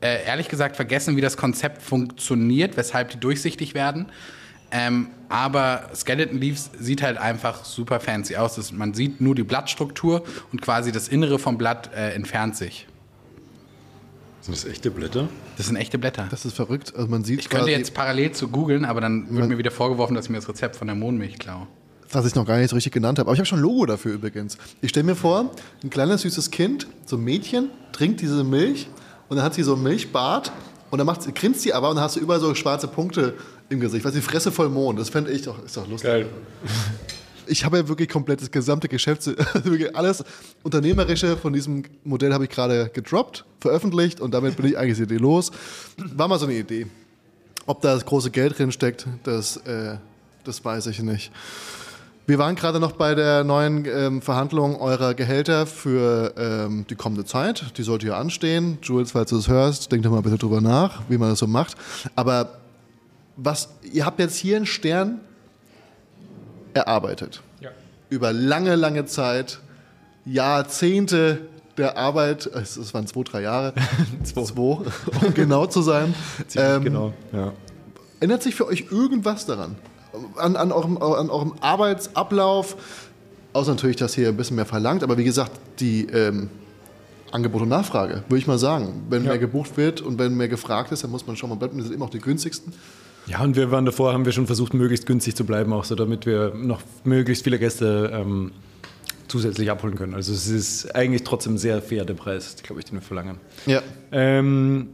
äh, ehrlich gesagt vergessen, wie das Konzept funktioniert, weshalb die durchsichtig werden. Ähm, aber Skeleton Leaves sieht halt einfach super fancy aus. Das, man sieht nur die Blattstruktur und quasi das Innere vom Blatt äh, entfernt sich. Sind das echte Blätter? Das sind echte Blätter. Das ist verrückt. Also man sieht Ich könnte jetzt parallel zu googeln, aber dann wird mir wieder vorgeworfen, dass ich mir das Rezept von der Mohnmilch klaue. das ich noch gar nicht so richtig genannt habe. Aber ich habe schon ein Logo dafür übrigens. Ich stelle mir vor, ein kleines süßes Kind, so ein Mädchen, trinkt diese Milch und dann hat sie so ein Milchbart und dann macht sie, grinst sie aber und dann hast du überall so schwarze Punkte im Gesicht. Weißt du, die Fresse voll Mond. Das fände ich doch, ist doch lustig. Geil. Ich habe ja wirklich komplett das gesamte (laughs) wirklich alles Unternehmerische von diesem Modell habe ich gerade gedroppt, veröffentlicht und damit bin ich eigentlich die Idee los. War mal so eine Idee. Ob da das große Geld drin steckt, das, äh, das weiß ich nicht. Wir waren gerade noch bei der neuen ähm, Verhandlung eurer Gehälter für ähm, die kommende Zeit. Die sollte ja anstehen. Jules, falls du es hörst, denk doch mal bitte drüber nach, wie man das so macht. Aber was, ihr habt jetzt hier einen Stern erarbeitet. Ja. Über lange, lange Zeit, Jahrzehnte der Arbeit, es waren zwei, drei Jahre, (laughs) zwei, um genau zu sein. (laughs) Ähm, genau. Ja. Ändert sich für euch irgendwas daran? An, an, eurem, an eurem Arbeitsablauf? Außer natürlich, dass hier ein bisschen mehr verlangt, aber wie gesagt, die ähm, Angebot und Nachfrage, würde ich mal sagen. Wenn Ja. mehr gebucht wird und wenn mehr gefragt ist, dann muss man schon mal bleiben. Das sind immer auch die günstigsten. Ja, und wir waren davor, haben wir schon versucht, möglichst günstig zu bleiben, auch so, damit wir noch möglichst viele Gäste ähm, zusätzlich abholen können. Also es ist eigentlich trotzdem sehr fair der Preis, glaube ich, den wir verlangen. Ja. Ähm,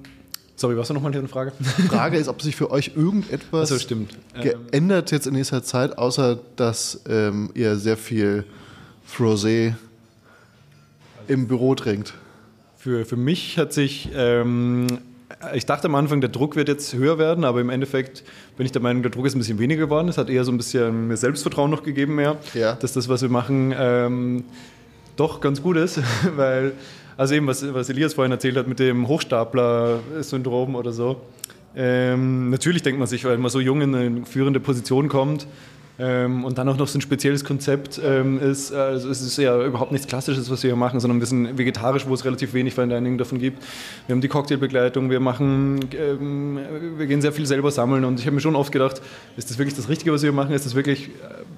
sorry, was war nochmal eine Frage? Frage ist, ob sich für euch irgendetwas Also stimmt. Geändert jetzt in nächster Zeit, außer dass ähm, ihr sehr viel Frosé im Büro trinkt. Für, für mich hat sich, ähm, ich dachte am Anfang, der Druck wird jetzt höher werden, aber im Endeffekt bin ich der Meinung, der Druck ist ein bisschen weniger geworden. Es hat eher so ein bisschen mehr Selbstvertrauen noch gegeben mehr, Ja. dass das, was wir machen, ähm, doch ganz gut ist, (laughs) weil, also eben, was, was Elias vorhin erzählt hat mit dem Hochstapler-Syndrom oder so. Ähm, natürlich denkt man sich, weil man so jung in eine führende Position kommt, ähm, und dann auch noch so ein spezielles Konzept ähm, ist. Also es ist ja überhaupt nichts Klassisches, was wir hier machen, sondern ein bisschen vegetarisch, wo es relativ wenig Fine Dining davon gibt. Wir haben die Cocktailbegleitung, wir machen, ähm, wir gehen sehr viel selber sammeln und ich habe mir schon oft gedacht, ist das wirklich das Richtige, was wir machen? Ist das wirklich, äh,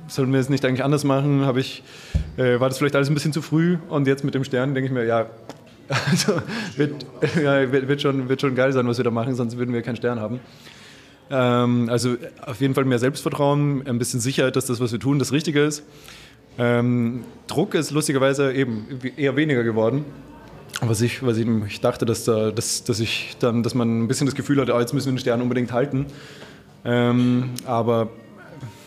sollen wir es nicht eigentlich anders machen? Habe ich, äh, war das vielleicht alles ein bisschen zu früh? Und jetzt mit dem Stern denke ich mir, ja, (laughs) also wird, (laughs) ja, wird, schon, wird schon geil sein, was wir da machen, sonst würden wir keinen Stern haben. Ähm, also auf jeden Fall mehr Selbstvertrauen, ein bisschen Sicherheit, dass das, was wir tun, das Richtige ist. Ähm, Druck ist lustigerweise eben eher weniger geworden. Was ich, was ich, ich dachte, dass, da, dass, dass, ich dann, dass man ein bisschen das Gefühl hatte, ah, jetzt müssen wir den Stern unbedingt halten. Ähm, aber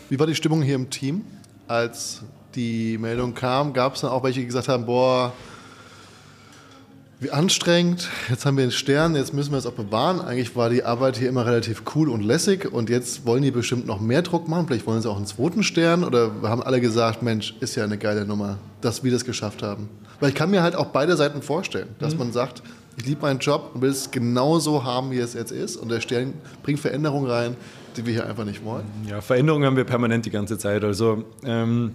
Wie war die Stimmung hier im Team, als die Meldung kam? Gab es dann auch welche, die gesagt haben, boah, wie anstrengend, jetzt haben wir einen Stern, jetzt müssen wir es auch bewahren. Eigentlich war die Arbeit hier immer relativ cool und lässig und jetzt wollen die bestimmt noch mehr Druck machen. Vielleicht wollen sie auch einen zweiten Stern oder haben alle gesagt, Mensch, ist ja eine geile Nummer, dass wir das geschafft haben. Weil ich kann mir halt auch beide Seiten vorstellen, dass man sagt, ich liebe meinen Job und will es genauso haben, wie es jetzt ist und der Stern bringt Veränderungen rein, die wir hier einfach nicht wollen. Ja, Veränderungen haben wir permanent die ganze Zeit. Also ähm,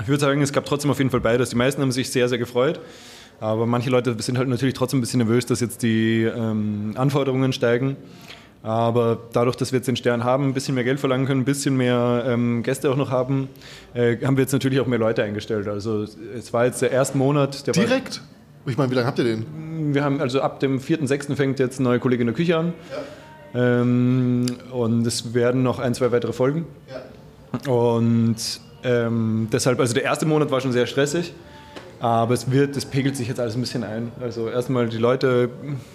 ich würde sagen, es gab trotzdem auf jeden Fall beides. Die meisten haben sich sehr, sehr gefreut. Aber manche Leute sind halt natürlich trotzdem ein bisschen nervös, dass jetzt die ähm, Anforderungen steigen. Aber dadurch, dass wir jetzt den Stern haben, ein bisschen mehr Geld verlangen können, ein bisschen mehr ähm, Gäste auch noch haben, äh, haben wir jetzt natürlich auch mehr Leute eingestellt. Also es war jetzt der erste Monat. Der Direkt? Ich meine, wie lange habt ihr den? wir haben also ab dem 4.6. fängt jetzt eine neue Kollegin in der Küche an. Ähm, und es werden noch ein, zwei weitere Folgen. Und ähm, deshalb, also der erste Monat war schon sehr stressig. Aber es wird, es pegelt sich jetzt alles ein bisschen ein. Also erstmal die Leute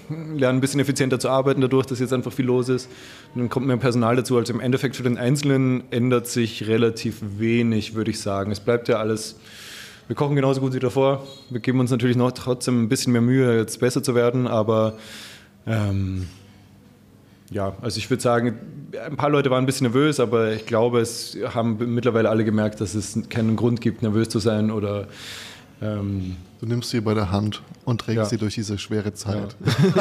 lernen ein bisschen effizienter zu arbeiten dadurch, dass jetzt einfach viel los ist. Und dann kommt mehr Personal dazu. Also im Endeffekt für den Einzelnen ändert sich relativ wenig, würde ich sagen. Es bleibt ja alles wir kochen genauso gut wie davor. Wir geben uns natürlich noch trotzdem ein bisschen mehr Mühe, jetzt besser zu werden, aber ähm, ja, also ich würde sagen, ein paar Leute waren ein bisschen nervös, aber ich glaube, es haben mittlerweile alle gemerkt, dass es keinen Grund gibt, nervös zu sein oder ähm, Du nimmst sie bei der Hand und trägst Ja. sie durch diese schwere Zeit.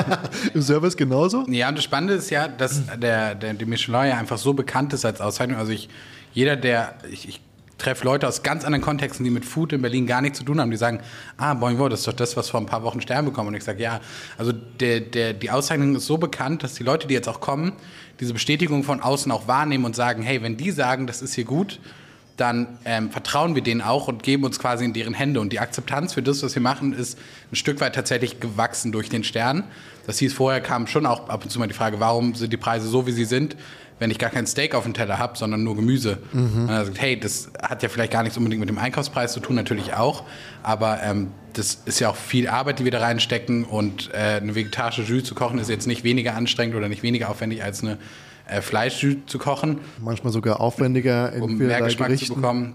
(laughs) Im Service genauso? Ja, und das Spannende ist ja, dass der, der, die Michelin ja einfach so bekannt ist als Auszeichnung. Also ich, jeder, der, ich, ich treffe Leute aus ganz anderen Kontexten, die mit Food in Berlin gar nichts zu tun haben, die sagen, ah, Bon Vivant, das ist doch das, was vor ein paar Wochen Stern bekommen. Und ich sage, ja, also der, der, die Auszeichnung ist so bekannt, dass die Leute, die jetzt auch kommen, diese Bestätigung von außen auch wahrnehmen und sagen, hey, wenn die sagen, das ist hier gut, dann ähm, vertrauen wir denen auch und geben uns quasi in deren Hände. Und die Akzeptanz für das, was wir machen, ist ein Stück weit tatsächlich gewachsen durch den Stern. Das hieß, vorher kam schon auch ab und zu mal die Frage, warum sind die Preise so, wie sie sind? wenn ich gar kein Steak auf dem Teller habe, sondern nur Gemüse. Und er sagt, hey, das hat ja vielleicht gar nichts unbedingt mit dem Einkaufspreis zu tun, natürlich auch, aber ähm, das ist ja auch viel Arbeit, die wir da reinstecken und äh, eine vegetarische Jus zu kochen ist jetzt nicht weniger anstrengend oder nicht weniger aufwendig als eine äh, Fleischjus zu kochen, Manchmal sogar aufwendiger in um mehr Geschmack Gerichten. zu bekommen.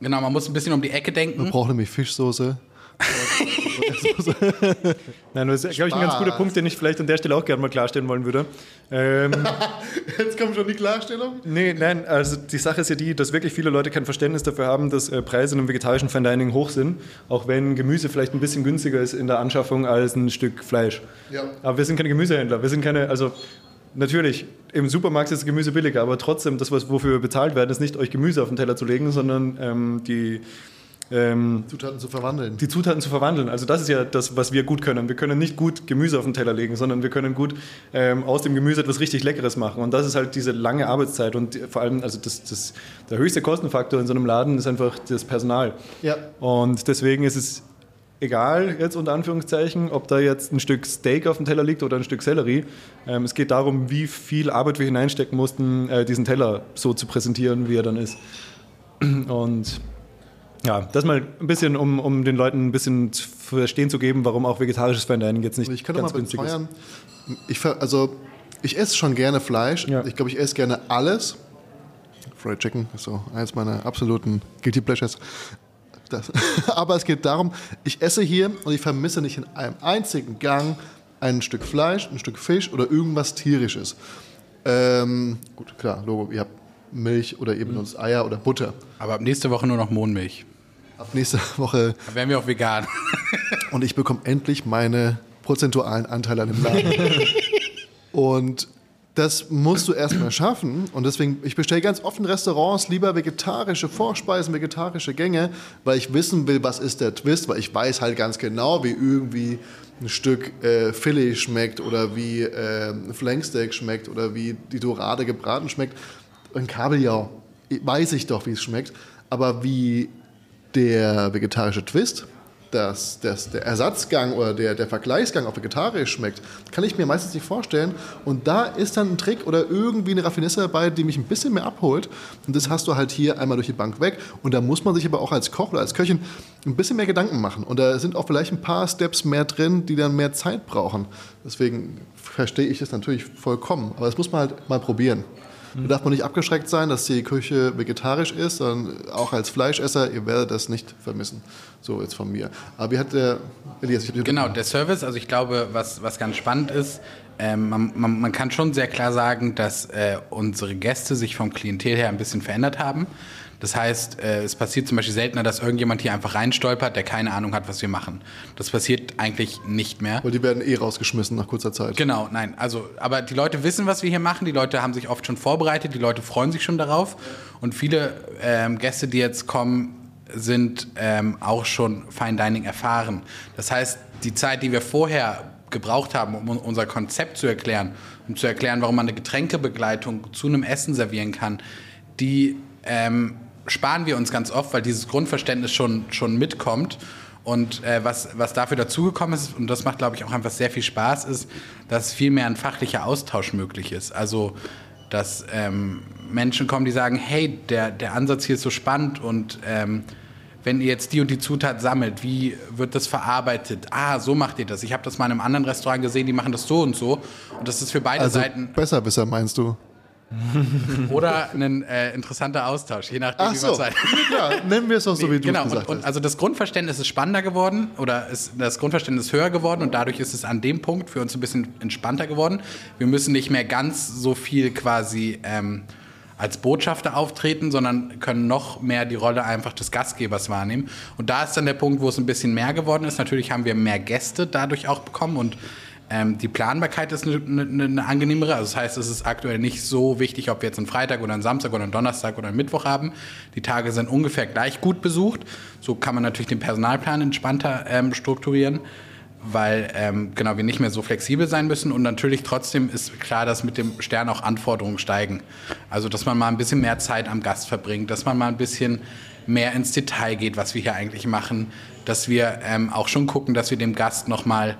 Genau, man muss ein bisschen um die Ecke denken. Man braucht nämlich Fischsoße. (laughs) Nein, das ist, glaube ich, ein ganz guter. Punkt, den ich vielleicht an der Stelle auch gerne mal klarstellen wollen würde. Ähm, (laughs) Jetzt kommt schon die Klarstellung. nee, nein, also die Sache ist ja die, dass wirklich viele Leute kein Verständnis dafür haben, dass äh, Preise in einem vegetarischen Fine Dining hoch sind, auch wenn Gemüse vielleicht ein bisschen günstiger ist in der Anschaffung als ein Stück Fleisch. Ja. Aber wir sind keine Gemüsehändler, wir sind keine, also natürlich, im Supermarkt ist das Gemüse billiger, aber trotzdem, das, was, wofür wir bezahlt werden, ist nicht euch Gemüse auf den Teller zu legen, sondern ähm, die, ähm, Zutaten zu verwandeln. die Zutaten zu verwandeln. Also das ist ja das, was wir gut können. Wir können nicht gut Gemüse auf den Teller legen, sondern wir können gut ähm, aus dem Gemüse etwas richtig Leckeres machen. Und das ist halt diese lange Arbeitszeit und vor allem, also das, das, der höchste Kostenfaktor in so einem Laden ist einfach das Personal. Ja. Und deswegen ist es egal, jetzt unter Anführungszeichen, ob da jetzt ein Stück Steak auf dem Teller liegt oder ein Stück Sellerie. Ähm, es geht darum, wie viel Arbeit wir hineinstecken mussten, äh, diesen Teller so zu präsentieren, wie er dann ist. Und ja, das mal ein bisschen, um, um den Leuten ein bisschen zu verstehen zu geben, warum auch vegetarisches Fine jetzt nicht Ich kann ganz mal günstig ist. beteuern, ich, ver- also, ich esse schon gerne Fleisch. Ja. Ich glaube, ich esse gerne alles. Fried Chicken ist so eins meiner absoluten Guilty Pleasures. Das. (laughs) Aber es geht darum, ich esse hier und ich vermisse nicht in einem einzigen Gang ein Stück Fleisch, ein Stück Fisch oder irgendwas Tierisches. Ähm, gut, klar, Logo, ihr habt Milch oder Mhm. eben benutzt Eier oder Butter. Aber ab nächste Woche nur noch Mohnmilch. Ab nächste (laughs) Woche Dann wären wir auch vegan. und ich bekomme endlich meine prozentualen Anteile an dem Laden. (laughs) und das musst du erstmal schaffen. Und deswegen, ich bestelle ganz oft in Restaurants lieber vegetarische Vorspeisen, vegetarische Gänge, weil ich wissen will, was ist der Twist, weil ich weiß halt ganz genau, wie irgendwie ein Stück äh, Filet schmeckt oder wie äh, Flanksteak schmeckt oder wie die Dorade gebraten schmeckt. Ein Kabeljau weiß ich doch, wie es schmeckt. Aber wie der vegetarische Twist, dass, dass der Ersatzgang oder der, der Vergleichsgang auf vegetarisch schmeckt, kann ich mir meistens nicht vorstellen. Und da ist dann ein Trick oder irgendwie eine Raffinesse dabei, die mich ein bisschen mehr abholt. Und das hast du halt hier einmal durch die Bank weg. Und da muss man sich aber auch als Koch oder als Köchin ein bisschen mehr Gedanken machen. Und da sind auch vielleicht ein paar Steps mehr drin, die dann mehr Zeit brauchen. Deswegen verstehe ich das natürlich vollkommen. Aber das muss man halt mal probieren. Da darf man nicht abgeschreckt sein, dass die Küche vegetarisch ist, sondern auch als Fleischesser, ihr werdet das nicht vermissen. So jetzt von mir. Aber wie hat der Elias? Ich Genau, der Service, also ich glaube, was, was ganz spannend ist, ähm, man, man, man kann schon sehr klar sagen, dass äh, unsere Gäste sich vom Klientel her ein bisschen verändert haben. Das heißt, äh, es passiert zum Beispiel seltener, dass irgendjemand hier einfach reinstolpert, der keine Ahnung hat, was wir machen. Das passiert eigentlich nicht mehr. Weil die werden eh rausgeschmissen nach kurzer Zeit. Genau, nein, also, aber die Leute wissen, was wir hier machen. Die Leute haben sich oft schon vorbereitet. Die Leute freuen sich schon darauf. Und viele ähm, Gäste, die jetzt kommen, sind ähm, auch schon Fine Dining erfahren. Das heißt, die Zeit, die wir vorher gebraucht haben, um unser Konzept zu erklären, um zu erklären, warum man eine Getränkebegleitung zu einem Essen servieren kann, die ähm, sparen wir uns ganz oft, weil dieses Grundverständnis schon, schon mitkommt. Und äh, was, was dafür dazugekommen ist, und das macht, glaube ich, auch einfach sehr viel Spaß, ist, dass viel mehr ein fachlicher Austausch möglich ist. Also, dass ähm, Menschen kommen, die sagen, hey, der, der Ansatz hier ist so spannend und ähm, wenn ihr jetzt die und die Zutat sammelt, wie wird das verarbeitet? Ah, so macht ihr das. Ich habe das mal in einem anderen Restaurant gesehen, die machen das so und so. Und das ist für beide Also Seiten Besserwisser meinst du? (laughs) oder ein äh, interessanter Austausch, je nachdem, Ach wie so, man Zeit. (laughs) ja, nennen wir es doch so, wie du genau, es gesagt und, und hast. also das Grundverständnis ist spannender geworden oder ist das Grundverständnis höher geworden und dadurch ist es an dem Punkt für uns ein bisschen entspannter geworden. Wir müssen nicht mehr ganz so viel quasi ähm, als Botschafter auftreten, sondern können noch mehr die Rolle einfach des Gastgebers wahrnehmen. Und da ist dann der Punkt, wo es ein bisschen mehr geworden ist. Natürlich haben wir mehr Gäste dadurch auch bekommen und ähm, die Planbarkeit ist eine, eine, eine angenehmere. Also das heißt, es ist aktuell nicht so wichtig, ob wir jetzt einen Freitag oder einen Samstag oder einen Donnerstag oder einen Mittwoch haben. Die Tage sind ungefähr gleich gut besucht. So kann man natürlich den Personalplan entspannter ähm, strukturieren, weil ähm, genau wir nicht mehr so flexibel sein müssen. Und natürlich trotzdem ist klar, dass mit dem Stern auch Anforderungen steigen. Also dass man mal ein bisschen mehr Zeit am Gast verbringt, dass man mal ein bisschen mehr ins Detail geht, was wir hier eigentlich machen, dass wir ähm, auch schon gucken, dass wir dem Gast nochmal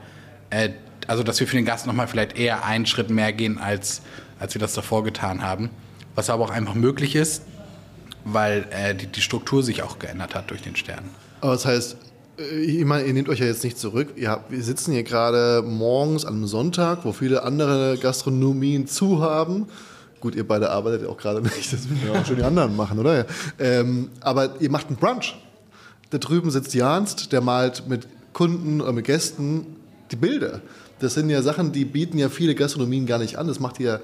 äh, also dass wir für den Gast nochmal vielleicht eher einen Schritt mehr gehen, als, als wir das davor getan haben. Was aber auch einfach möglich ist, weil äh, die, die Struktur sich auch geändert hat durch den Stern. Aber das heißt, ich meine, ihr nehmt euch ja jetzt nicht zurück. Habt, wir sitzen hier gerade morgens an einem Sonntag, wo viele andere Gastronomien zu haben. Gut, ihr beide arbeitet ja auch gerade (laughs) nicht, das müssen ja auch schon die anderen machen, oder? Ähm, aber ihr macht einen Brunch. Da drüben sitzt Janst, der malt mit Kunden oder mit Gästen die Bilder. Das sind ja Sachen, die bieten ja viele Gastronomien gar nicht an. Das macht ihr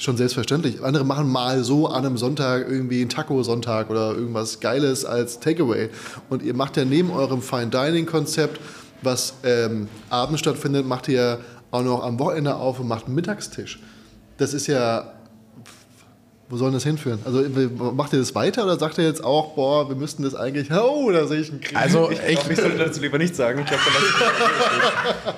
schon selbstverständlich. Andere machen mal so an einem Sonntag irgendwie einen Taco-Sonntag oder irgendwas Geiles als Takeaway. Und ihr macht ja neben eurem Fine Dining-Konzept, was ähm, abends stattfindet, macht ihr auch noch am Wochenende auf und macht einen Mittagstisch. Das ist ja. Wo soll das hinführen? Also macht ihr das weiter oder sagt ihr jetzt auch, boah, wir müssten das eigentlich, oh, da sehe ich einen Krieg. Also Ich, ich, glaub, ich sollte dazu lieber nichts sagen. Ich glaube,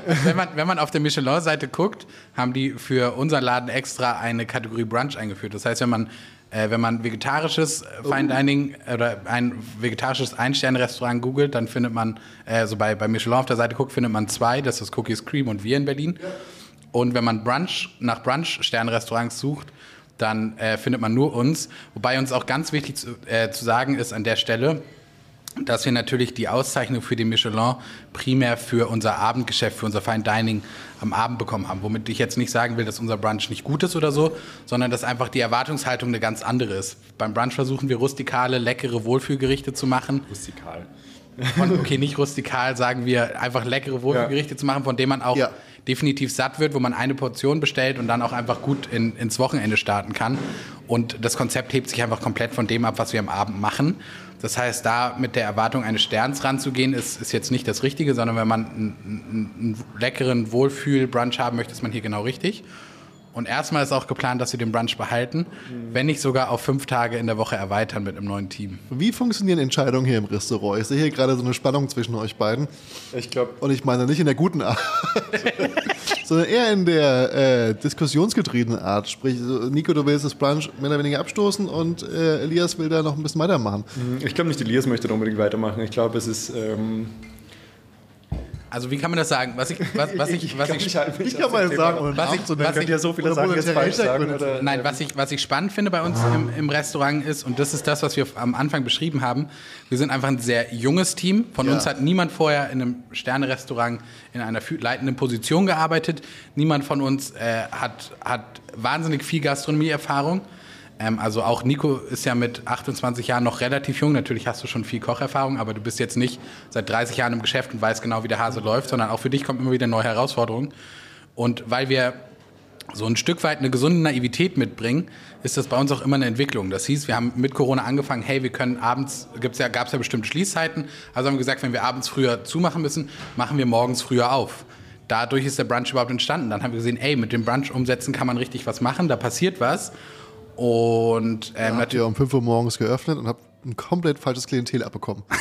(laughs) wenn man, wenn man auf der Michelin-Seite guckt, haben die für unseren Laden extra eine Kategorie Brunch eingeführt. Das heißt, wenn man, äh, wenn man vegetarisches äh, Fine Dining oder ein vegetarisches Ein-Sterne-Restaurant googelt, dann findet man, äh, also bei, bei Michelin auf der Seite guckt, findet man zwei, das ist Cookies Cream und wir in Berlin. Und wenn man Brunch nach Brunch-Sterne-Restaurants sucht, dann äh, findet man nur uns. Wobei uns auch ganz wichtig zu, äh, zu sagen ist an der Stelle, dass wir natürlich die Auszeichnung für den Michelin primär für unser Abendgeschäft, für unser Fine Dining am Abend bekommen haben. Womit ich jetzt nicht sagen will, dass unser Brunch nicht gut ist oder so, sondern dass einfach die Erwartungshaltung eine ganz andere ist. Beim Brunch versuchen wir rustikale, leckere Wohlfühlgerichte zu machen. rustikal. Und okay, nicht rustikal, sagen wir einfach leckere Wohlfühlgerichte zu machen, von denen man auch Ja. Definitiv satt wird, wo man eine Portion bestellt und dann auch einfach gut in, ins Wochenende starten kann. Und das Konzept hebt sich einfach komplett von dem ab, was wir am Abend machen. Das heißt, da mit der Erwartung eines Sterns ranzugehen, ist, ist jetzt nicht das Richtige, sondern wenn man einen, einen, einen leckeren Wohlfühl-Brunch haben möchte, ist man hier genau richtig. Und erstmal ist auch geplant, dass wir den Brunch behalten, wenn nicht sogar auf fünf Tage in der Woche erweitern mit einem neuen Team. Wie funktionieren Entscheidungen hier im Restaurant? Ich sehe hier gerade so eine Spannung zwischen euch beiden. Ich glaube, Und ich meine nicht in der guten Art, (laughs) sondern eher in der äh, diskussionsgetriebenen Art. Sprich, Nico, du willst das Brunch mehr oder weniger abstoßen und äh, Elias will da noch ein bisschen weitermachen. ich glaube nicht, Elias möchte da unbedingt weitermachen. Ich glaube, es ist. Ähm, Also wie kann man das sagen? Was ich, was, was ich, was ich, halte mich Ich kann mal sagen, ohne Was ich- was ich- ja so viele Oder Sachen jetzt falsch sagen. Hintergründe. Oder, Nein, was ich, was ich spannend finde bei uns im, im Restaurant ist, und das ist das, was wir am Anfang beschrieben haben, wir sind einfach ein sehr junges Team. Von Ja. uns hat niemand vorher in einem Sterne-Restaurant in einer leitenden Position gearbeitet. Niemand von uns äh, hat, hat wahnsinnig viel Gastronomieerfahrung. Ähm, also auch Nico ist ja mit 28 Jahren noch relativ jung. Natürlich hast du schon viel Kocherfahrung, aber du bist jetzt nicht seit 30 Jahren im Geschäft und weißt genau, wie der Hase läuft, sondern auch für dich kommt immer wieder neue Herausforderungen. Und weil wir so ein Stück weit eine gesunde Naivität mitbringen, ist das bei uns auch immer eine Entwicklung. Das hieß, wir haben mit Corona angefangen, hey, wir können abends, gibt's ja, gab es ja bestimmte Schließzeiten, also haben wir gesagt, wenn wir abends früher zumachen müssen, machen wir morgens früher auf. Dadurch ist der Brunch überhaupt entstanden. Dann haben wir gesehen, ey, mit dem Brunch umsetzen kann man richtig was machen, da passiert was. Und ähm, Habt ihr um 5 Uhr morgens geöffnet und habt ein komplett falsches Klientel abbekommen. (laughs)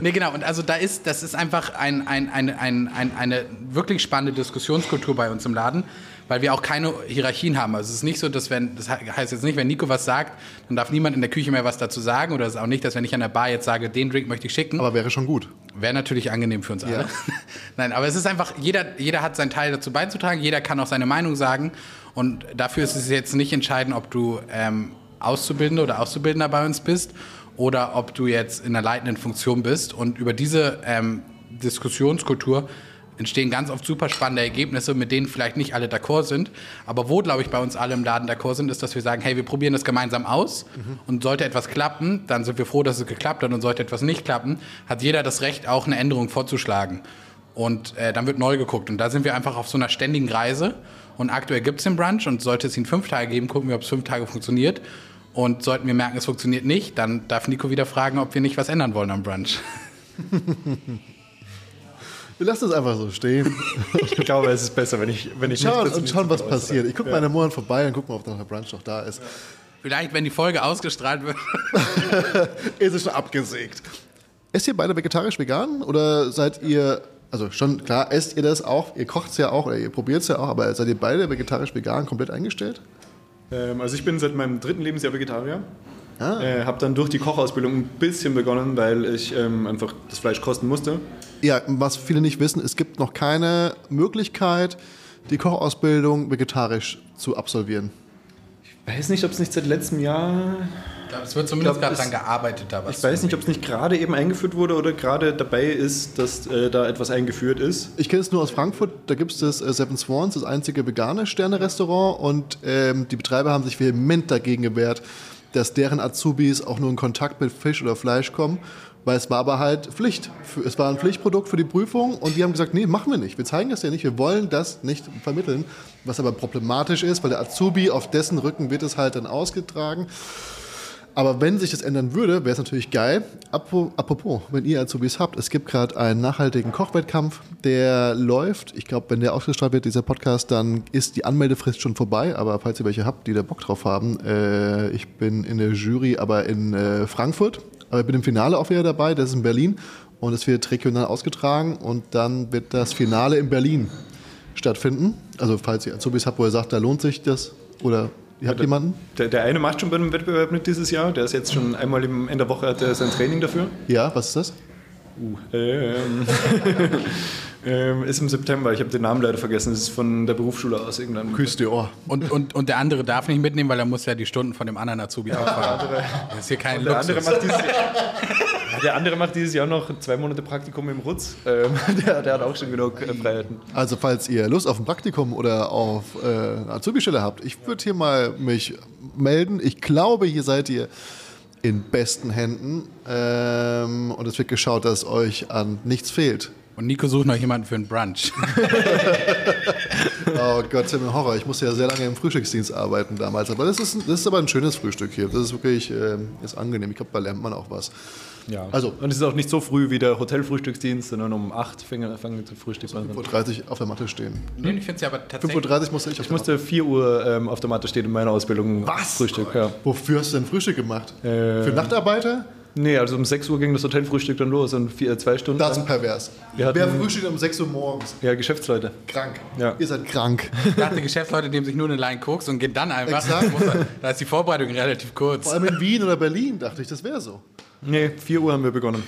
Nee, genau. Und also da ist, das ist einfach ein, ein, ein, ein, ein, eine wirklich spannende Diskussionskultur bei uns im Laden, weil wir auch keine Hierarchien haben. Also es ist nicht so, dass wenn, das heißt jetzt nicht, wenn Nico was sagt, dann darf niemand in der Küche mehr was dazu sagen. Oder es ist auch nicht, dass wenn ich an der Bar jetzt sage, den Drink möchte ich schicken. Aber wäre schon gut. Wäre natürlich angenehm für uns alle. Ja. (laughs) Nein, aber es ist einfach, jeder, jeder hat seinen Teil dazu beizutragen, jeder kann auch seine Meinung sagen. Und dafür ist es jetzt nicht entscheidend, ob du ähm, Auszubildende oder Auszubildender bei uns bist oder ob du jetzt in einer leitenden Funktion bist. Und über diese ähm, Diskussionskultur entstehen ganz oft super spannende Ergebnisse, mit denen vielleicht nicht alle d'accord sind. Aber wo, glaube ich, bei uns alle im Laden d'accord sind, ist, dass wir sagen, hey, wir probieren das gemeinsam aus. Und sollte etwas klappen, dann sind wir froh, dass es geklappt hat. Und sollte etwas nicht klappen, hat jeder das Recht, auch eine Änderung vorzuschlagen. Und äh, dann wird neu geguckt. Und da sind wir einfach auf so einer ständigen Reise. Und aktuell gibt es den Brunch und sollte es ihn fünf Tage geben, gucken wir, ob es fünf Tage funktioniert. Und sollten wir merken, es funktioniert nicht, dann darf Nico wieder fragen, ob wir nicht was ändern wollen am Brunch. (laughs) Wir lassen es einfach so stehen. (laughs) Ich glaube, es ist besser, wenn ich, wenn ich Schauen nicht und schauen, was passiert. Ich gucke mal in einem Monat vorbei und gucke mal, ob noch der Brunch noch da ist. Vielleicht, wenn die Folge ausgestrahlt wird. (laughs) Ist es schon abgesägt. Esst ihr beide vegetarisch vegan oder seid ihr, also schon klar, esst ihr das auch, ihr kocht es ja auch oder ihr probiert es ja auch, aber seid ihr beide vegetarisch vegan komplett eingestellt? Ähm, also ich bin seit meinem dritten Lebensjahr Vegetarier. Äh, habe dann durch die Kochausbildung ein bisschen begonnen, weil ich ähm, einfach das Fleisch kosten musste. Ja, was viele nicht wissen, es gibt noch keine Möglichkeit, die Kochausbildung vegetarisch zu absolvieren. Ich weiß nicht, ob es nicht seit letztem Jahr. Es wird zumindest gerade dran gearbeitet. Da was Ich weiß nicht, ob es nicht gerade eben eingeführt wurde oder gerade dabei ist, dass äh, da etwas eingeführt ist. Ich kenne es nur aus Frankfurt, da gibt es das äh, Seven Swans, das einzige vegane Sterne-Restaurant und ähm, die Betreiber haben sich vehement dagegen gewehrt, dass deren Azubis auch nur in Kontakt mit Fisch oder Fleisch kommen, weil es war aber halt Pflicht. Es war ein Pflichtprodukt für die Prüfung und die haben gesagt, nee, machen wir nicht. Wir zeigen das ja nicht, wir wollen das nicht vermitteln, was aber problematisch ist, weil der Azubi, auf dessen Rücken wird es halt dann ausgetragen. Aber wenn sich das ändern würde, wäre es natürlich geil. Apropos, wenn ihr Azubis habt, es gibt gerade einen nachhaltigen Kochwettkampf, der läuft. Ich glaube, wenn der ausgestrahlt wird, dieser Podcast, dann ist die Anmeldefrist schon vorbei. Aber falls ihr welche habt, die da Bock drauf haben, äh, ich bin in der Jury, aber in äh, Frankfurt. Aber ich bin im Finale auch wieder dabei, das ist in Berlin. Und es wird regional ausgetragen und dann wird das Finale in Berlin stattfinden. Also falls ihr Azubis habt, wo ihr sagt, da lohnt sich das oder ihr habt jemanden? Der, der eine macht schon bei einem Wettbewerb mit dieses Jahr. Der ist jetzt schon einmal im, in der Woche hat er sein Training dafür. Ja, was ist das? Ähm, (laughs) ähm, ist im September. Ich habe den Namen leider vergessen. Das ist von der Berufsschule aus irgendeinem. Küsst ihr Ohr. Und, und, und der andere darf nicht mitnehmen, weil er muss ja die Stunden von dem anderen Azubi (laughs) auffahren. Das ist hier kein Der Luxus. andere, macht dieses Jahr, Ja, (laughs) der andere macht dieses Jahr noch zwei Monate Praktikum im Rutz. Ähm, (laughs) der, der hat auch schon genug äh, Freiheiten. Also falls ihr Lust auf ein Praktikum oder auf äh, eine Azubi-Stelle habt, ich würde hier mal mich melden. Ich glaube, hier seid ihr in besten Händen ähm, und es wird geschaut, dass euch an nichts fehlt. Und Nico sucht noch jemanden für einen Brunch. (laughs) Oh Gott, ein Horror. Ich musste ja sehr lange im Frühstücksdienst arbeiten damals. Aber das ist, das ist aber ein schönes Frühstück hier. Das ist wirklich ähm, ist angenehm. Ich glaube, da lernt man auch was. Ja. Also- und es ist auch nicht so früh wie der Hotelfrühstücksdienst, sondern um 8 fangen, fangen wir zu frühstücken. 5.30 Uhr auf der Matte stehen. nee, ich finde es ja aber tatsächlich. 5.30 Uhr musste ich auf Ich musste 4 Uhr ähm, auf der Matte stehen in meiner Ausbildung. Was? Frühstück, ja. Wofür hast du denn Frühstück gemacht? Äh, Für Nachtarbeiter? Nee, also um 6 Uhr ging das Hotelfrühstück dann los und vier, zwei Stunden. Das ist pervers. Wir hatten- Wer frühstückt um 6 Uhr morgens? Ja, Geschäftsleute. Krank. Ja. Ihr seid krank. Ich dachte, Geschäftsleute nehmen sich nur eine Line Koks und gehen dann einfach. Exakt. Da ist die Vorbereitung relativ kurz. Vor allem in Wien oder Berlin dachte ich, das wäre so. Nee, 4 Uhr haben wir begonnen.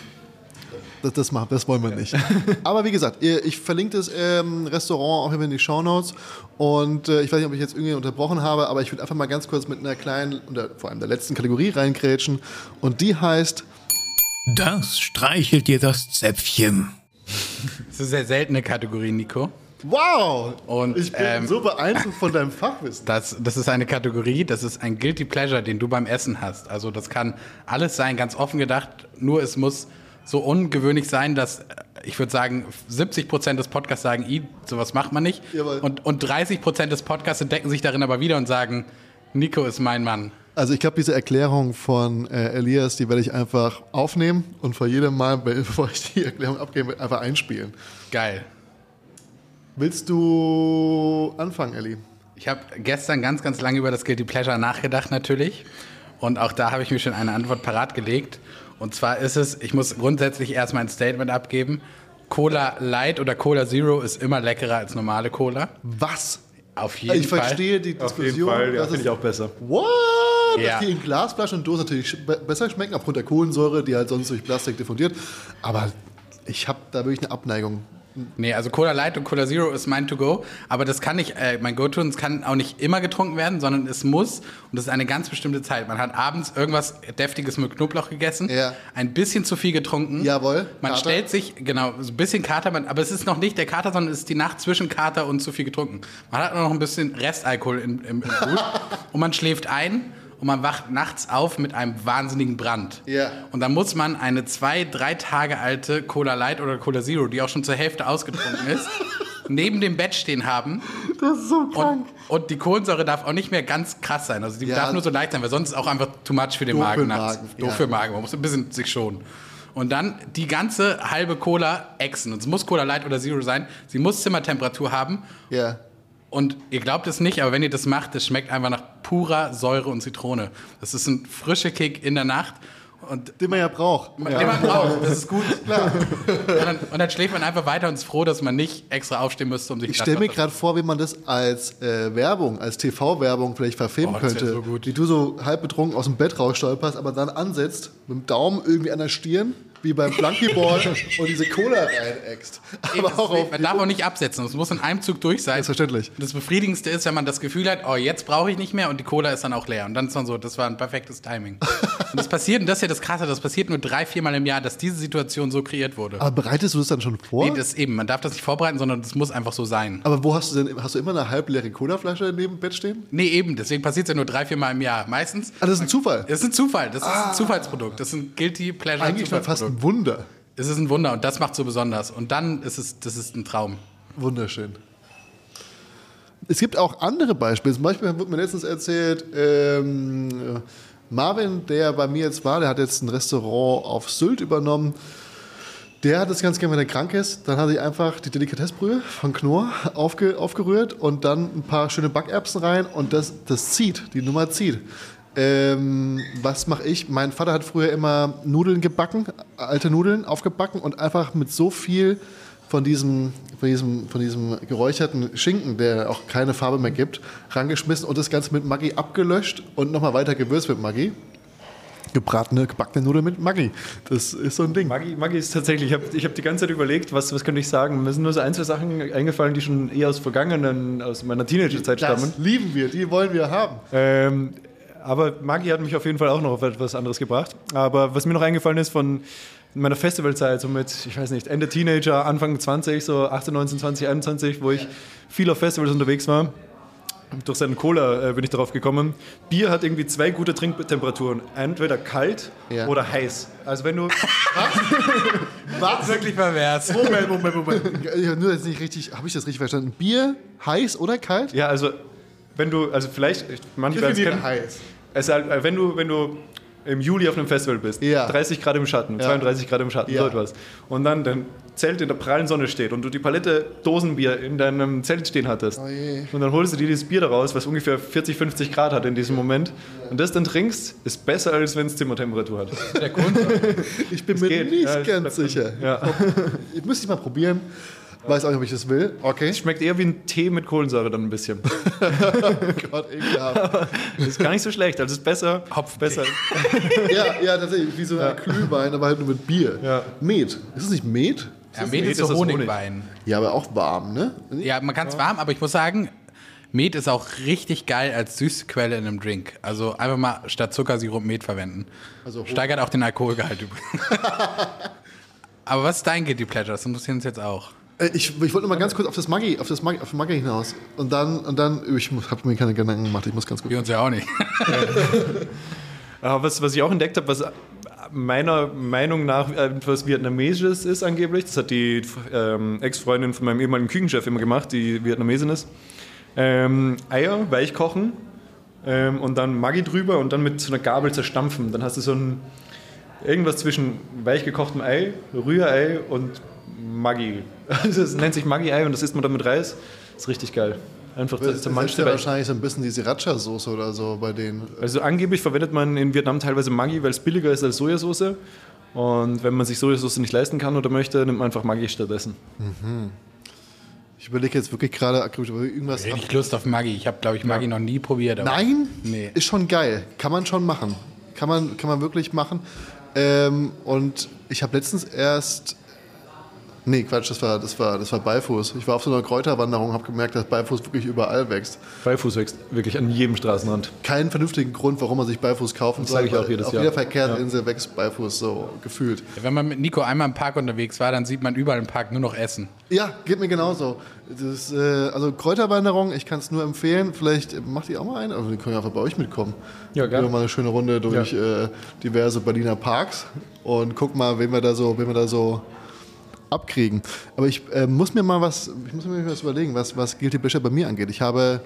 Das, das, machen, das wollen wir nicht. (laughs) Aber wie gesagt, ich verlinke das ähm, Restaurant auch immer in die Shownotes. Und äh, ich weiß nicht, ob ich jetzt irgendwie unterbrochen habe, aber ich würde einfach mal ganz kurz mit einer kleinen, oder vor allem der letzten Kategorie reingrätschen. Und die heißt, Das streichelt dir das Zäpfchen. Das ist eine sehr seltene Kategorie, Nico. Wow! Und, ich bin ähm, so beeindruckt von deinem Fachwissen. Das, das ist eine Kategorie, das ist ein Guilty Pleasure, den du beim Essen hast. Also das kann alles sein, ganz offen gedacht. Nur es muss so ungewöhnlich sein, dass äh, ich würde sagen, 70 Prozent des Podcasts sagen, I, sowas macht man nicht. Jawohl. Und, und 30 Prozent des Podcasts entdecken sich darin aber wieder und sagen, Nico ist mein Mann. Also ich glaube, diese Erklärung von äh, Elias, die werde ich einfach aufnehmen und vor jedem Mal, (laughs) bevor ich die Erklärung abgebe, einfach einspielen. Geil. Willst du anfangen, Elli? Ich habe gestern ganz, ganz lange über das Guilty Pleasure nachgedacht natürlich. Und auch da habe ich mir schon eine Antwort parat gelegt. Und zwar ist es, ich muss grundsätzlich erstmal ein Statement abgeben. Cola Light oder Cola Zero ist immer leckerer als normale Cola. Was? Auf jeden ich Fall. verstehe die Auf Diskussion. jeden Fall, ja, finde ich auch besser. What? Ja. Dass die in Glasflaschen und Dosen natürlich besser schmecken, aufgrund der Kohlensäure, die halt sonst durch Plastik diffundiert. Aber ich habe da wirklich eine Abneigung. Nee, also Cola Light und Cola Zero ist mein To-Go. Aber das kann nicht, äh, mein Go-To, und es kann auch nicht immer getrunken werden, sondern es muss, und das ist eine ganz bestimmte Zeit. Man hat abends irgendwas Deftiges mit Knoblauch gegessen, Ja. ein bisschen zu viel getrunken. Jawohl, Man Kater. stellt sich, genau, so ein bisschen Kater, man, aber es ist noch nicht der Kater, sondern es ist die Nacht zwischen Kater und zu viel getrunken. Man hat noch ein bisschen Restalkohol im, im, im Blut (laughs) und man schläft ein und man wacht nachts auf mit einem wahnsinnigen Brand. Ja. Und dann muss man eine zwei, drei Tage alte Cola Light oder Cola Zero, die auch schon zur Hälfte ausgetrunken ist, (laughs) neben dem Bett stehen haben. Das ist so Und, und die Kohlensäure darf auch nicht mehr ganz krass sein. Also die Ja. darf nur so leicht sein, weil sonst ist auch einfach too much für den Doof Magen nachts. Magen, Doof ja. für den Magen. Man muss ein bisschen sich schonen. Und dann die ganze halbe Cola exen. Und es muss Cola Light oder Zero sein. Sie muss Zimmertemperatur haben. Ja. Und ihr glaubt es nicht, aber wenn ihr das macht, das schmeckt einfach nach purer Säure und Zitrone. Das ist ein frischer Kick in der Nacht. Und Den man ja braucht. man, den man braucht, das ist gut. (laughs) Und, dann, und dann schläft man einfach weiter und ist froh, dass man nicht extra aufstehen müsste, um sich Ich stelle mir gerade vor, wie man das als äh, Werbung, als TV-Werbung vielleicht verfilmen Oh, könnte. so gut. Wie du so halb betrunken aus dem Bett rausstolperst, aber dann ansetzt, mit dem Daumen irgendwie an der Stirn wie beim Flunkyball und diese Cola reinäxt. Aber auch auf man darf auch nicht absetzen. Es muss in einem Zug durch sein. Selbstverständlich. Das Befriedigendste ist, wenn man das Gefühl hat, oh, jetzt brauche ich nicht mehr und die Cola ist dann auch leer. Und dann ist man so, das war ein perfektes Timing. (laughs) und das passiert, und das ist ja das Krasse, das passiert nur drei, viermal im Jahr, dass diese Situation so kreiert wurde. Aber bereitest du das dann schon vor? Nee, das eben, man darf das nicht vorbereiten, sondern das muss einfach so sein. Aber wo hast du denn, hast du immer eine halbleere Colaflasche neben dem Bett stehen? Nee, eben, deswegen passiert es ja nur drei, viermal im Jahr. Meistens. Ah, das ist ein Zufall. Das ist ein Zufall, das ist ein Zufallsprodukt. Das ist ein Guilty Pleasure Eigentlich fast. Ein Wunder. Es ist ein Wunder und das macht so besonders. Und dann ist es, das ist ein Traum. Wunderschön. Es gibt auch andere Beispiele. Zum Beispiel wurde mir letztens erzählt, ähm, Marvin, der bei mir jetzt war, der hat jetzt ein Restaurant auf Sylt übernommen. Der hat es ganz gerne, wenn er krank ist. Dann hat er einfach die Delikatessbrühe von Knorr aufge, aufgerührt und dann ein paar schöne Backerbsen rein und das, das zieht, die Nummer zieht. Ähm, was mache ich? Mein Vater hat früher immer Nudeln gebacken, alte Nudeln aufgebacken und einfach mit so viel von diesem, von diesem, von diesem geräucherten Schinken, der auch keine Farbe mehr gibt, rangeschmissen und das Ganze mit Maggi abgelöscht und nochmal weiter gewürzt mit Maggi. Gebratene, gebackene Nudeln mit Maggi. Das ist so ein Ding. Maggi, Maggi ist tatsächlich, ich habe ich hab die ganze Zeit überlegt, was, was könnte ich sagen. Mir sind nur so ein, zwei Sachen eingefallen, die schon eher aus vergangenen, aus meiner Teenagerzeit stammen. Das lieben wir, die wollen wir haben. Ähm, aber Maggi hat mich auf jeden Fall auch noch auf etwas anderes gebracht. Aber was mir noch eingefallen ist von meiner Festivalzeit, so mit, ich weiß nicht, Ende Teenager, Anfang 20, so 18, 19, 20, 21, wo ich viel auf Festivals unterwegs war. Durch seinen Cola äh, bin ich darauf gekommen. Bier hat irgendwie zwei gute Trinktemperaturen. Entweder kalt Ja. oder heiß. Also wenn du... (laughs) Was? Wirklich pervers. Moment, Moment, Moment. Ich hab nur jetzt nicht richtig, habe ich das richtig verstanden? Bier, heiß oder kalt? Ja, also wenn du, also vielleicht, manche werden es kennen. heiß. Also, äh, wenn, du, wenn du im Juli auf einem Festival bist, Ja. 30 Grad im Schatten, Ja. 32 Grad im Schatten, Ja. so etwas. Und dann dein Zelt in der prallen Sonne steht und du die Palette Dosenbier in deinem Zelt stehen hattest. Oh und dann holst du dir dieses Bier daraus, was ungefähr 40, 50 Grad hat in diesem Moment. Und das dann trinkst, ist besser, als wenn es Zimmertemperatur hat. Der Grund. Ich bin mir geht. nicht Ja, es ganz sicher. Ja. Ich müsste ich mal probieren. Weiß auch nicht, ob ich das will. Okay. Es schmeckt eher wie ein Tee mit Kohlensäure dann ein bisschen. (laughs) Gott, ekelhaft. Das (laughs) ist gar nicht so schlecht. Also es ist besser. Hopftee. besser. (laughs) ja, ja, tatsächlich. Wie so ein Glühwein, aber halt nur mit Bier. Ja. Met. Ist es nicht Met? Ja, Met ist ist so. Honigwein. Ja, aber auch warm, ne? Ja, man kann es warm, aber ich muss sagen, Met ist auch richtig geil als Süßquelle in einem Drink. Also einfach mal statt Zuckersirup Met verwenden. Also Steigert auch den Alkoholgehalt übrigens. aber was ist dein Guilty Pleasure? Das interessiert uns jetzt auch. Äh, Ich, ich wollte noch mal ganz kurz auf das Maggi, auf das Maggi, auf Maggi hinaus. Und dann, und dann, ich habe mir keine Gedanken gemacht, ich muss ganz kurz. Wir uns ja auch nicht. (laughs) Was, was ich auch entdeckt habe, was meiner Meinung nach etwas Vietnamesisches ist angeblich, das hat die ähm, Ex-Freundin von meinem ehemaligen Küchenchef immer gemacht, die Vietnamesin ist. Ähm, Eier weich kochen ähm, und dann Maggi drüber und dann mit so einer Gabel zerstampfen. Dann hast du so ein irgendwas zwischen weich gekochtem Ei, Rührei und Maggi. (laughs) Es nennt sich Maggi-Ei und das isst man dann mit Reis. ist richtig geil. Einfach Das ist zermanschte ja wahrscheinlich so ein bisschen die Sriracha-Soße oder so bei denen. Also angeblich verwendet man in Vietnam teilweise Maggi, weil es billiger ist als Sojasauce. Und wenn man sich Sojasauce nicht leisten kann oder möchte, nimmt man einfach Maggi stattdessen. Ich überlege jetzt wirklich gerade ob ich irgendwas. Richtig Lust auf Maggi. Ich habe, glaube ich, Maggi noch nie probiert. aber- Nein? Nee. Ist schon geil. Kann man schon machen. Kann man, kann man wirklich machen. Ähm, und ich habe letztens erst. Nee, Quatsch, das war, das war, das war Beifuß. Ich war auf so einer Kräuterwanderung, habe gemerkt, dass Beifuß wirklich überall wächst. Beifuß wächst wirklich an jedem Straßenrand. Keinen vernünftigen Grund, warum man sich Beifuß kaufen soll. sag ich auch jedes auf Jahr. jeder Verkehrsinsel wächst Beifuß so gefühlt. Wenn man mit Nico einmal im Park unterwegs war, dann sieht man überall im Park nur noch Essen. Ja, geht mir genauso. Das, äh, also Kräuterwanderung, ich kann es nur empfehlen. Vielleicht macht ihr auch mal eine, also die können ja einfach bei euch mitkommen. Ja, Gehen gerne. wir mal eine schöne Runde durch äh, diverse Berliner Parks und guck mal, wen wir da so, wen wir da so abkriegen. Aber ich äh, muss mir mal was, ich muss mir was überlegen, was, was Guilty Pleasure bei mir angeht. Ich habe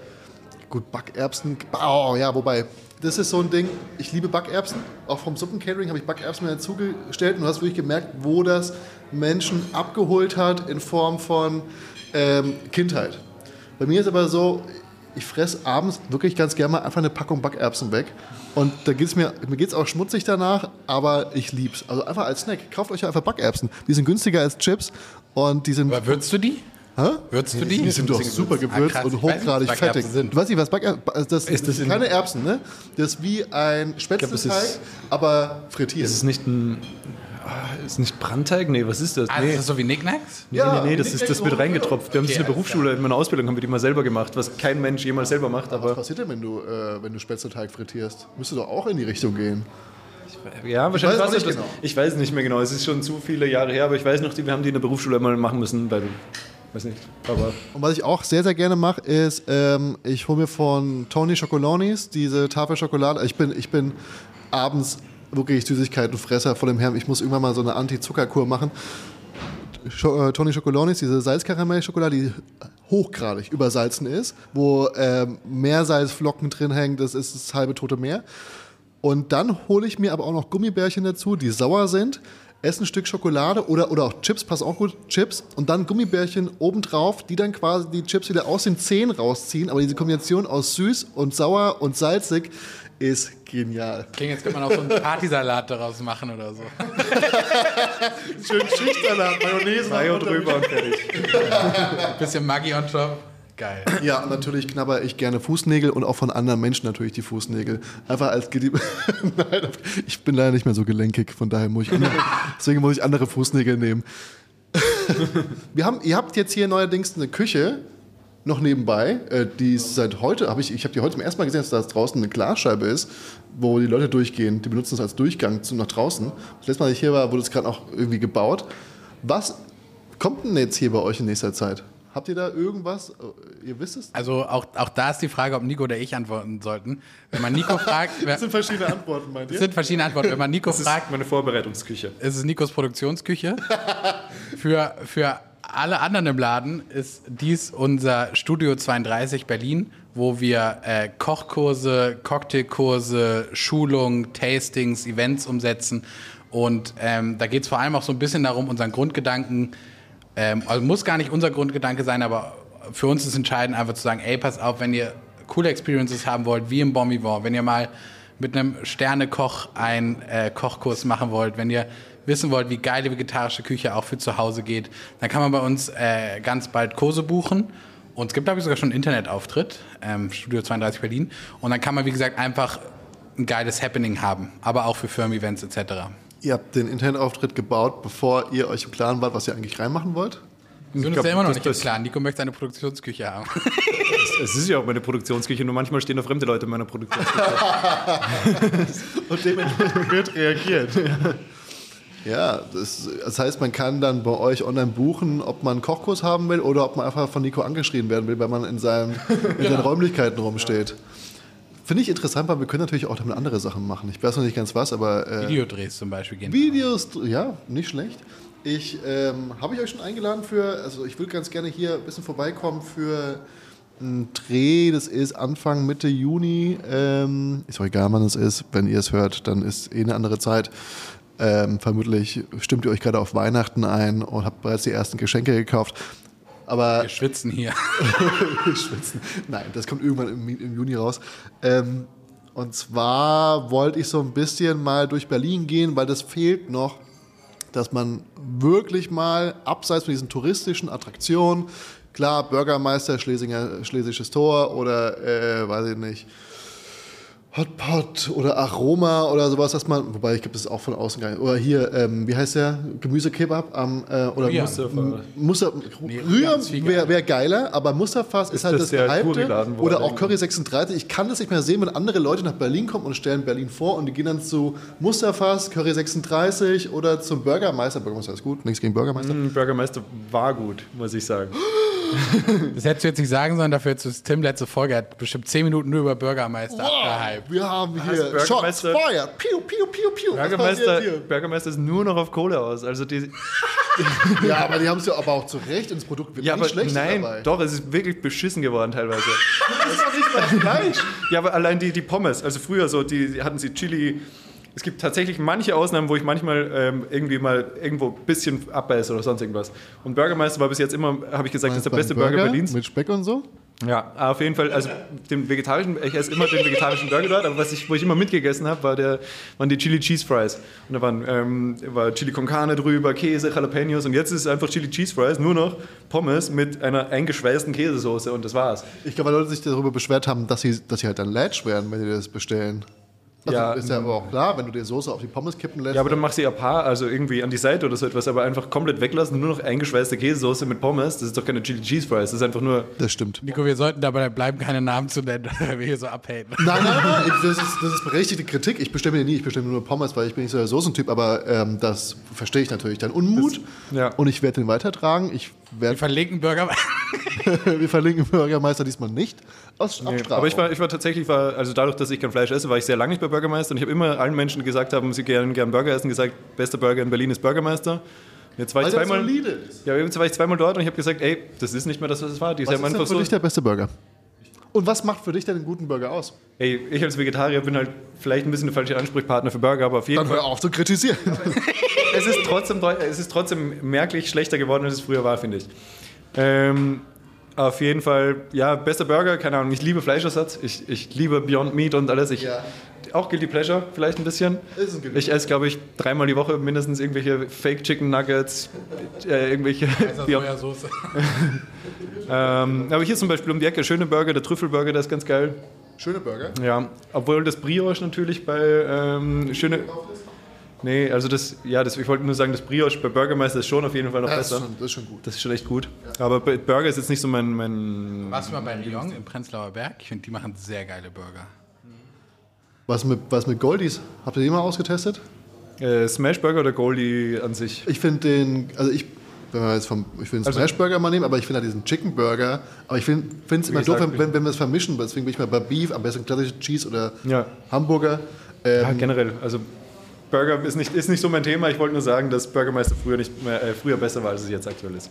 gut Backerbsen. Oh ja, wobei das ist so ein Ding. Ich liebe Backerbsen. Auch vom Suppencatering habe ich Backerbsen mir dazugestellt und du hast wirklich gemerkt, wo das Menschen abgeholt hat in Form von ähm, Kindheit. Bei mir ist aber so, ich fresse abends wirklich ganz gerne mal einfach eine Packung Backerbsen weg. Und da geht's mir, mir geht es auch schmutzig danach, aber ich lieb's. Also einfach als Snack. Kauft euch einfach Backerbsen. Die sind günstiger als Chips und die sind. Aber würzt du die? Hä? Würzt du die? Die sind doch super gewürzt Ah, und Ich weiß nicht, hochgradig was fettig. Backerbsen sind. Du weißt nicht, was Backerbsen also das, Ist das in- keine Erbsen, ne? Das ist wie ein Spätzleteig, aber frittiert. Ist es nicht ein Ist nicht Brandteig? Nee, was ist das? Ah, nee. ist das so wie Nicknacks? Nee, nee, nee, das, ist, das wird reingetropft. Wir haben das in der Berufsschule, in meiner Ausbildung haben wir die mal selber gemacht, was kein Mensch jemals selber macht. Was Aber passiert denn, wenn du, äh, wenn du Spätzleteig frittierst? Müsste doch auch in die Richtung gehen. ja, wahrscheinlich weiß auch war's nicht etwas- genau. Ich weiß nicht mehr genau, es ist schon zu viele Jahre her, aber ich weiß noch, wir haben die in der Berufsschule mal machen müssen, weil, weiß nicht, aber Und was ich auch sehr, sehr gerne mache, ist, ähm, ich hole mir von Tony Chocolonis diese Tafel Schokolade. Ich bin, ich bin abends wirklich Süßigkeitenfresser vor dem Herrn. Ich muss irgendwann mal so eine Anti-Zuckerkur machen. Äh, Tony Chocolonis, diese Salzkaramell-Schokolade, die hochgradig übersalzen ist, wo ähm, Meersalzflocken drin hängen, das ist das halbe tote Meer. Und dann hole ich mir aber auch noch Gummibärchen dazu, die sauer sind. Esse ein Stück Schokolade oder, oder auch Chips, passt auch gut, Chips. Und dann Gummibärchen obendrauf, die dann quasi die Chips wieder aus den Zähnen rausziehen. Aber diese Kombination aus süß und sauer und salzig ist genial. Klingt, jetzt könnte man auch so einen Partysalat daraus machen oder so. (laughs) Schön Schichtsalat, Mayonnaise. Mayo drüber und fertig. Bisschen Maggi on top. Geil. Ja, und natürlich knabber ich gerne Fußnägel und auch von anderen Menschen natürlich die Fußnägel. Einfach als Gelieb (laughs) Nein, ich bin leider nicht mehr so gelenkig, von daher muss ich andere, (laughs) deswegen muss ich andere Fußnägel nehmen. Wir haben, ihr habt jetzt hier neuerdings eine Küche noch nebenbei, äh, die ist seit heute, habe ich, ich habe die heute zum ersten Mal gesehen, dass da draußen eine Glasscheibe ist, wo die Leute durchgehen. Die benutzen das als Durchgang zum nach draußen. Das letzte Mal, als ich hier war, wurde es gerade auch irgendwie gebaut. Was kommt denn jetzt hier bei euch in nächster Zeit? Habt ihr da irgendwas? Äh, Ihr wisst es? Also auch, auch da ist die Frage, ob Nico oder ich antworten sollten. Wenn man Nico (laughs) fragt, Das sind verschiedene Antworten, meint es ihr? sind verschiedene Antworten. Wenn man Nico Das ist fragt, meine Vorbereitungsküche. ist es Nikos Produktionsküche. (laughs) Für, für alle anderen im Laden ist dies unser Studio 32 Berlin, wo wir äh, Kochkurse, Cocktailkurse, Schulungen, Tastings, Events umsetzen. Und ähm, da geht es vor allem auch so ein bisschen darum, unseren Grundgedanken, ähm, also muss gar nicht unser Grundgedanke sein, aber für uns ist entscheidend einfach zu sagen, ey, pass auf, wenn ihr coole Experiences haben wollt, wie im Bon wenn ihr mal mit einem Sternekoch einen äh, Kochkurs machen wollt, wenn ihr wissen wollt, wie geile vegetarische Küche auch für zu Hause geht, dann kann man bei uns äh, ganz bald Kurse buchen. Und es gibt, glaube ich, sogar schon einen Internetauftritt, ähm, Studio 32 Berlin. Und dann kann man, wie gesagt, einfach ein geiles Happening haben, aber auch für Firmen-Events etc. Ihr habt den Internetauftritt gebaut, bevor ihr euch im Klaren wart, was ihr eigentlich reinmachen wollt? Wir sind uns ja immer noch das- nicht im das- Klaren. Nico möchte eine Produktionsküche haben. Es ist ja auch meine Produktionsküche, nur manchmal stehen da fremde Leute in meiner Produktionsküche. (laughs) Und dementsprechend wird reagiert. (laughs) Ja, das, das heißt, man kann dann bei euch online buchen, ob man einen Kochkurs haben will oder ob man einfach von Nico angeschrien werden will, weil man in, seinem, (laughs) in seinen Räumlichkeiten rumsteht. Finde ich interessant, weil wir können natürlich auch damit andere Sachen machen. Ich weiß noch nicht ganz was, aber äh, Videodrehs zum Beispiel gehen. Videos, ja, nicht schlecht. Ich ähm, habe ich euch schon eingeladen für, also ich würde ganz gerne hier ein bisschen vorbeikommen für einen Dreh. Das ist Anfang Mitte Juni. Ähm, ist auch egal, wann es ist. Wenn ihr es hört, dann ist eh eine andere Zeit. Ähm, vermutlich stimmt ihr euch gerade auf Weihnachten ein und habt bereits die ersten Geschenke gekauft. Aber Wir schwitzen hier. (laughs) schwitzen. Nein, das kommt irgendwann im, im Juni raus. Ähm, und zwar wollte ich so ein bisschen mal durch Berlin gehen, weil das fehlt noch, dass man wirklich mal abseits von diesen touristischen Attraktionen, klar, Bürgermeister, Schlesinger, Schlesisches Tor oder, äh, weiß ich nicht, Hotpot oder Aroma oder sowas, dass man, wobei ich glaube, das ist auch von außen gar nicht. Oder hier, ähm, wie heißt der? Gemüsekebab am, äh, oder. Mustafa. Mustafa Nee, ist wäre geiler. wär geiler, aber Mustafas ist, halt das das Gehypte. Oder auch Curry 36. Ich kann das nicht mehr sehen, wenn andere Leute nach Berlin kommen und stellen Berlin vor und die gehen dann zu Mustafas, Curry 36 oder zum Bürgermeister. Bürgermeister ist gut, nichts gegen Bürgermeister. Hm, Bürgermeister war gut, muss ich sagen. (gasps) (laughs) Das hättest du jetzt nicht sagen sollen, dafür hättest du es Tim letzte Folge hat bestimmt 10 Minuten nur über Bürgermeister abgehypt. Wir haben hier Shots Bürgermeister- fired. Piu, piu, piu, piu. Bürgermeister? Bürgermeister ist nur noch auf Kohle aus. Also die, (laughs) Ja, aber die haben es ja aber auch zu Recht und das Produkt wird ja, nicht aber schlecht nein, dabei. doch, es ist wirklich beschissen geworden teilweise. (laughs) Das ist doch nicht mal Fleisch. Ja, aber allein die, die Pommes, also früher so, die hatten sie Chili. Es gibt tatsächlich manche Ausnahmen, wo ich manchmal ähm, irgendwie mal irgendwo ein bisschen abbeiße oder sonst irgendwas. Und Bürgermeister war bis jetzt immer, habe ich gesagt, das ist der beste Burger, Berlins. Mit Speck und so? Ja, auf jeden Fall, also den vegetarischen, ich esse immer den vegetarischen Burger dort, aber was ich, wo ich immer mitgegessen habe, war der, waren die Chili Cheese Fries. Und da waren, ähm, war Chili con Carne drüber, Käse, Jalapenos und jetzt ist es einfach Chili Cheese Fries, nur noch Pommes mit einer eingeschweißten Käsesoße und das war's. Ich glaube, weil Leute sich darüber beschwert haben, dass sie, dass sie halt dann Latch werden, wenn sie das bestellen. Also Ja, ist ja aber auch klar, wenn du dir Soße auf die Pommes kippen lässt. Ja, aber dann machst du ja paar, also irgendwie an die Seite oder so etwas, aber einfach komplett weglassen, nur noch eingeschweißte Käsesoße mit Pommes. Das ist doch keine Chili Cheese Fries, das ist einfach nur. das stimmt. Nico, wir sollten dabei bleiben, keine Namen zu nennen, (laughs) weil wir hier so abhaten. Nein, nein, nein, ich- das ist, das ist berechtigte Kritik. Ich bestelle mir nie, ich bestelle mir nur Pommes, weil ich bin nicht so der Soßentyp, aber ähm, das verstehe ich natürlich. Dein Unmut ja. und ich werde den weitertragen. Ich Wir verlinken Burger. (laughs) wir verlinken Bürgermeister diesmal nicht aus Abstrafung. Aber ich war, ich war tatsächlich, war, also dadurch, dass ich kein Fleisch esse, war ich sehr lange nicht bei Bürgermeister und ich habe immer allen Menschen, die gesagt haben, sie gerne gern Burger essen, gesagt, bester Burger in Berlin ist Bürgermeister. Jetzt war ich der zweimal, ja, jetzt war ich zweimal dort und ich habe gesagt, ey, das ist nicht mehr das, was es war. Die Was ist denn für so, dich der beste Burger? Und was macht für dich denn einen guten Burger aus? ey, ich als Vegetarier bin halt vielleicht ein bisschen der falsche Ansprechpartner für Burger, aber auf jeden Dann Fall. hör auf zu kritisieren. (laughs) es ist trotzdem, es ist trotzdem merklich schlechter geworden, als es früher war, finde ich. Ähm, auf jeden Fall, ja, bester Burger, keine Ahnung, ich liebe Fleischersatz, ich, ich liebe Beyond Meat und alles. Ich, Ja. Auch Guilty Pleasure, vielleicht ein bisschen. Ist ein Guilty ich esse, glaube ich, dreimal die Woche mindestens irgendwelche Fake Chicken Nuggets, äh, irgendwelche. Sojasauce. (laughs) (laughs) ähm, aber hier zum Beispiel um die Ecke, schöne Burger, der Trüffelburger, der ist ganz geil. Schöne Burger. Ja, obwohl das Brioche natürlich bei ähm, schöne. Nee, also das, ja, das, ich wollte nur sagen, das Brioche bei Bürgermeister ist schon auf jeden Fall noch Ja, das, ist besser. schon, das ist schon gut. Das ist schon echt gut. Aber bei Burger ist jetzt nicht so mein. mein Warst du mal bei Lyon im Prenzlauer Berg? Ich finde, die machen sehr geile Burger. Was mit, was mit Goldies? Habt ihr die mal ausgetestet? äh, Smash Burger oder Goldie an sich? Ich finde den, also ich, wenn wir jetzt vom, ich will den Also- Smash Burger mal nehmen, aber ich finde halt diesen Chicken Burger, aber ich finde es immer doof, wenn, wenn, wenn wir es vermischen, deswegen bin ich mal bei Beef, am besten klassische Cheese oder Ja. Hamburger. Ähm, Ja, generell. Also Burger ist nicht, ist nicht so mein Thema. Ich wollte nur sagen, dass Bürgermeister früher, nicht mehr, äh, früher besser war, als es jetzt aktuell ist.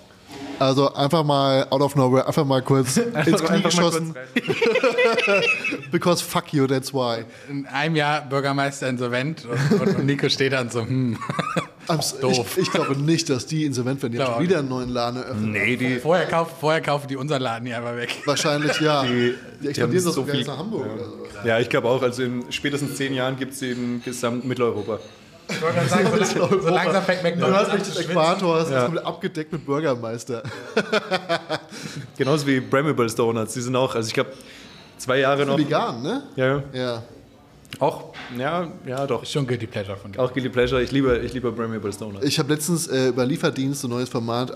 Also einfach mal out of nowhere, einfach mal kurz (laughs) ins Knie Einfach geschossen. (laughs) Because fuck you, that's why. In einem Jahr Bürgermeister insolvent und, und, Nico steht dann so, hm. (laughs) Doof. Ich, ich glaube nicht, dass die insolvent werden. Die haben schon wieder einen neuen Laden eröffnet. Nee, die. Vorher kaufen, vorher kaufen die unseren Laden hier einfach weg. Wahrscheinlich ja. Die, Die expandieren haben doch so viel- jetzt nach Hamburg oder so. Ja, ich glaube auch. Also in spätestens zehn Jahren gibt es sie in gesamt Mitteleuropa. Ich wollte gerade sagen, so, lang, so langsam fängt Du hast McDonalds nicht den. Äquator, hast Ja. komplett abgedeckt mit Bürgermeister. Genauso wie Bramables Donuts. Die sind auch, also ich glaube, zwei Jahre noch. Vegan, ne? Ja, ja. Auch, ja, ja, doch. Schon Guilty Pleasure von dir. Auch Guilty Pleasure. Ich liebe, ich liebe Bramables Donuts. Ich habe letztens äh, über Lieferdienst ein neues Format äh,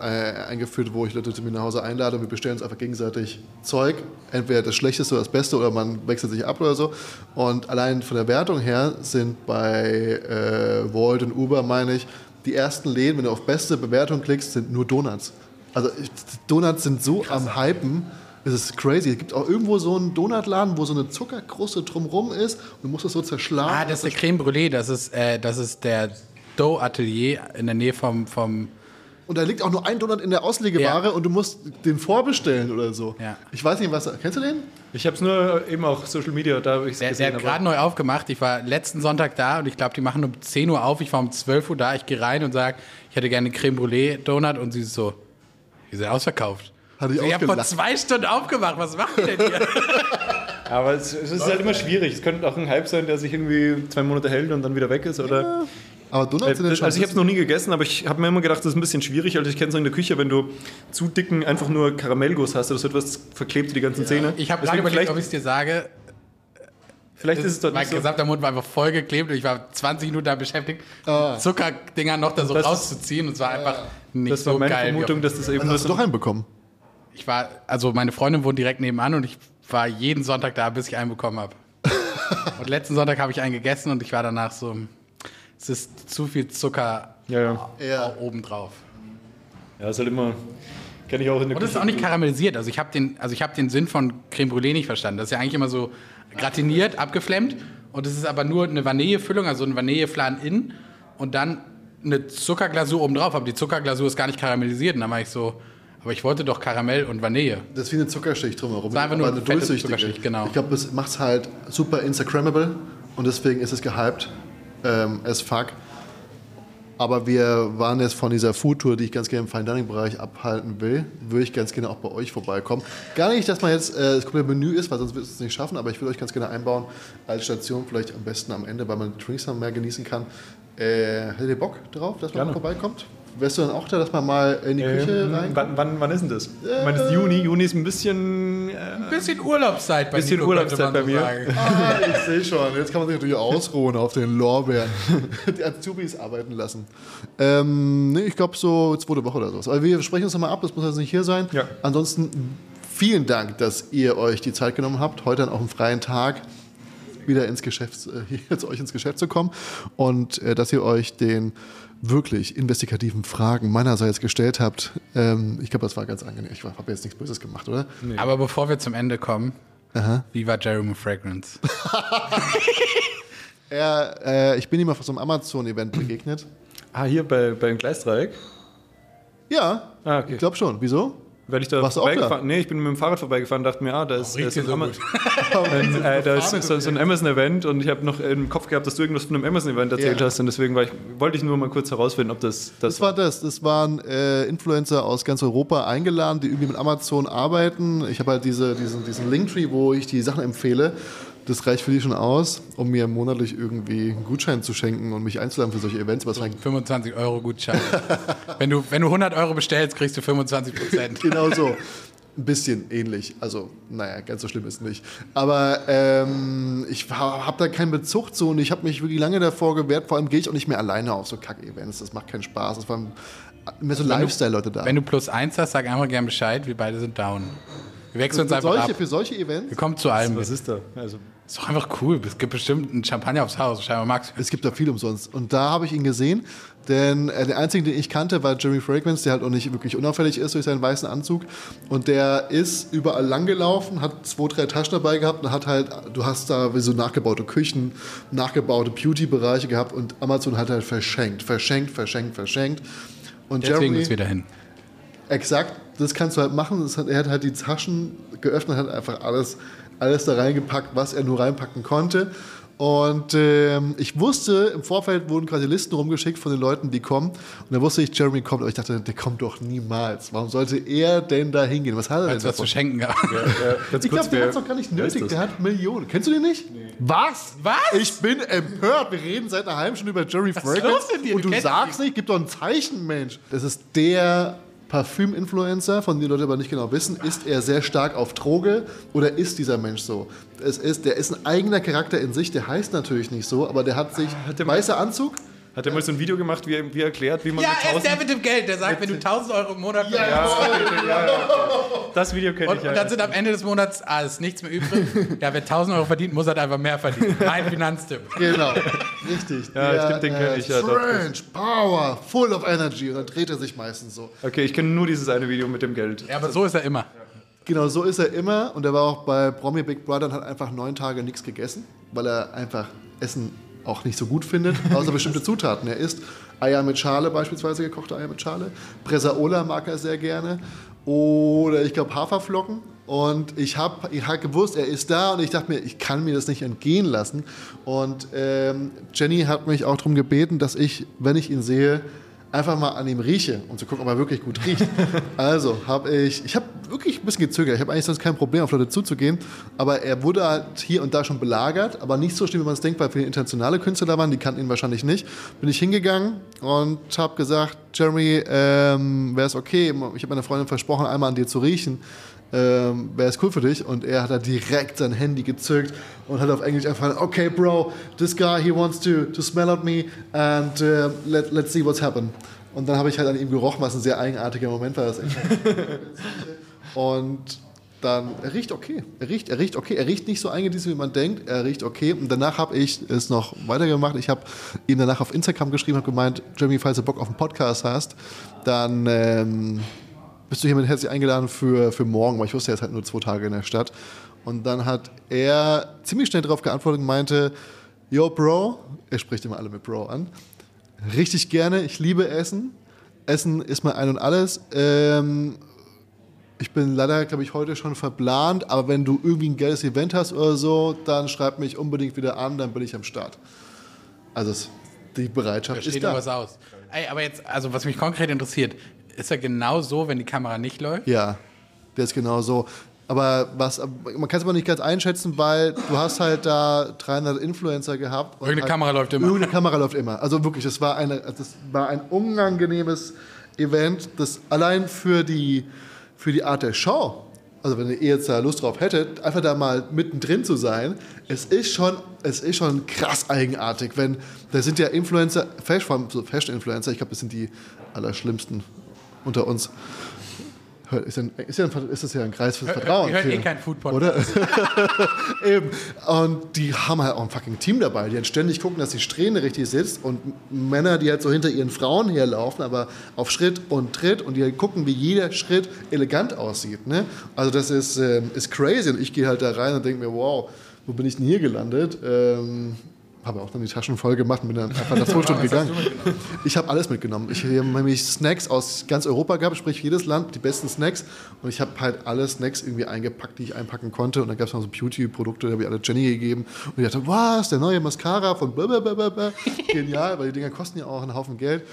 eingeführt, wo ich Leute zu mir nach Hause einlade und wir bestellen uns einfach gegenseitig Zeug. Entweder das Schlechteste oder das Beste oder man wechselt sich ab oder so. Und allein von der Wertung her sind bei äh, Volt und Uber, meine ich, die ersten Läden, wenn du auf beste Bewertung klickst, sind nur Donuts. Also ich, Donuts sind so am Hypen. Es ist crazy. Es gibt auch irgendwo so einen Donutladen, wo so eine Zuckerkruste drumrum ist und du musst das so zerschlagen. Ah, das ist der Creme Brûlée, das ist, äh, das ist der Dough Atelier in der Nähe vom, vom Und da liegt auch nur ein Donut in der Auslegeware Ja. und du musst den vorbestellen oder so. Ja. Ich weiß nicht, was. Kennst du den? Ich habe es nur eben auch Social Media, da habe ich es Der, der gesehen. hat gerade neu aufgemacht. Ich war letzten Sonntag da und ich glaube, die machen um 10 Uhr auf. Ich war um 12 Uhr da. Ich gehe rein und sage, ich hätte gerne Creme Brûlée Donut und sie ist so, die sind ausverkauft. Hatte ich ich habe vor zwei Stunden aufgemacht. Was macht ihr denn hier? (laughs) aber es, es ist halt immer schwierig. Es könnte auch ein Hype sein, der sich irgendwie zwei Monate hält und dann wieder weg ist. Oder Aber Donuts sind Äh, also ich habe es noch nie gegessen, aber ich habe mir immer gedacht, das ist ein bisschen schwierig. Also ich kenne es in der Küche, wenn du zu dicken einfach nur Karamellguss hast oder so etwas verklebt dir die ganzen Zähne. Ich habe gerade überlegt, vielleicht, ob ich es dir sage. vielleicht ist es dort mein nicht so. gesamter Mund war einfach vollgeklebt und ich war 20 Minuten da beschäftigt, Ah. Zuckerdinger noch da so Das rauszuziehen und es war einfach nicht Das war so meine geil. wie Vermutung, auf- dass das eben Dann hast du doch einen bekommen. Ich war, also meine Freundin wohnt direkt nebenan und ich war jeden Sonntag da, bis ich einen bekommen habe. (laughs) und letzten Sonntag habe ich einen gegessen und ich war danach so, es ist zu viel Zucker Ja, ja. Ja. obendrauf. Ja, ist halt immer. Kenne ich auch in der Und es ist auch nicht karamellisiert. Also ich habe den, also ich habe den Sinn von Creme Brûlée nicht verstanden. Das ist ja eigentlich immer so gratiniert, abgeflemmt. Und es ist aber nur eine Vanillefüllung, also ein Vanilleflan innen und dann eine Zuckerglasur obendrauf. Aber die Zuckerglasur ist gar nicht karamellisiert. Und dann war ich so, aber ich wollte doch Karamell und Vanille. Das ist wie eine Zuckerschicht drumherum. ist einfach nur eine Zuckerschicht, genau. Ich glaube, das macht es halt super Instagrammable und deswegen ist es gehypt ähm, as fuck. Aber wir waren jetzt von dieser Foodtour, die ich ganz gerne im Fine Dining Bereich abhalten will, würde ich ganz gerne auch bei euch vorbeikommen. Gar nicht, dass man jetzt äh, das komplette Menü ist, weil sonst wird es nicht schaffen, aber ich will euch ganz gerne einbauen als Station, vielleicht am besten am Ende, weil man die Drinks dann mehr genießen kann. Äh, hättet ihr Bock drauf, dass man vorbeikommt? Wärst du dann auch da, dass man mal in die Küche Ähm, rein? wann, wann, wann ist denn das? ich meine, ist Juni. Juni ist ein bisschen Ein bisschen Urlaubszeit bei Bisschen Nico, Urlaubszeit bei mir. Ah, ich sehe schon. Jetzt kann man sich natürlich ausruhen auf den Lorbeeren. (laughs) Die Azubis arbeiten lassen. Ähm, nee, ich glaube so zweite Woche oder so. Aber wir sprechen uns nochmal ab, das muss jetzt nicht hier sein. Ja. Ansonsten vielen Dank, dass ihr euch die Zeit genommen habt, heute dann auch einen freien Tag wieder ins Geschäft, äh, (laughs) hier zu euch ins Geschäft zu kommen und äh, dass ihr euch den wirklich investigativen Fragen meinerseits gestellt habt. Ähm, ich glaube, das war ganz angenehm. Ich habe jetzt nichts Böses gemacht, oder? Aber bevor wir zum Ende kommen, wie war Jeremy Fragrance? (laughs) Er, äh, ich bin ihm auf so einem Amazon-Event begegnet. Ah, hier bei, beim Gleisdreieck? Ja, Ah, okay. ich glaube schon. Wieso? Weil ich da Warst vorbeigefahren Nee, ich bin mit dem Fahrrad vorbeigefahren und dachte mir, ah, da ist, riecht ist hier ein, so Ama- gut. ein, äh, da ist (laughs) so, so ein Amazon-Event und ich habe noch im Kopf gehabt, dass du irgendwas von einem Amazon-Event erzählt Ja. hast und deswegen war ich, wollte ich nur mal kurz herausfinden, ob das das Das war das. Das waren äh, Influencer aus ganz Europa eingeladen, die irgendwie mit Amazon arbeiten. Ich habe halt diese, diesen, diesen Linktree, wo ich die Sachen empfehle. Das reicht für die schon aus, um mir monatlich irgendwie einen Gutschein zu schenken und mich einzuladen für solche Events. Was rein 25 Euro Gutschein. (laughs) wenn, du, wenn du 100 Euro bestellst, kriegst du 25 Prozent. (laughs) Genau so. Ein bisschen ähnlich. Also, naja, ganz so schlimm ist es nicht. Aber ähm, ich habe da keinen Bezug zu und ich habe mich wirklich lange davor gewehrt. Vor allem gehe ich auch nicht mehr alleine auf so Kack-Events. Das macht keinen Spaß. Das waren mehr so Lifestyle-Leute da. Wenn du plus eins hast, sag einfach gern Bescheid. Wir beide sind down. Wir wechseln uns für, einfach solche, ab. für solche Events Wir kommen zu allem. Was ist da? Also, Ist doch einfach cool. Es gibt bestimmt einen Champagner aufs Haus. Scheinbar magst. Es gibt da viel umsonst. Und da habe ich ihn gesehen, denn äh, der einzige, den ich kannte, war Jeremy Fragrance, der halt auch nicht wirklich unauffällig ist durch seinen weißen Anzug. Und der ist überall langgelaufen, hat zwei, drei Taschen dabei gehabt und hat halt, du hast da so nachgebaute Küchen, nachgebaute Beauty-Bereiche gehabt und Amazon hat halt verschenkt, verschenkt, verschenkt, verschenkt. Und Deswegen Jeremy, ist wieder hin. Exakt, das kannst du halt machen. Hat, er hat halt die Taschen geöffnet, hat einfach alles, alles da reingepackt, was er nur reinpacken konnte. Und ähm, ich wusste, im Vorfeld wurden quasi Listen rumgeschickt von den Leuten, die kommen. Und da wusste ich, Jeremy kommt. Aber ich dachte, der kommt doch niemals. Warum sollte er denn da hingehen? Was hat er Weil denn was zu schenken gab. äh, ganz Ich glaube, der hat es doch gar nicht nötig. Der hat Millionen. Kennst du den nicht? Was? Was? Ich bin empört. Wir reden seit einer halben Stunde über Jeremy ist Fragrance. los mit dir? Und Du sagst nicht, gib doch ein Zeichen, Mensch. Das ist der Parfüm-Influencer, von dem die Leute aber nicht genau wissen. Ist er sehr stark auf Droge oder ist dieser Mensch so? Es ist, der ist ein eigener Charakter in sich. Der heißt natürlich nicht so, aber der hat sich hat der- weißer Anzug. Hat er mal so ein Video gemacht, wie er, wie er erklärt, wie man Ja, er ist der 1000 mit dem Geld. Der sagt, wenn du 1000 Euro im Monat ja, ja, ja. Das Video kenne ich ja. und dann sind am Ende des Monats, ah, ist nichts mehr übrig. (laughs) Ja, wer 1000 Euro verdient, muss halt einfach mehr verdienen. Mein (laughs) Finanztipp. Genau, (laughs) richtig. Ja, stimmt, den kenn ich, ja, doch. Strange, Power, full of energy. Und dann dreht er sich meistens so. okay, ich kenne nur dieses eine Video mit dem Geld. Ja, aber so ist er immer. Genau, so ist er immer. Und er war auch bei Promi Big Brother und hat einfach neun Tage nichts gegessen, weil er einfach Essen auch nicht so gut findet, außer bestimmte Zutaten. Er isst Eier mit Schale, beispielsweise gekochte Eier mit Schale. Bresaola mag er sehr gerne. Oder ich glaube Haferflocken. Und ich habe ich hab gewusst, er ist da und ich dachte mir, ich kann mir das nicht entgehen lassen. Und ähm, Jenny hat mich auch darum gebeten, dass ich, wenn ich ihn sehe, einfach mal an ihm rieche, um zu gucken, ob er wirklich gut riecht. (laughs) Also habe ich, ich habe wirklich ein bisschen gezögert. Ich habe eigentlich sonst kein Problem, auf Leute zuzugehen, aber er wurde halt hier und da schon belagert, aber nicht so schlimm, wie man es denkt, weil viele internationale Künstler da waren, die kannten ihn wahrscheinlich nicht. Bin ich hingegangen und habe gesagt, Jeremy, ähm, wäre es okay, ich habe meiner Freundin versprochen, einmal an dir zu riechen. Ähm, wäre es cool für dich? Und er hat da direkt sein Handy gezückt und hat auf Englisch einfach, okay, Bro, this guy, he wants to, to smell at me and uh, let, let's see what's happened. Und dann habe ich halt an ihm gerochen, was ein sehr eigenartiger Moment war. (laughs) Und dann, er riecht okay. Er riecht, er riecht okay. Er riecht nicht so eingedieselt, wie man denkt. Er riecht okay. Und danach habe ich es noch weitergemacht. Ich habe ihm danach auf Instagram geschrieben, habe gemeint, Jeremy, falls du Bock auf einen Podcast hast, dann ähm, bist du hiermit herzlich eingeladen für, für morgen, weil ich wusste, er ist halt nur zwei Tage in der Stadt. Und dann hat er ziemlich schnell darauf geantwortet und meinte, Yo, Bro, er spricht immer alle mit Bro an, richtig gerne, ich liebe Essen. Essen ist mein Ein und Alles. Ähm, ich bin leider, glaube ich, heute schon verplant, aber wenn du irgendwie ein geiles Event hast oder so, dann schreib mich unbedingt wieder an, dann bin ich am Start. Also die Da Bereitschaft steht ist da. was aus. Ey, aber jetzt, also was mich konkret interessiert, ist er genau so, wenn die Kamera nicht läuft? Ja, der ist genau so. Aber was, man kann es aber nicht ganz einschätzen, weil du hast halt da 300 Influencer gehabt. Irgendeine halt, Kamera läuft immer. Irgendeine Kamera läuft immer. Also wirklich, das war, eine, das war ein unangenehmes Event, das allein für die, für die Art der Show also wenn ihr jetzt da Lust drauf hättet, einfach da mal mittendrin zu sein, es ist schon, es ist schon krass eigenartig, wenn, da sind ja Influencer, Fashion-Influencer, ich glaube, das sind die allerschlimmsten unter uns. Ist, ein, ist, ja ein, ist das ja ein Kreis fürs Vertrauen. Ihr hört eh hier. kein food Oder? (laughs) Eben. Und die haben halt auch ein fucking Team dabei, die halt ständig gucken, dass die Strähne richtig sitzt und Männer, die halt so hinter ihren Frauen herlaufen, aber auf Schritt und Tritt und die halt gucken, wie jeder Schritt elegant aussieht. Ne? Also das ist, ähm, ist crazy und ich gehe halt da rein und denke mir, wow, wo bin ich denn hier gelandet? Ähm, habe auch dann die Taschen voll gemacht und bin dann einfach nach zwei Stunden (laughs) gegangen. Ich habe alles mitgenommen. Ich habe nämlich Snacks aus ganz Europa gehabt, sprich jedes Land die besten Snacks. Und ich habe halt alle Snacks irgendwie eingepackt, die ich einpacken konnte. Und dann gab es noch so Beauty-Produkte, die habe ich alle Jenny gegeben. Und ich dachte, was, der neue Mascara von blablabla. (laughs) Genial, weil die Dinger kosten ja auch einen Haufen Geld.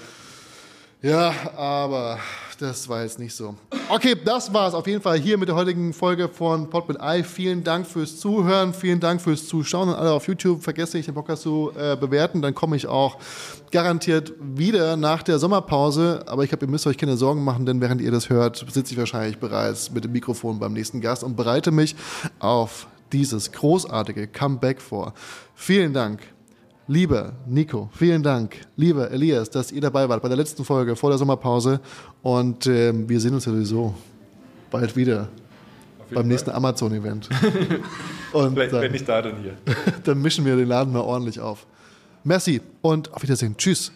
Ja, aber das war jetzt nicht so. Okay, das war es auf jeden Fall hier mit der heutigen Folge von Pod mit Ei. Vielen Dank fürs Zuhören, vielen Dank fürs Zuschauen und alle auf YouTube. Vergesst nicht, den Podcast zu äh, bewerten, dann komme ich auch garantiert wieder nach der Sommerpause. Aber ich glaube, ihr müsst euch keine Sorgen machen, denn während ihr das hört, sitze ich wahrscheinlich bereits mit dem Mikrofon beim nächsten Gast und bereite mich auf dieses großartige Comeback vor. Vielen Dank. Lieber Nico, vielen Dank. Lieber Elias, dass ihr dabei wart bei der letzten Folge vor der Sommerpause. Und ähm, wir sehen uns ja sowieso bald wieder beim nächsten Amazon-Event. (laughs) Und Vielleicht, wenn dann, nicht da, dann hier. (laughs) dann mischen wir den Laden mal ordentlich auf. Merci und auf Wiedersehen. Tschüss.